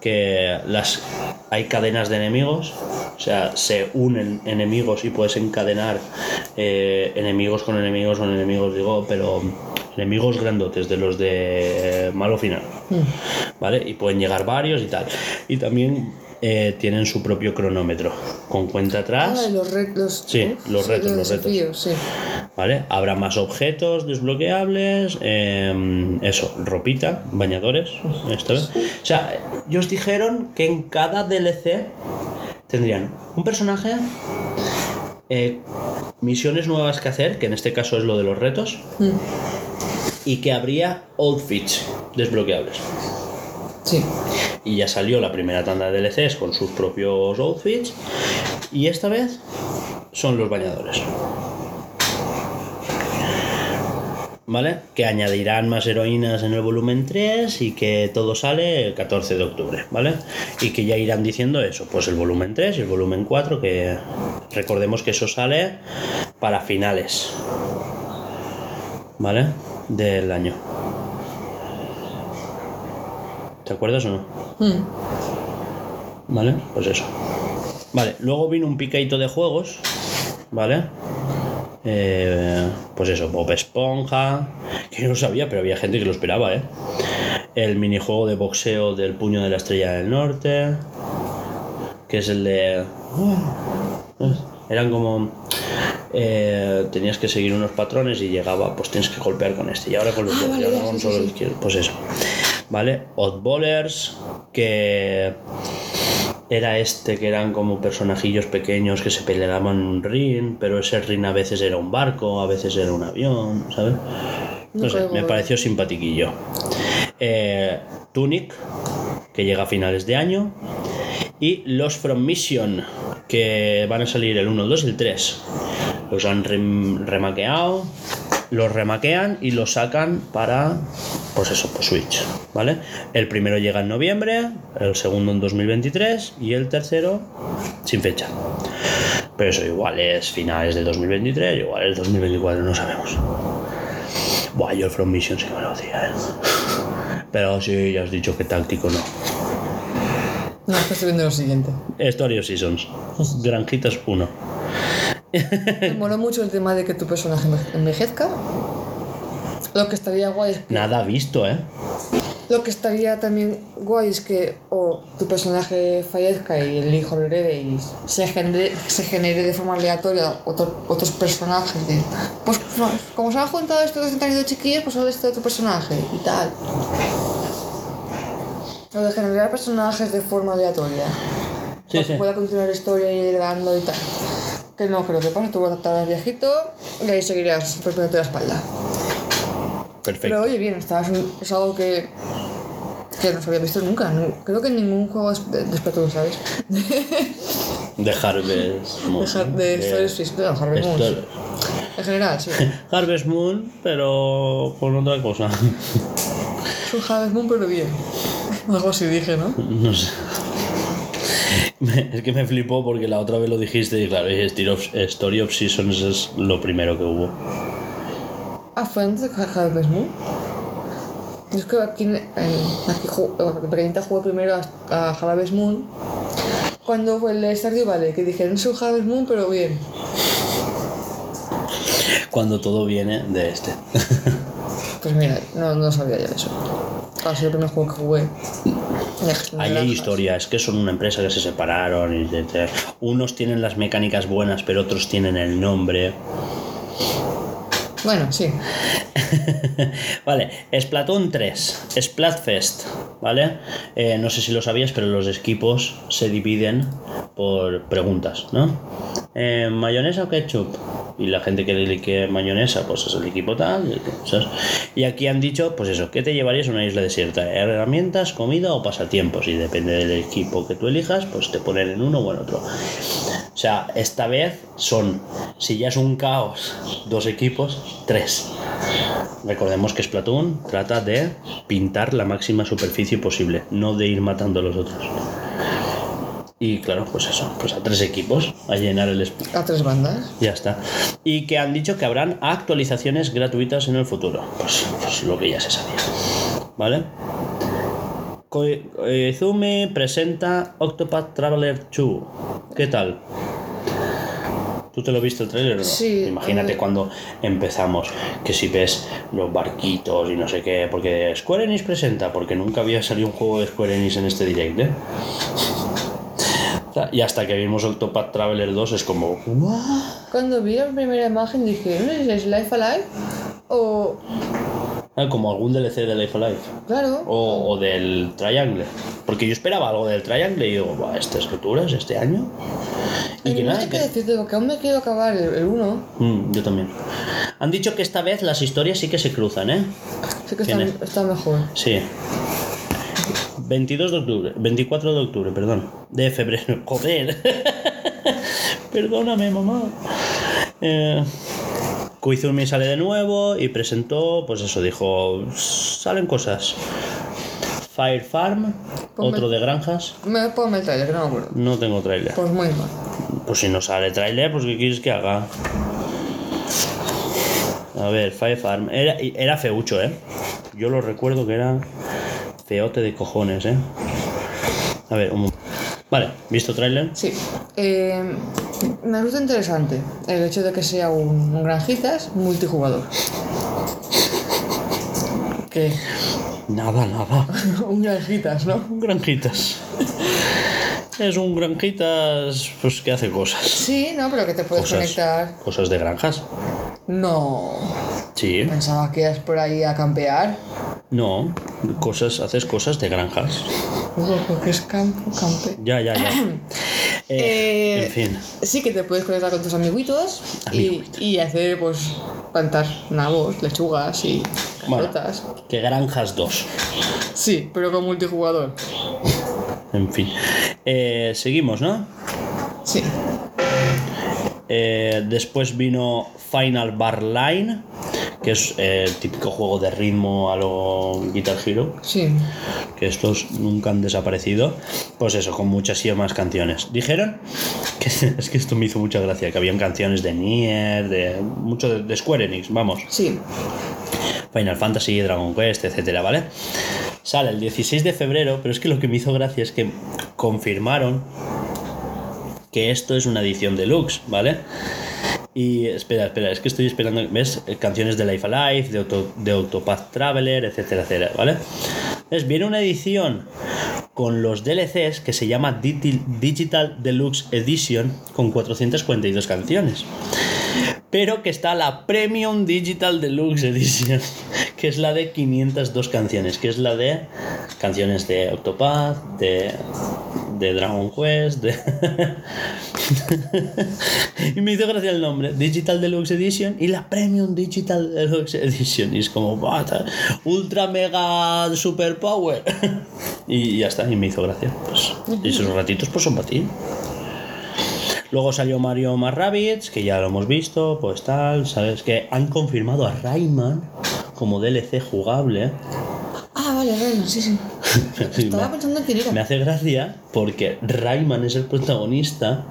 Speaker 1: que las hay cadenas de enemigos, o sea, se unen enemigos y puedes encadenar eh, enemigos con enemigos con enemigos, digo, pero enemigos grandotes de los de malo final, ¿vale? Y pueden llegar varios y tal. Y también eh, tienen su propio cronómetro, con cuenta atrás.
Speaker 2: Ah, los retos.
Speaker 1: Sí, los retos, los retos.
Speaker 2: desafíos, sí.
Speaker 1: ¿Vale? Habrá más objetos desbloqueables, eh, eso, ropita, bañadores, esto es. O sea, ellos dijeron que en cada DLC tendrían un personaje, eh, misiones nuevas que hacer, que en este caso es lo de los retos,
Speaker 2: Mm,
Speaker 1: y que habría outfits desbloqueables.
Speaker 2: Sí.
Speaker 1: Y ya salió la primera tanda de DLCs con sus propios outfits, y esta vez son los bañadores. ¿Vale? Que añadirán más heroínas en el volumen 3 y que todo sale el 14 de octubre, ¿vale? Y que ya irán diciendo eso, pues el volumen 3 y el volumen 4, que recordemos que eso sale para finales, ¿vale? Del año. ¿Te acuerdas o no?
Speaker 2: Mm,
Speaker 1: ¿Vale? Pues eso. Vale, luego vino un picadito de juegos, ¿vale? Eh, pues eso, Bob Esponja, que yo no sabía, pero había gente que lo esperaba, ¿eh? El minijuego de boxeo del puño de la estrella del norte, que es el de... Eran como... eh, tenías que seguir unos patrones y llegaba, pues tienes que golpear con este, y ahora con los
Speaker 2: Ah,
Speaker 1: y ahora con
Speaker 2: sí,
Speaker 1: solo
Speaker 2: sí.
Speaker 1: izquierdo, pues eso. ¿Vale? Oddballers, que era este que eran como personajillos pequeños que se peleaban en un ring, pero ese ring a veces era un barco, a veces era un avión, ¿sabes? No
Speaker 2: No
Speaker 1: sé, me pareció simpatiquillo. Eh, Tunic, que llega a finales de año. Y los From Mission, que van a salir el 1, el 2 y el 3. Los han rem- remaqueado, los remaquean y los sacan para, pues eso, pues Switch, ¿vale? El primero llega en noviembre, el segundo en 2023 y el tercero sin fecha. Pero eso igual es finales de 2023, igual es 2024, no sabemos. Buah, yo el From Mission sí me lo hacía, ¿eh? Pero sí, ya has dicho que táctico no.
Speaker 2: No, estoy viendo lo siguiente.
Speaker 1: Story of Seasons. Granjitas 1.
Speaker 2: Me moló mucho el tema de que tu personaje enve- envejezca. Lo que estaría guay es que,
Speaker 1: Nada visto, ¿eh?
Speaker 2: lo que estaría también guay es que o tu personaje fallezca y el hijo lo herede y se genere, se genere de forma aleatoria otro- otros personajes de pues no, como se han juntado estos dos de chiquillos pues sale este otro personaje y tal o de generar personajes de forma aleatoria
Speaker 1: Sí, sí.
Speaker 2: pueda continuar la historia y ir dando y tal que no creo que pase tú vas a estar viejito y ahí seguirás golpeándote la espalda pero
Speaker 1: Perfecto.
Speaker 2: oye, bien, está, es, un- es algo que, que no se había visto nunca. no- creo que en ningún juego de, de Splatoon, ¿sabes?
Speaker 1: De Harvest Moon.
Speaker 2: De, Har- de no, Harvest Moon. En general, sí.
Speaker 1: Harvest Moon, pero con otra cosa.
Speaker 2: Es un Harvest Moon, pero bien. Algo así dije, ¿no?
Speaker 1: No sé. Es que me flipó porque la otra vez lo dijiste y claro, y Story of, Seasons es lo primero que hubo.
Speaker 2: Ah, fue antes de Harvest Moon. Yo es que aquí, en, aquí eh, jugué primero a, a Harvest Moon. Cuando fue el de Stardew Valley, que dijeron es un Harvest Moon, pero bien.
Speaker 1: Cuando todo viene de este.
Speaker 2: Pues mira, no, no sabía ya eso. Ha sido el primer juego que jugué.
Speaker 1: Ahí hay historias, que son una empresa que se separaron. Y de- de- unos tienen las mecánicas buenas, pero otros tienen el nombre.
Speaker 2: Bueno, sí.
Speaker 1: vale, Splatoon 3, Splatfest, ¿vale? Eh, no sé si lo sabías, pero los equipos se dividen por preguntas, ¿no? Eh, ¿Mayonesa o ketchup? Y la gente que elige mayonesa, pues es el equipo tal. Y aquí han dicho, pues eso, ¿qué te llevarías a una isla desierta? ¿Herramientas, comida o pasatiempos? Y depende del equipo que tú elijas, pues te ponen en uno o en otro. O sea, esta vez son, si ya es un caos, dos equipos, tres. Recordemos que Splatoon trata de pintar la máxima superficie posible, no de ir matando a los otros. Y claro, pues eso, pues a tres equipos a llenar el esp-
Speaker 2: A tres bandas.
Speaker 1: ya está. Y que han dicho que habrán actualizaciones gratuitas en el futuro. Pues, pues lo que ya se sabía. ¿Vale? Koizumi presenta Octopath Traveler 2. ¿Qué tal? ¿Tú te lo viste el trailer o no?
Speaker 2: Sí,
Speaker 1: Imagínate
Speaker 2: eh.
Speaker 1: cuando empezamos, que si ves los barquitos y no sé qué, porque Square Enix presenta, porque nunca había salido un juego de Square Enix en este direct, ¿eh? Y hasta que vimos Octopath Traveler 2 es como, ¿what?
Speaker 2: Cuando vi la primera imagen dije, ¿no es Life Alive? O,
Speaker 1: Ah, como algún DLC de Life Alive.
Speaker 2: claro,
Speaker 1: O, o del Triangle. Porque yo esperaba algo del Triangle y digo, "Buah, estas criaturas este año. Y
Speaker 2: y
Speaker 1: que
Speaker 2: no
Speaker 1: nada,
Speaker 2: sé qué
Speaker 1: que-
Speaker 2: decirte, porque aún me quiero acabar el 1.
Speaker 1: Mm, yo también. Han dicho que esta vez las historias sí que se cruzan, ¿eh?
Speaker 2: Sé que está, está mejor.
Speaker 1: Sí. 22 de octubre, 24 de octubre, perdón. De febrero, joder. Perdóname, mamá. Eh, Koizumi sale de nuevo y presentó, pues eso, dijo, salen cosas. Fire Farm,
Speaker 2: Ponme-
Speaker 1: otro de granjas.
Speaker 2: Me ponme el trailer, que no me acuerdo.
Speaker 1: No tengo trailer.
Speaker 2: Pues muy mal.
Speaker 1: Pues si no sale trailer, pues ¿qué quieres que haga? A ver, Fire Farm. Era, era feucho, ¿eh? Yo lo recuerdo que era feote de cojones, ¿eh? A ver, un Vale, ¿visto trailer?
Speaker 2: Sí. Eh, me resulta interesante el hecho de que sea un, un granjitas multijugador. Que
Speaker 1: Nada, nada.
Speaker 2: un granjitas, ¿no?
Speaker 1: Un granjitas. Es un granjitas, pues que hace cosas.
Speaker 2: Sí, no, pero que te puedes
Speaker 1: Cosas,
Speaker 2: conectar.
Speaker 1: cosas de granjas.
Speaker 2: No.
Speaker 1: Sí.
Speaker 2: Pensaba que ibas por ahí a campear.
Speaker 1: No, cosas, haces cosas de granjas.
Speaker 2: Porque es campo, campe.
Speaker 1: Ya, ya, ya. Eh,
Speaker 2: Eh,
Speaker 1: en fin.
Speaker 2: Sí que te puedes conectar con tus amiguitos y, y hacer, pues, plantar nabos, lechugas y
Speaker 1: Bueno.
Speaker 2: carotas.
Speaker 1: Que granjas 2.
Speaker 2: Sí, pero con multijugador.
Speaker 1: En fin. Eh, seguimos, ¿no?
Speaker 2: Sí.
Speaker 1: Eh, después vino Final Bar Line, que es el típico juego de ritmo a lo Guitar Hero,
Speaker 2: Sí.
Speaker 1: que estos nunca han desaparecido. Pues eso, con muchas y más canciones. Dijeron que es que esto me hizo mucha gracia, que habían canciones de Nier, de mucho de, de Square Enix, vamos.
Speaker 2: Sí.
Speaker 1: Final Fantasy, Dragon Quest, etcétera, ¿vale? Sale el 16 de febrero, pero es que lo que me hizo gracia es que confirmaron que esto es una edición deluxe, ¿vale? Y espera, espera, es que estoy esperando, ¿ves? Canciones de Life Alive, de, Auto, de Autopath Traveler, etcétera, etcétera, ¿vale? Entonces viene una edición con los DLCs que se llama Digital Deluxe Edition con 442 canciones. Pero que está la Premium Digital Deluxe Edition, que es la de 502 canciones, que es la de canciones de Octopath, de, de Dragon Quest, de... y me hizo gracia el nombre, Digital Deluxe Edition y la Premium Digital Deluxe Edition. Y es como, ultra mega super power. y ya está, y me hizo gracia. Pues, y esos ratitos pues son para ti. Luego salió Mario más Rabbids, que ya lo hemos visto, pues tal, ¿sabes? Que han confirmado a Rayman como DLC jugable.
Speaker 2: Ah, vale, Rayman, sí, sí. Estaba pensando en quién era.
Speaker 1: Me hace gracia porque Rayman es el protagonista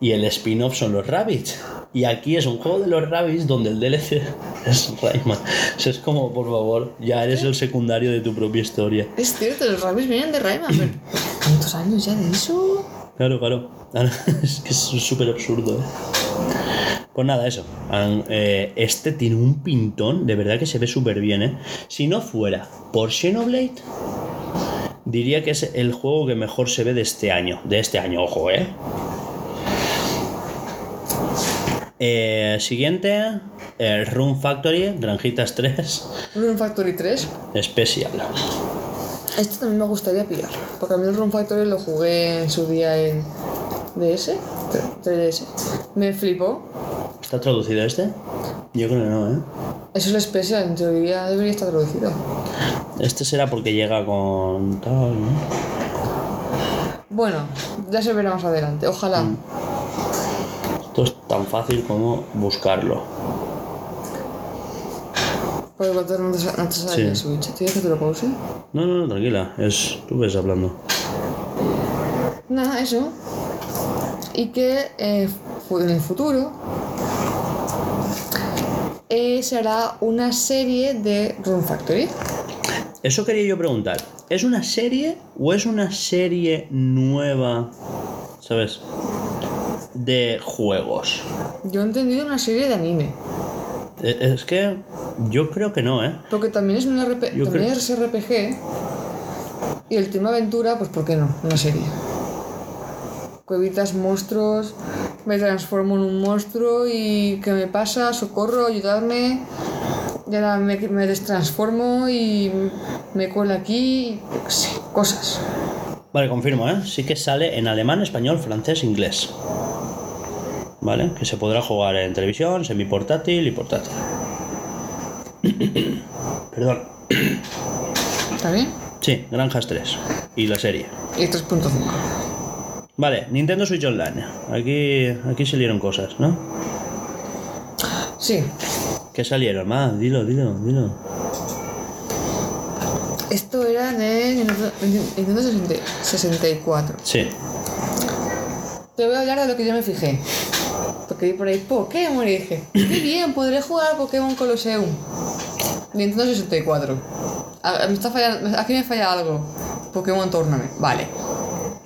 Speaker 1: y el spin-off son los Rabbits. Y aquí es un juego de los Rabbits donde el DLC es Rayman. O sea, es como, por favor, ya eres el secundario de tu propia historia.
Speaker 2: Es cierto, los Rabbits vienen de Rayman. pero ¿Cuántos años ya de eso?
Speaker 1: Claro, claro. Es que es súper absurdo. ¿eh? Pues nada, eso. Eh, este tiene un pintón, de verdad que se ve súper bien, ¿eh? Si no fuera por Xenoblade, diría que es el juego que mejor se ve de este año. De este año, ojo, ¿eh? Eh, siguiente, el Room Factory, Granjitas 3,
Speaker 2: Rune Factory 3.
Speaker 1: especial.
Speaker 2: Este también me gustaría pillar. Porque a mí el Rune Factory lo jugué en su día en DS. 3DS. Me flipó.
Speaker 1: ¿Está traducido este? Yo creo que no, ¿eh?
Speaker 2: Eso es especial, en teoría debería estar traducido.
Speaker 1: Este será porque llega con tal, ¿no?
Speaker 2: Bueno, ya se verá más adelante. Ojalá.
Speaker 1: Esto es tan fácil como buscarlo.
Speaker 2: Porque cuando no te, no te sale
Speaker 1: Sí.
Speaker 2: el Switch. ¿Tienes que te lo pause?
Speaker 1: No, no, no, tranquila. Es, tú ves hablando.
Speaker 2: Nada, eso. Y que eh, en el futuro eh, se hará una serie de Rune Factory.
Speaker 1: Eso quería yo preguntar. ¿Es una serie o es una serie nueva? ¿Sabes? De juegos.
Speaker 2: Yo he entendido una serie de anime.
Speaker 1: E- Es que yo creo que no, ¿eh?
Speaker 2: Porque también es un RP,
Speaker 1: Yo
Speaker 2: también
Speaker 1: creo-
Speaker 2: es RPG. Y el tema aventura, pues ¿por qué no? Una serie. Cuevitas monstruos, me transformo en un monstruo y ¿qué me pasa? Socorro, ayudarme. Y ahora me, me destransformo y me cuelo aquí. sé, cosas.
Speaker 1: Vale, confirmo, ¿eh? Sí que sale en alemán, español, francés, inglés. ¿Vale? Que se podrá jugar en televisión, semiportátil y portátil. Perdón.
Speaker 2: ¿Está bien?
Speaker 1: Sí, Granjas 3. Y la serie.
Speaker 2: Y 3.5.
Speaker 1: Vale, Nintendo Switch Online. Aquí, aquí salieron cosas, ¿no?
Speaker 2: Sí.
Speaker 1: ¿Qué salieron? Más, dilo, dilo, dilo.
Speaker 2: Esto era de Nintendo Nintendo 60 64.
Speaker 1: Sí.
Speaker 2: Te voy a hablar de lo que yo me fijé. Porque vi por ahí Pokémon y dije, qué bien, podré jugar a Pokémon Colosseum. Nintendo 64. A- a- me está fallando, aquí me falla algo. Pokémon Tournament. Vale.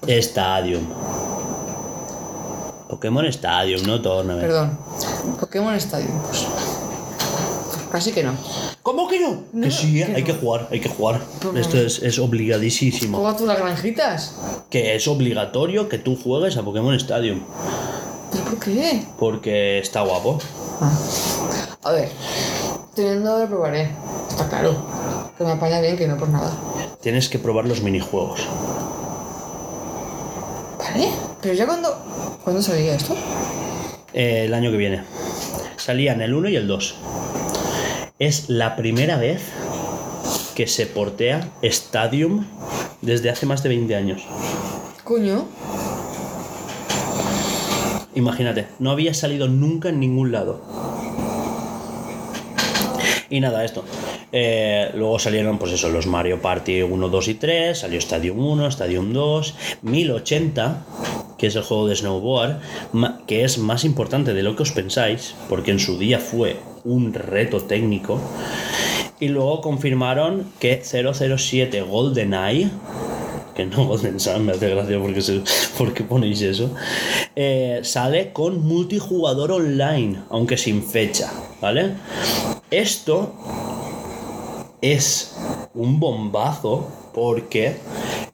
Speaker 1: Stadium. Pokémon Stadium, no Tournament.
Speaker 2: Perdón. Pokémon Stadium. Pues, pues casi que no.
Speaker 1: ¿Cómo que no?
Speaker 2: No,
Speaker 1: que sí,
Speaker 2: que
Speaker 1: hay
Speaker 2: no.
Speaker 1: que jugar, hay que jugar.
Speaker 2: Pero-
Speaker 1: Esto es, es obligadísimo.
Speaker 2: ¿Juega tú las granjitas?
Speaker 1: Que es obligatorio que tú juegues a Pokémon Stadium.
Speaker 2: ¿Pero por qué?
Speaker 1: Porque está guapo.
Speaker 2: Ah. A ver. Teniendo lo probaré. Está claro. Que me apaña bien, que no por nada.
Speaker 1: Tienes que probar los minijuegos.
Speaker 2: ¿Vale? Pero ya cuando... ¿Cuándo salía esto?
Speaker 1: Eh, el año que viene. Salían el 1 y el 2. Es la primera vez que se portea Stadium desde hace más de 20 años.
Speaker 2: Coño.
Speaker 1: Imagínate, no había salido nunca en ningún lado. Y nada, esto. Eh, luego salieron, pues eso, los Mario Party 1, 2 y 3. Salió Stadium 1, Stadium 2, 1080, que es el juego de snowboard, que es más importante de lo que os pensáis, porque en su día fue un reto técnico. Y luego confirmaron que 007 GoldenEye, que no Golden Sun, me hace gracia porque, porque ponéis eso, eh, sale con multijugador online, aunque sin fecha, ¿vale? Esto es un bombazo porque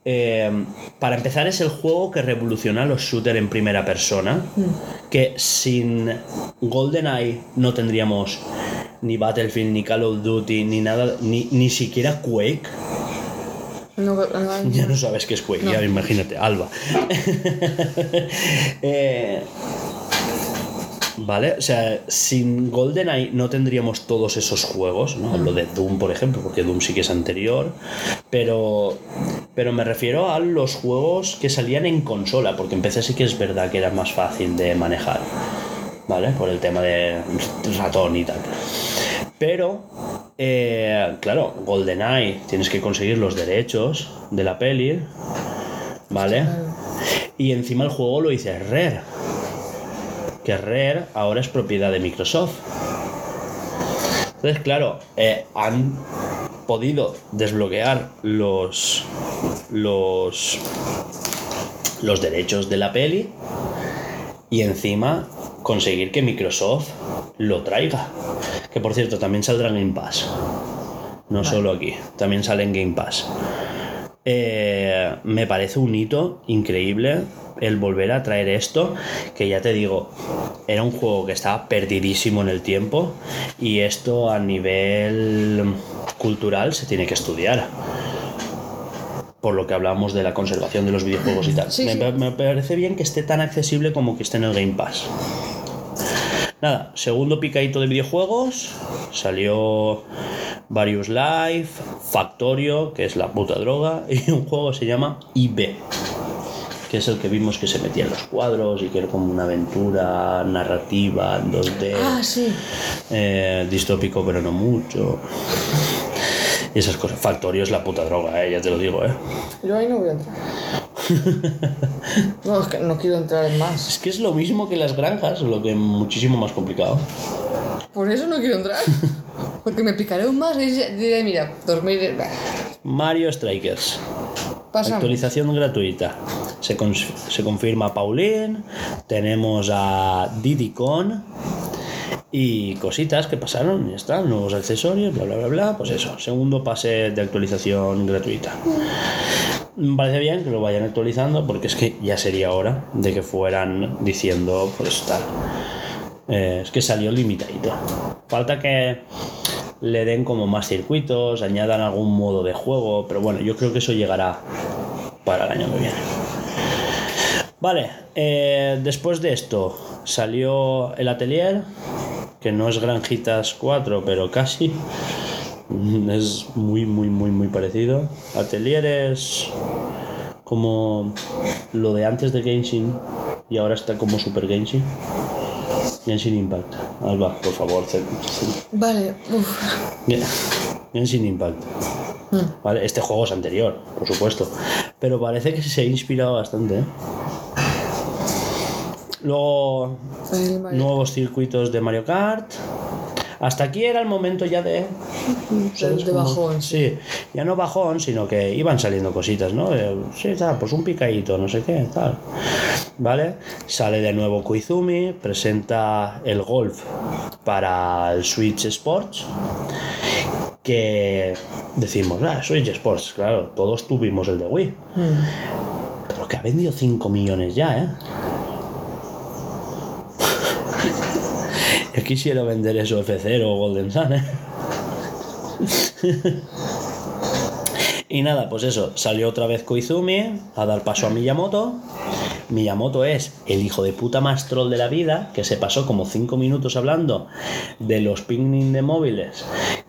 Speaker 1: eh, para empezar es el juego que revoluciona los shooters en primera persona que sin GoldenEye no tendríamos ni Battlefield ni Call of Duty ni nada ni, ni siquiera Quake.
Speaker 2: No, no,
Speaker 1: ya no sabes qué es Quake, ya imagínate, Alba. Eh, vale, o sea, sin GoldenEye no tendríamos todos esos juegos, ¿no? Hablo de Doom, por ejemplo, porque Doom sí que es anterior, pero, pero me refiero a los juegos que salían en consola, porque en PC sí que es verdad que era más fácil de manejar, ¿vale? Por el tema de ratón y tal. Pero, eh, claro, GoldenEye, tienes que conseguir los derechos de la peli, ¿vale? Y encima el juego lo dice Rare. Que Rare ahora es propiedad de Microsoft. Entonces, claro, eh, han podido desbloquear los, los, los derechos de la peli y encima conseguir que Microsoft lo traiga. Que por cierto, también saldrá en Game Pass. No solo aquí, también sale en Game Pass. Eh, me parece un hito increíble el volver a traer esto, que ya te digo, era un juego que estaba perdidísimo en el tiempo y esto a nivel cultural se tiene que estudiar. Por lo que hablamos de la conservación de los videojuegos y tal.
Speaker 2: Sí,
Speaker 1: me,
Speaker 2: sí.
Speaker 1: me parece bien que esté tan accesible como que esté en el Game Pass. Nada, segundo picadito de videojuegos. Salió Various Life, Factorio, que es la puta droga, y un juego que se llama IB, que es el que vimos que se metía en los cuadros y que era como una aventura narrativa en 2D,
Speaker 2: Ah, sí.
Speaker 1: eh, distópico pero no mucho. Y esas cosas. Factorio es la puta droga, eh, ya te lo digo, eh.
Speaker 2: Yo ahí no voy a entrar. No, es que no quiero entrar en más.
Speaker 1: Es que es lo mismo que las granjas, lo que muchísimo más complicado.
Speaker 2: Por eso no quiero entrar. Porque me picaré aún más y diré, mira, dormir. bah,
Speaker 1: Mario Strikers.
Speaker 2: Pasa.
Speaker 1: Actualización gratuita. Se, se confirma Pauline. Tenemos a Diddy Con. Y cositas que pasaron, ya está, nuevos accesorios, bla bla bla bla. Pues eso, segundo pase de actualización gratuita. Me parece bien que lo vayan actualizando porque es que ya sería hora de que fueran diciendo, pues tal. Eh, es que salió limitadito. Falta que le den como más circuitos, añadan algún modo de juego, pero bueno, yo creo que eso llegará para el año que viene. Vale, eh, después de esto salió el Atelier, que no es Granjitas 4, pero casi. Es muy, muy, muy, muy parecido. Atelier es como lo de antes de Genshin y ahora está como Super Genshin. Genshin Impact. Alba, por favor,
Speaker 2: Vale, uff.
Speaker 1: Gen- Genshin Impact. Vale, este juego es anterior, por supuesto. Pero parece que se ha inspirado bastante. ¿eh? Luego, nuevos circuitos de Mario Kart. Hasta aquí era el momento ya de. ¿sabes
Speaker 2: de bajón,
Speaker 1: Sí, ya no bajón, sino que iban saliendo cositas, ¿no? Eh, Sí, tal, pues un picadito, no sé qué, tal. ¿Vale? Sale de nuevo Koizumi, presenta el golf para el Switch Sports. Que decimos, ah, Switch Sports, claro, todos tuvimos el de Wii.
Speaker 2: Mm.
Speaker 1: Pero que ha vendido 5 millones ya, ¿eh? Yo quisiera vender eso F0 o Golden Sun, ¿eh? y nada, pues eso, salió otra vez Koizumi a dar paso a Miyamoto. Miyamoto es el hijo de puta más troll de la vida, que se pasó como 5 minutos hablando de los pinging de móviles.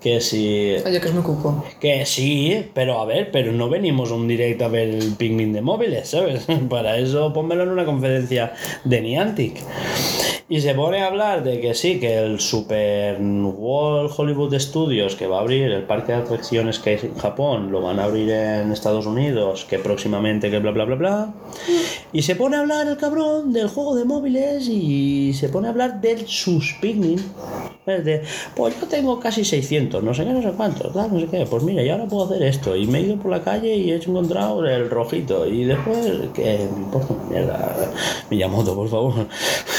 Speaker 1: Que si
Speaker 2: Oye, que es muy cuco.
Speaker 1: que sí, pero a ver, pero no venimos un directo a ver el picnic de móviles, ¿sabes? Para eso pónmelo en una conferencia de Niantic. Y se pone a hablar de que sí, que el Super World Hollywood Studios que va a abrir el parque de atracciones que hay en Japón, lo van a abrir en Estados Unidos, que próximamente que bla bla bla bla. Y se pone a hablar el cabrón del juego de móviles y se pone a hablar del sus picnic Es de, pues yo tengo casi 600, no sé qué, no sé cuántos, tal, no sé qué. Pues mira, yo ahora puedo hacer esto. Y me he ido por la calle y he encontrado el rojito. Y después, que me importa una mierda. Miyamoto, por favor.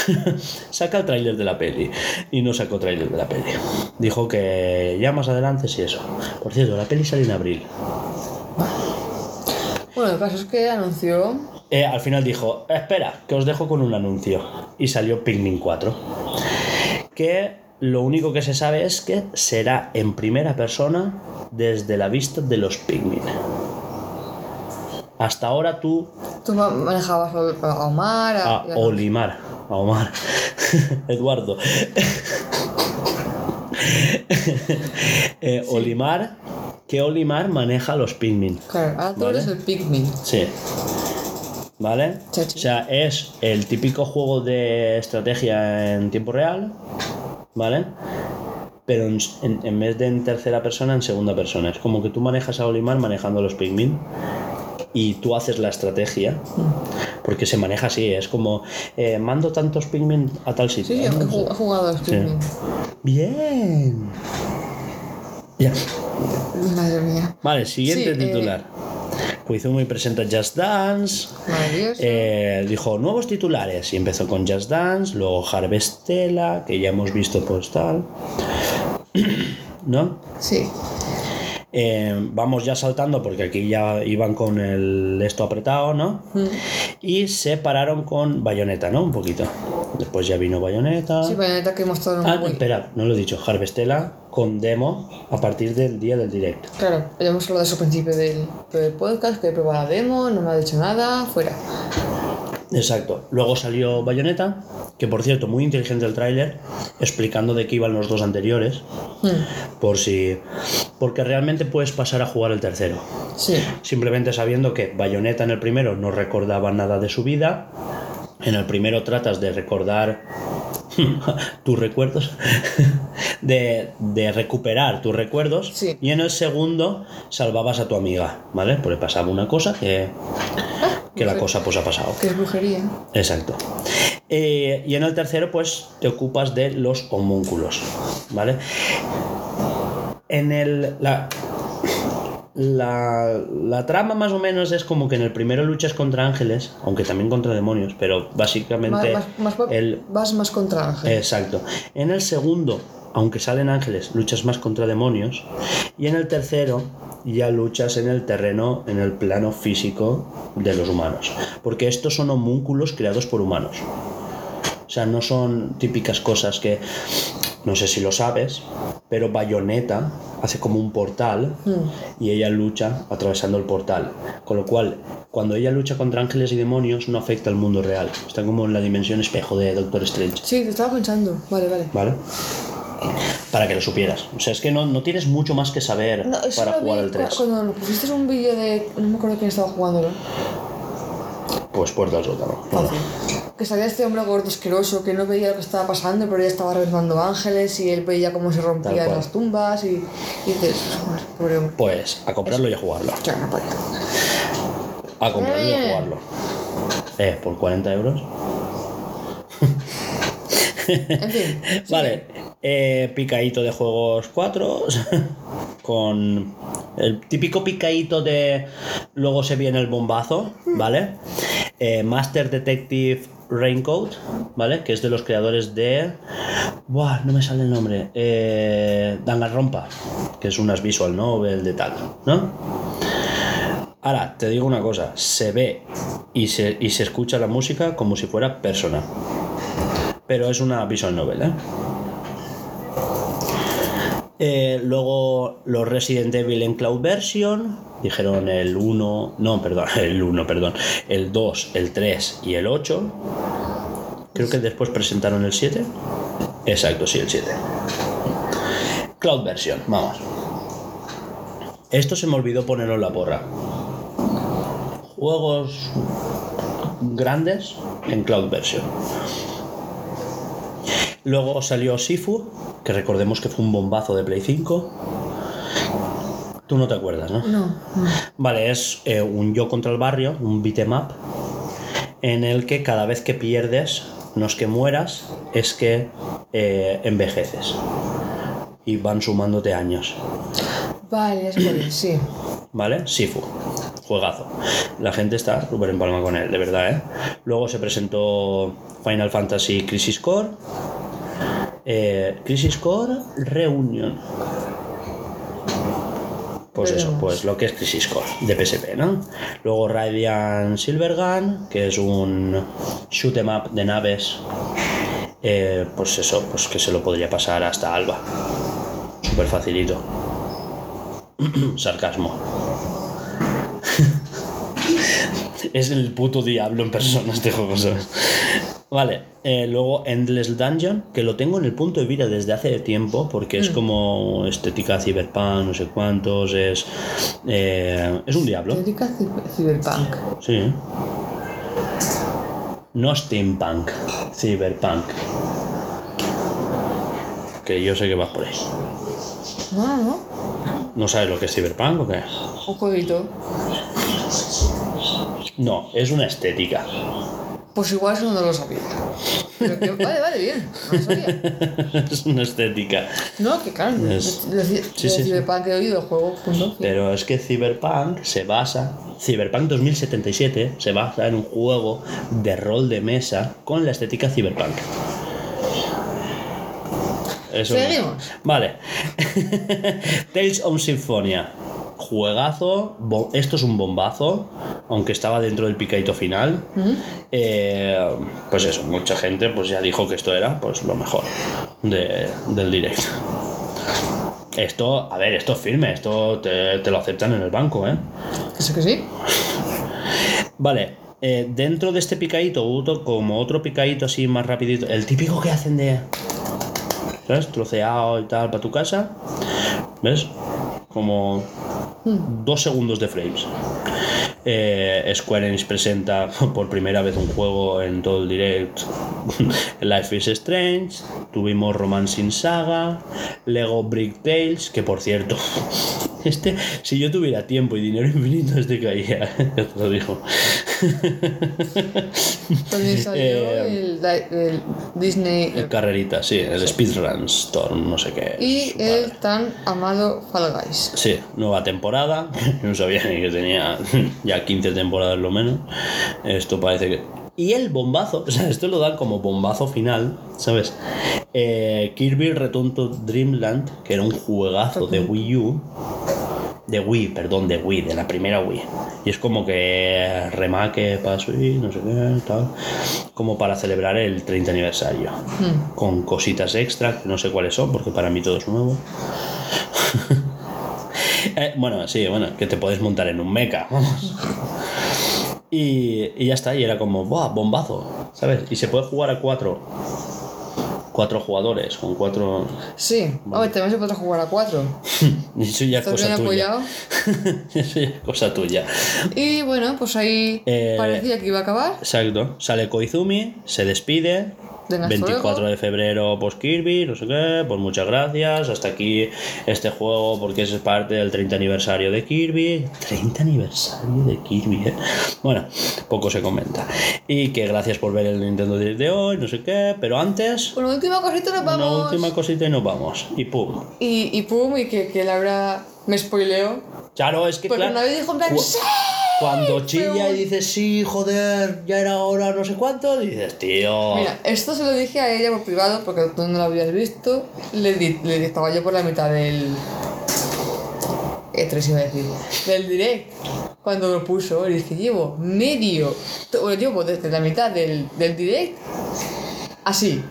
Speaker 1: Saca el tráiler de la peli. Y no sacó tráiler de la peli. Dijo que ya más adelante sí eso. Por cierto, la peli sale en abril.
Speaker 2: Bueno, el caso es que anunció.
Speaker 1: Eh, al final dijo, espera, que os dejo con un anuncio. Y salió Pikmin 4. Que lo único que se sabe es que será en primera persona desde la vista de los Pikmin. Hasta ahora tú
Speaker 2: Tú ma- manejabas a Omar, a,
Speaker 1: a Olimar, a Omar, Eduardo. Eh, Olimar, que Olimar maneja los Pikmin.
Speaker 2: Claro, ahora tú
Speaker 1: Vale.
Speaker 2: eres el Pikmin.
Speaker 1: Sí. ¿Vale?
Speaker 2: Chachi.
Speaker 1: O sea, es el típico juego de estrategia en tiempo real, ¿vale? Pero en, en- en vez de en tercera persona, en segunda persona. Es como que tú manejas a Olimar manejando a los Pikmin y tú haces la estrategia. Porque se maneja así, es como eh, mando tantos Pikmin a tal sitio.
Speaker 2: Sí,
Speaker 1: ¿no?
Speaker 2: he jugado a los Pikmin.
Speaker 1: Bien. Ya.
Speaker 2: Madre mía.
Speaker 1: Vale, siguiente
Speaker 2: Sí, eh,
Speaker 1: titular. Koizumi presenta Just Dance. Eh, dijo nuevos titulares y empezó con Just Dance, luego Harvestella, que ya hemos visto pues tal. ¿No?
Speaker 2: Sí.
Speaker 1: Eh, vamos ya saltando porque aquí ya iban con el esto apretado, ¿no?
Speaker 2: Mm.
Speaker 1: Y se pararon con Bayonetta, ¿no? Un poquito. Después ya vino Bayonetta.
Speaker 2: Sí, Bayonetta que mostraron
Speaker 1: Ah,
Speaker 2: muy...
Speaker 1: espera, no lo he dicho. Harvestella con demo a partir del día del directo.
Speaker 2: Claro, ya hemos hablado de eso al principio del, del podcast, que he probado la demo, no me ha dicho nada, fuera.
Speaker 1: Exacto. Luego salió Bayonetta, que por cierto, muy inteligente el tráiler, explicando de qué iban los dos anteriores,
Speaker 2: Mm.
Speaker 1: por si... Porque realmente puedes pasar a jugar el tercero.
Speaker 2: Sí.
Speaker 1: Simplemente sabiendo que Bayonetta en el primero no recordaba nada de su vida, en el primero tratas de recordar tus recuerdos, de, de recuperar tus recuerdos,
Speaker 2: Sí.
Speaker 1: y en el segundo salvabas a tu amiga, ¿vale? Porque pasaba una cosa que, que la
Speaker 2: Sí.
Speaker 1: cosa pues ha pasado.
Speaker 2: Que es brujería.
Speaker 1: Exacto. Eh, y en el tercero, pues te ocupas de los homúnculos, ¿vale? En el. La, la, la trama más o menos es como que en el primero luchas contra ángeles, aunque también contra demonios, pero básicamente
Speaker 2: más, más pa-
Speaker 1: el,
Speaker 2: Vas más contra Ángel.
Speaker 1: Exacto. En el segundo, aunque salen ángeles, luchas más contra demonios. Y en el tercero, ya luchas en el terreno, en el plano físico de los humanos. Porque estos son homúnculos creados por humanos. O sea, no son típicas cosas que, no sé si lo sabes, pero Bayonetta hace como un portal y ella lucha atravesando el portal. Con lo cual, cuando ella lucha contra ángeles y demonios, no afecta al mundo real. Está como en la dimensión espejo de Doctor Strange.
Speaker 2: Sí, te estaba pensando. Vale, vale.
Speaker 1: ¿Vale? Para que lo supieras. O sea, es que no, no tienes mucho más que saber
Speaker 2: No,
Speaker 1: para jugar al
Speaker 2: cu-
Speaker 1: 3.
Speaker 2: Cuando pusiste un vídeo de. No me acuerdo quién estaba jugándolo.
Speaker 1: Pues puerta al sótano.
Speaker 2: Fácil. Que salía este hombre gordo asqueroso que no veía lo que estaba pasando, pero ella estaba reventando ángeles y él veía cómo se rompían las tumbas y, y dices, "Joder, pobre hombre.
Speaker 1: Pues a comprarlo y a jugarlo.
Speaker 2: Ya, no podía.
Speaker 1: A comprarlo y a
Speaker 2: Eh.
Speaker 1: jugarlo. Eh, por 40 euros.
Speaker 2: En fin.
Speaker 1: Vale, eh, picadito de juegos 4 con el típico picadito de luego se viene el bombazo, ¿vale? Eh, Master Detective Raincoat, ¿vale? Que es de los creadores de... Buah, no me sale el nombre. Eh, Danganronpa, que es unas visual novel de tal, ¿no? Ahora, te digo una cosa, se ve y se, y se escucha la música como si fuera persona. Pero es una visual novel, ¿eh? Eh, luego los Resident Evil en Cloud Version, dijeron el 1, no, perdón, el 1, perdón, el 2, el 3 y el 8. Creo que después presentaron el 7. Exacto, sí, el 7. Cloud Version, vamos. Esto se me olvidó ponerlo en la porra. Juegos grandes en Cloud Version. Luego salió Sifu, que recordemos que fue un bombazo de Play 5. Tú no te acuerdas, ¿no?
Speaker 2: No, no.
Speaker 1: Vale, es eh, un yo contra el barrio, un beat'em up, en el que cada vez que pierdes no es que mueras, es que eh, envejeces. Y van sumándote años.
Speaker 2: Vale, es, sí.
Speaker 1: ¿Vale? Sifu. Juegazo. La gente está súper en palma con él, de verdad, ¿eh? Luego se presentó Final Fantasy Crisis Core. Eh, Crisis Core Reunion. Pues eso, pues lo que es Crisis Core de PSP, ¿no? Luego Radiant Silvergun, que es un shoot 'em up de naves. Eh, pues eso, pues que se lo podría pasar hasta Alba. Súper facilito. Sarcasmo. es el puto diablo en persona este juego, ¿sabes? Vale, eh, luego Endless Dungeon, que lo tengo en el punto de vida desde hace tiempo, porque es como estética cyberpunk, no sé cuántos, es. eh, es un diablo.
Speaker 2: Ci- Cyberpunk.
Speaker 1: Sí. No steampunk, cyberpunk. Que yo sé que vas por ahí.
Speaker 2: No, no,
Speaker 1: ¿No sabes lo que es cyberpunk o qué?
Speaker 2: un jueguito.
Speaker 1: No, es una estética.
Speaker 2: Pues igual eso no lo sabía. Pero que- vale, vale, bien. No lo sabía.
Speaker 1: es una estética.
Speaker 2: No, que claro,
Speaker 1: Es- sí,
Speaker 2: he oído juego, punto.
Speaker 1: Pero es que Cyberpunk se basa, Cyberpunk 2077 se basa en un juego de rol de mesa con la estética Cyberpunk. Eso.
Speaker 2: Seguimos.
Speaker 1: Vale. Tales of Symphonia. Juegazo. Esto es un bombazo. Aunque estaba dentro del picadito final. Eh, pues eso, mucha gente pues ya dijo que esto era pues lo mejor de- del directo. Esto, a ver, esto es firme, esto te, te lo aceptan en el banco, ¿eh?
Speaker 2: Que sé que sí.
Speaker 1: Vale, eh, dentro de este picadito como otro picadito así más rapidito, el típico que hacen de, ¿sabes? Troceado y tal para tu casa, ¿ves? Como dos segundos de frames. Eh, Square Enix presenta por primera vez un juego en todo el direct. Life is Strange. Tuvimos Romancing Saga. Lego Brick Tales. Que por cierto, este, si yo tuviera tiempo y dinero infinito, este caía. Ya te lo digo.
Speaker 2: También salió
Speaker 1: Eh,
Speaker 2: el, Di- el Disney
Speaker 1: El carrerita, sí, el Speedrun Storm, no sé qué.
Speaker 2: y
Speaker 1: Vale.
Speaker 2: el tan amado Fall Guys.
Speaker 1: Sí, nueva temporada. No sabía ni que tenía ya 15 temporadas lo menos. Esto parece que. Y el bombazo, o sea, esto lo dan como bombazo final, ¿sabes? Eh, Kirby Return to Dreamland, que era un juegazo de Wii U. De Wii, perdón, de Wii, de la primera Wii. Y es como que remake para Switch, no sé qué, tal. Como para celebrar el 30 aniversario. Con cositas extra, que no sé cuáles son, porque para mí todo es nuevo. Eh, bueno, sí, bueno, que te puedes montar en un mecha, vamos. Y, y ya está, y era como, ¡buah! Bombazo, ¿sabes? Y se puede jugar a cuatro. Cuatro jugadores, con cuatro.
Speaker 2: Sí, hombre, también se puede jugar a cuatro.
Speaker 1: Eso ya es
Speaker 2: ¿Estás bien
Speaker 1: cosa tuya.
Speaker 2: apoyado?
Speaker 1: Eso ya es cosa tuya.
Speaker 2: Y bueno, pues ahí
Speaker 1: Eh,
Speaker 2: parecía que iba a acabar.
Speaker 1: Exacto. Sale Koizumi, se despide.
Speaker 2: Venga, hasta
Speaker 1: 24
Speaker 2: luego.
Speaker 1: de febrero, pues Kirby, no sé qué, pues muchas gracias. Hasta aquí este juego, porque es parte del 30 aniversario de Kirby. 30 aniversario de Kirby, ¿eh? Bueno, poco se comenta. Y que gracias por ver el Nintendo Direct de hoy, no sé qué, pero antes,
Speaker 2: Bueno, última cosita nos
Speaker 1: una
Speaker 2: vamos.
Speaker 1: última cosita y nos vamos. Y pum.
Speaker 2: Y, y pum, y que, que Laura me spoileó.
Speaker 1: Claro, es que
Speaker 2: Porque
Speaker 1: claro,
Speaker 2: una vez dijo en plan, ¡Sí!
Speaker 1: Cuando chilla y dices, sí, joder, ya era hora, no sé cuánto, dices, tío.
Speaker 2: Mira, esto se lo dije a ella por privado porque tú no lo habías visto. Le, di- le estaba yo por la mitad del. E3 iba a decir. Del direct. Cuando lo puso, le dije, llevo medio. Bueno, llevo desde la mitad del, del direct. Así.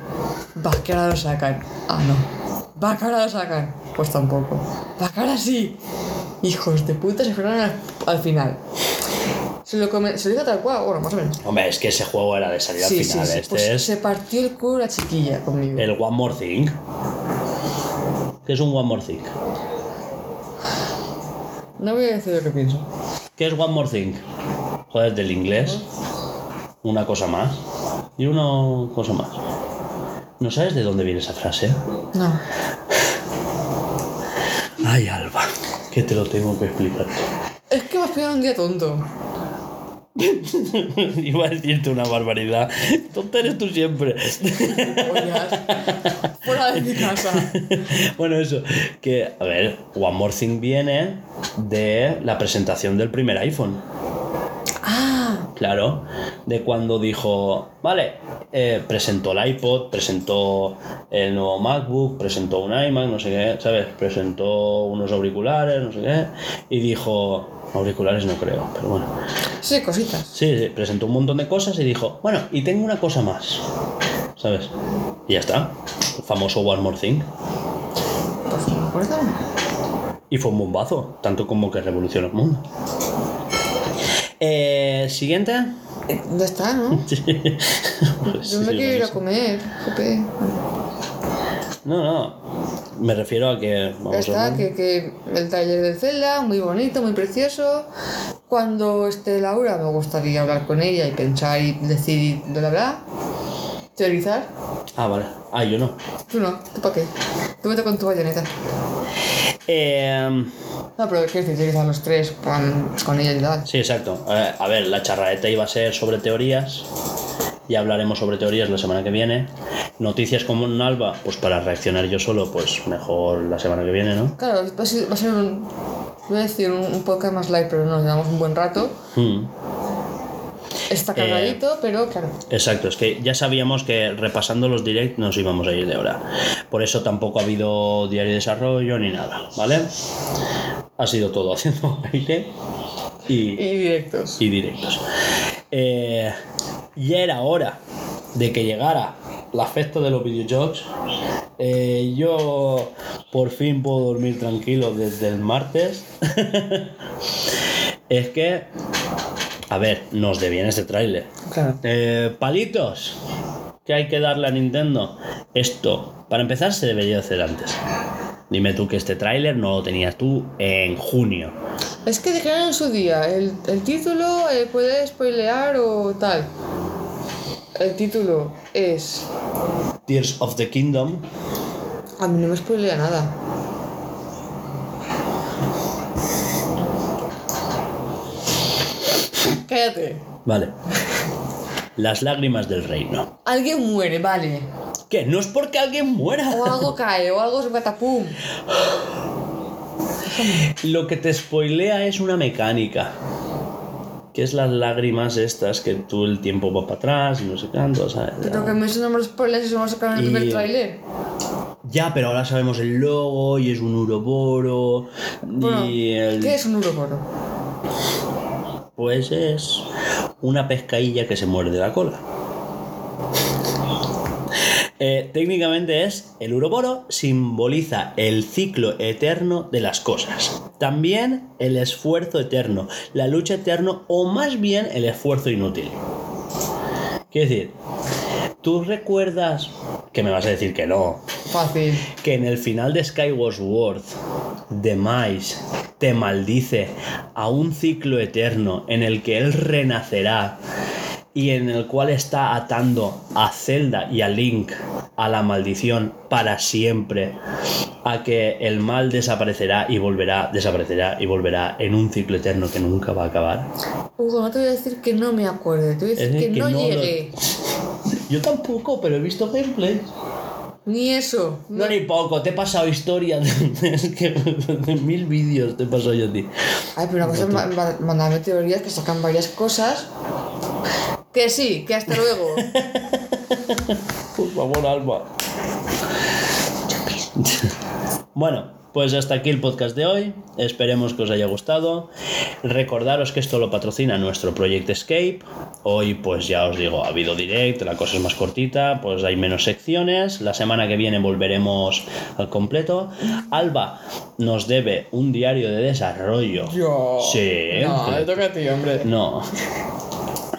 Speaker 2: Va, que ahora lo sacan. Ah, no. Va, que ahora lo sacan. Pues tampoco. Va, que ahora sí. Hijos de puta, se fueron al, al final. Se lo, come, se lo dijo tal cual, bueno, más o menos.
Speaker 1: Hombre, es que ese juego era de salir
Speaker 2: Sí,
Speaker 1: al
Speaker 2: sí,
Speaker 1: final.
Speaker 2: sí.
Speaker 1: Este
Speaker 2: Pues
Speaker 1: es
Speaker 2: se partió el culo la chiquilla conmigo.
Speaker 1: el One More Thing. ¿Qué es un One More Thing?
Speaker 2: No voy a decir lo que pienso.
Speaker 1: ¿Qué es One More Thing? Joder, del inglés. Una cosa más. Y una cosa más. ¿No sabes de dónde viene esa frase?
Speaker 2: No.
Speaker 1: Ay, Alba, que te lo tengo que explicar.
Speaker 2: Es que me has pillado un día tonto.
Speaker 1: Iba a decirte una barbaridad. Tonta eres tú siempre.
Speaker 2: Fuera de mi casa.
Speaker 1: bueno, eso. Que, a ver, One More Thing viene de la presentación del primer iPhone.
Speaker 2: Ah,
Speaker 1: Claro, de cuando dijo, vale, eh, presentó el iPod, presentó el nuevo MacBook, presentó un iMac, no sé qué, ¿sabes? Presentó unos auriculares, no sé qué, y dijo, auriculares no creo, pero bueno.
Speaker 2: sí, cositas.
Speaker 1: Sí, sí, presentó un montón de cosas y dijo, bueno, y tengo una cosa más, ¿sabes? Y ya está, el famoso One More Thing.
Speaker 2: Pues no me acuerdo.
Speaker 1: Y fue un bombazo, tanto como que revolucionó el mundo. Eh, Siguiente.
Speaker 2: Eh, ¿Dónde está, no?
Speaker 1: Sí.
Speaker 2: Yo me quiero ir a comer. Jope.
Speaker 1: No, no. Me refiero a que. Vamos
Speaker 2: está,
Speaker 1: a
Speaker 2: que, que el taller de Zelda, muy bonito, muy precioso. Cuando esté Laura, me gustaría hablar con ella y pensar y decir bla bla. Teorizar.
Speaker 1: Ah, vale. Ah, yo no.
Speaker 2: Tú no, ¿tú para qué? Tú vete con tu bayoneta.
Speaker 1: Eh,
Speaker 2: No, pero quiero decir, teorizar los tres con, con ella y tal.
Speaker 1: sí, exacto. Eh, a ver, la charraeta iba a ser sobre teorías. Ya hablaremos sobre teorías la semana que viene. Noticias como un Alba, pues para reaccionar yo solo, pues mejor la semana que viene, ¿no?
Speaker 2: Claro, va a ser, va a ser un. Voy a decir un, un podcast más light, pero nos llevamos un buen rato.
Speaker 1: Hmm.
Speaker 2: Está cargadito, pero claro.
Speaker 1: Exacto, es que ya sabíamos que repasando los directs nos íbamos a ir de hora. Por eso tampoco ha habido diario de desarrollo ni nada, ¿vale? Ha sido todo haciendo aire y,
Speaker 2: Y directos.
Speaker 1: y directos. Eh, ya era hora de que llegara la fiesta de los videojuegos. Eh, yo por fin puedo dormir tranquilo desde el martes. es que, a ver, nos deviene este tráiler.
Speaker 2: Claro.
Speaker 1: Eh, palitos que hay que darle a Nintendo. Esto, para empezar, se debería hacer antes. Dime tú que este tráiler no lo tenías tú en junio.
Speaker 2: Es que dijeron en su día, el, el título eh, puede spoilear o tal. El título es.
Speaker 1: Tears of the Kingdom.
Speaker 2: A mí no me spoilea nada. Cállate.
Speaker 1: Vale. Las lágrimas del reino.
Speaker 2: Alguien muere, vale.
Speaker 1: ¿Qué? No es porque alguien muera.
Speaker 2: O algo cae, o algo se patapum.
Speaker 1: Lo que te spoilea es una mecánica. Que es las lágrimas estas que tú el tiempo va para atrás y no sé cuánto, ¿sabes?
Speaker 2: Pero que me no me lo spoileas y se vamos a sacar en el primer tráiler.
Speaker 1: Ya, pero ahora sabemos el logo y es un uroboro.
Speaker 2: Bueno,
Speaker 1: y el...
Speaker 2: ¿qué es un uroboro?
Speaker 1: Pues es una pescadilla que se muerde la cola. Eh, técnicamente es el uroboro simboliza el ciclo eterno de las cosas. También el esfuerzo eterno, la lucha eterno o más bien el esfuerzo inútil. Quiero decir, ¿tú recuerdas que me vas a decir que no?
Speaker 2: Fácil.
Speaker 1: que en el final de Skyward Sword, Demise te maldice a un ciclo eterno en el que él renacerá y en el cual está atando a Zelda y a Link a la maldición para siempre, a que el mal desaparecerá y volverá, desaparecerá y volverá en un ciclo eterno que nunca va a acabar.
Speaker 2: Hugo, no te voy a decir que no me acuerde, te voy a decir
Speaker 1: Es
Speaker 2: que, no,
Speaker 1: no lo-. Yo tampoco, pero he visto gameplays.
Speaker 2: Ni eso.
Speaker 1: No, ni poco, te he pasado historias de, es que de mil vídeos, te he pasado yo a ti.
Speaker 2: Ay, pero una cosa es ma- ma- mandarme teorías que sacan varias cosas. Que sí, que hasta luego.
Speaker 1: Por favor, Alba. Bueno, pues hasta aquí el podcast de hoy. Esperemos que os haya gustado. Recordaros que esto lo patrocina nuestro Project Escape. Hoy, pues ya os digo, ha habido direct, la cosa es más cortita, pues hay menos secciones. La semana que viene volveremos al completo. Alba nos debe un diario de desarrollo.
Speaker 2: Yo.
Speaker 1: Sí.
Speaker 2: No, le toca a ti, hombre.
Speaker 1: No.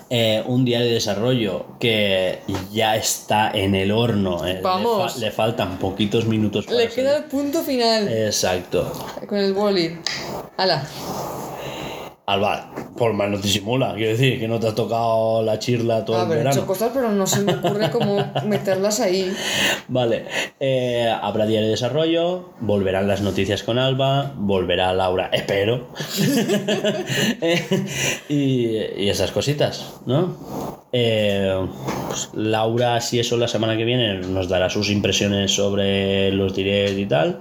Speaker 1: Eh, un diario de desarrollo que ya está en el horno. eh, le
Speaker 2: Vamos.
Speaker 1: fa- Le, faltan poquitos minutos para
Speaker 2: Le
Speaker 1: salir.
Speaker 2: queda el punto final
Speaker 1: Exacto.
Speaker 2: con el boli. Hala.
Speaker 1: Alba, por más no te simula. Quiero decir, que no te has tocado la chirla todo el
Speaker 2: Haber
Speaker 1: verano.
Speaker 2: hecho cosas, pero no se me ocurre cómo meterlas ahí.
Speaker 1: Vale, eh, habrá diario de desarrollo, volverán las noticias con Alba, volverá Laura, espero. Eh, y, y esas cositas, ¿no? Eh, pues Laura, si eso la semana que viene, nos dará sus impresiones sobre los directs y tal.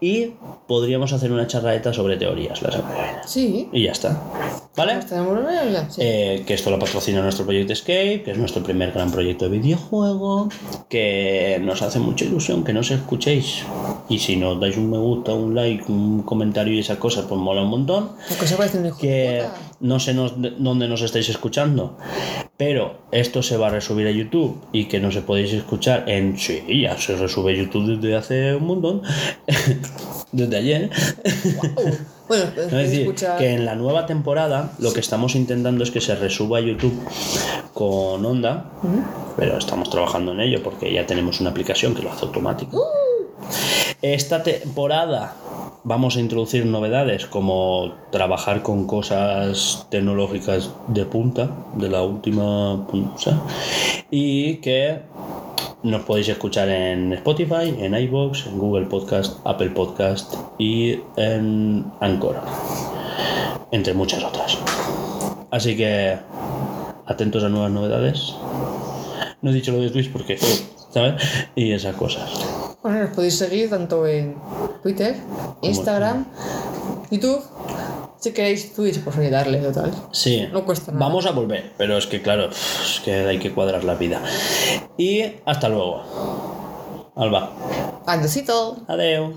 Speaker 1: Y podríamos hacer una charradeta sobre teorías la semana que viene.
Speaker 2: Sí.
Speaker 1: Y ya está. ¿Vale?
Speaker 2: ¿Tenemos una ya? Sí.
Speaker 1: Eh, que esto lo patrocina nuestro proyecto Escape, que es nuestro primer gran proyecto de videojuego, que nos hace mucha ilusión que nos escuchéis. Y si nos dais un me gusta, un like, un comentario y esas cosas, pues mola un montón.
Speaker 2: Porque se parece un hijo de
Speaker 1: Que. No sé nos- dónde nos estáis escuchando, pero esto se va a resubir a YouTube y que no se podéis escuchar en... Sí, ya se resube YouTube desde hace un montón, desde ayer.
Speaker 2: Bueno,
Speaker 1: Es
Speaker 2: pues,
Speaker 1: decir,
Speaker 2: escucha.
Speaker 1: que en la nueva temporada lo que estamos intentando es que se resuba a YouTube con Onda, pero estamos trabajando en ello porque ya tenemos una aplicación que lo hace automático. Esta temporada vamos a introducir novedades como trabajar con cosas tecnológicas de punta, de la última punta, y que nos podéis escuchar en Spotify, en iVoox, en Google Podcast, Apple Podcast y en Anchor, entre muchas otras. Así que atentos a nuevas novedades. No he dicho lo de Twitch porque, ¿sabes? Y esas cosas.
Speaker 2: Bueno, nos podéis seguir tanto en Twitter, Instagram, YouTube. Si queréis Twitch, pues oye, darle total.
Speaker 1: Sí,
Speaker 2: No cuesta nada.
Speaker 1: vamos a volver, pero es que claro, es que hay que cuadrar la vida. Y hasta luego. Alba,
Speaker 2: Andesito.
Speaker 1: adeu.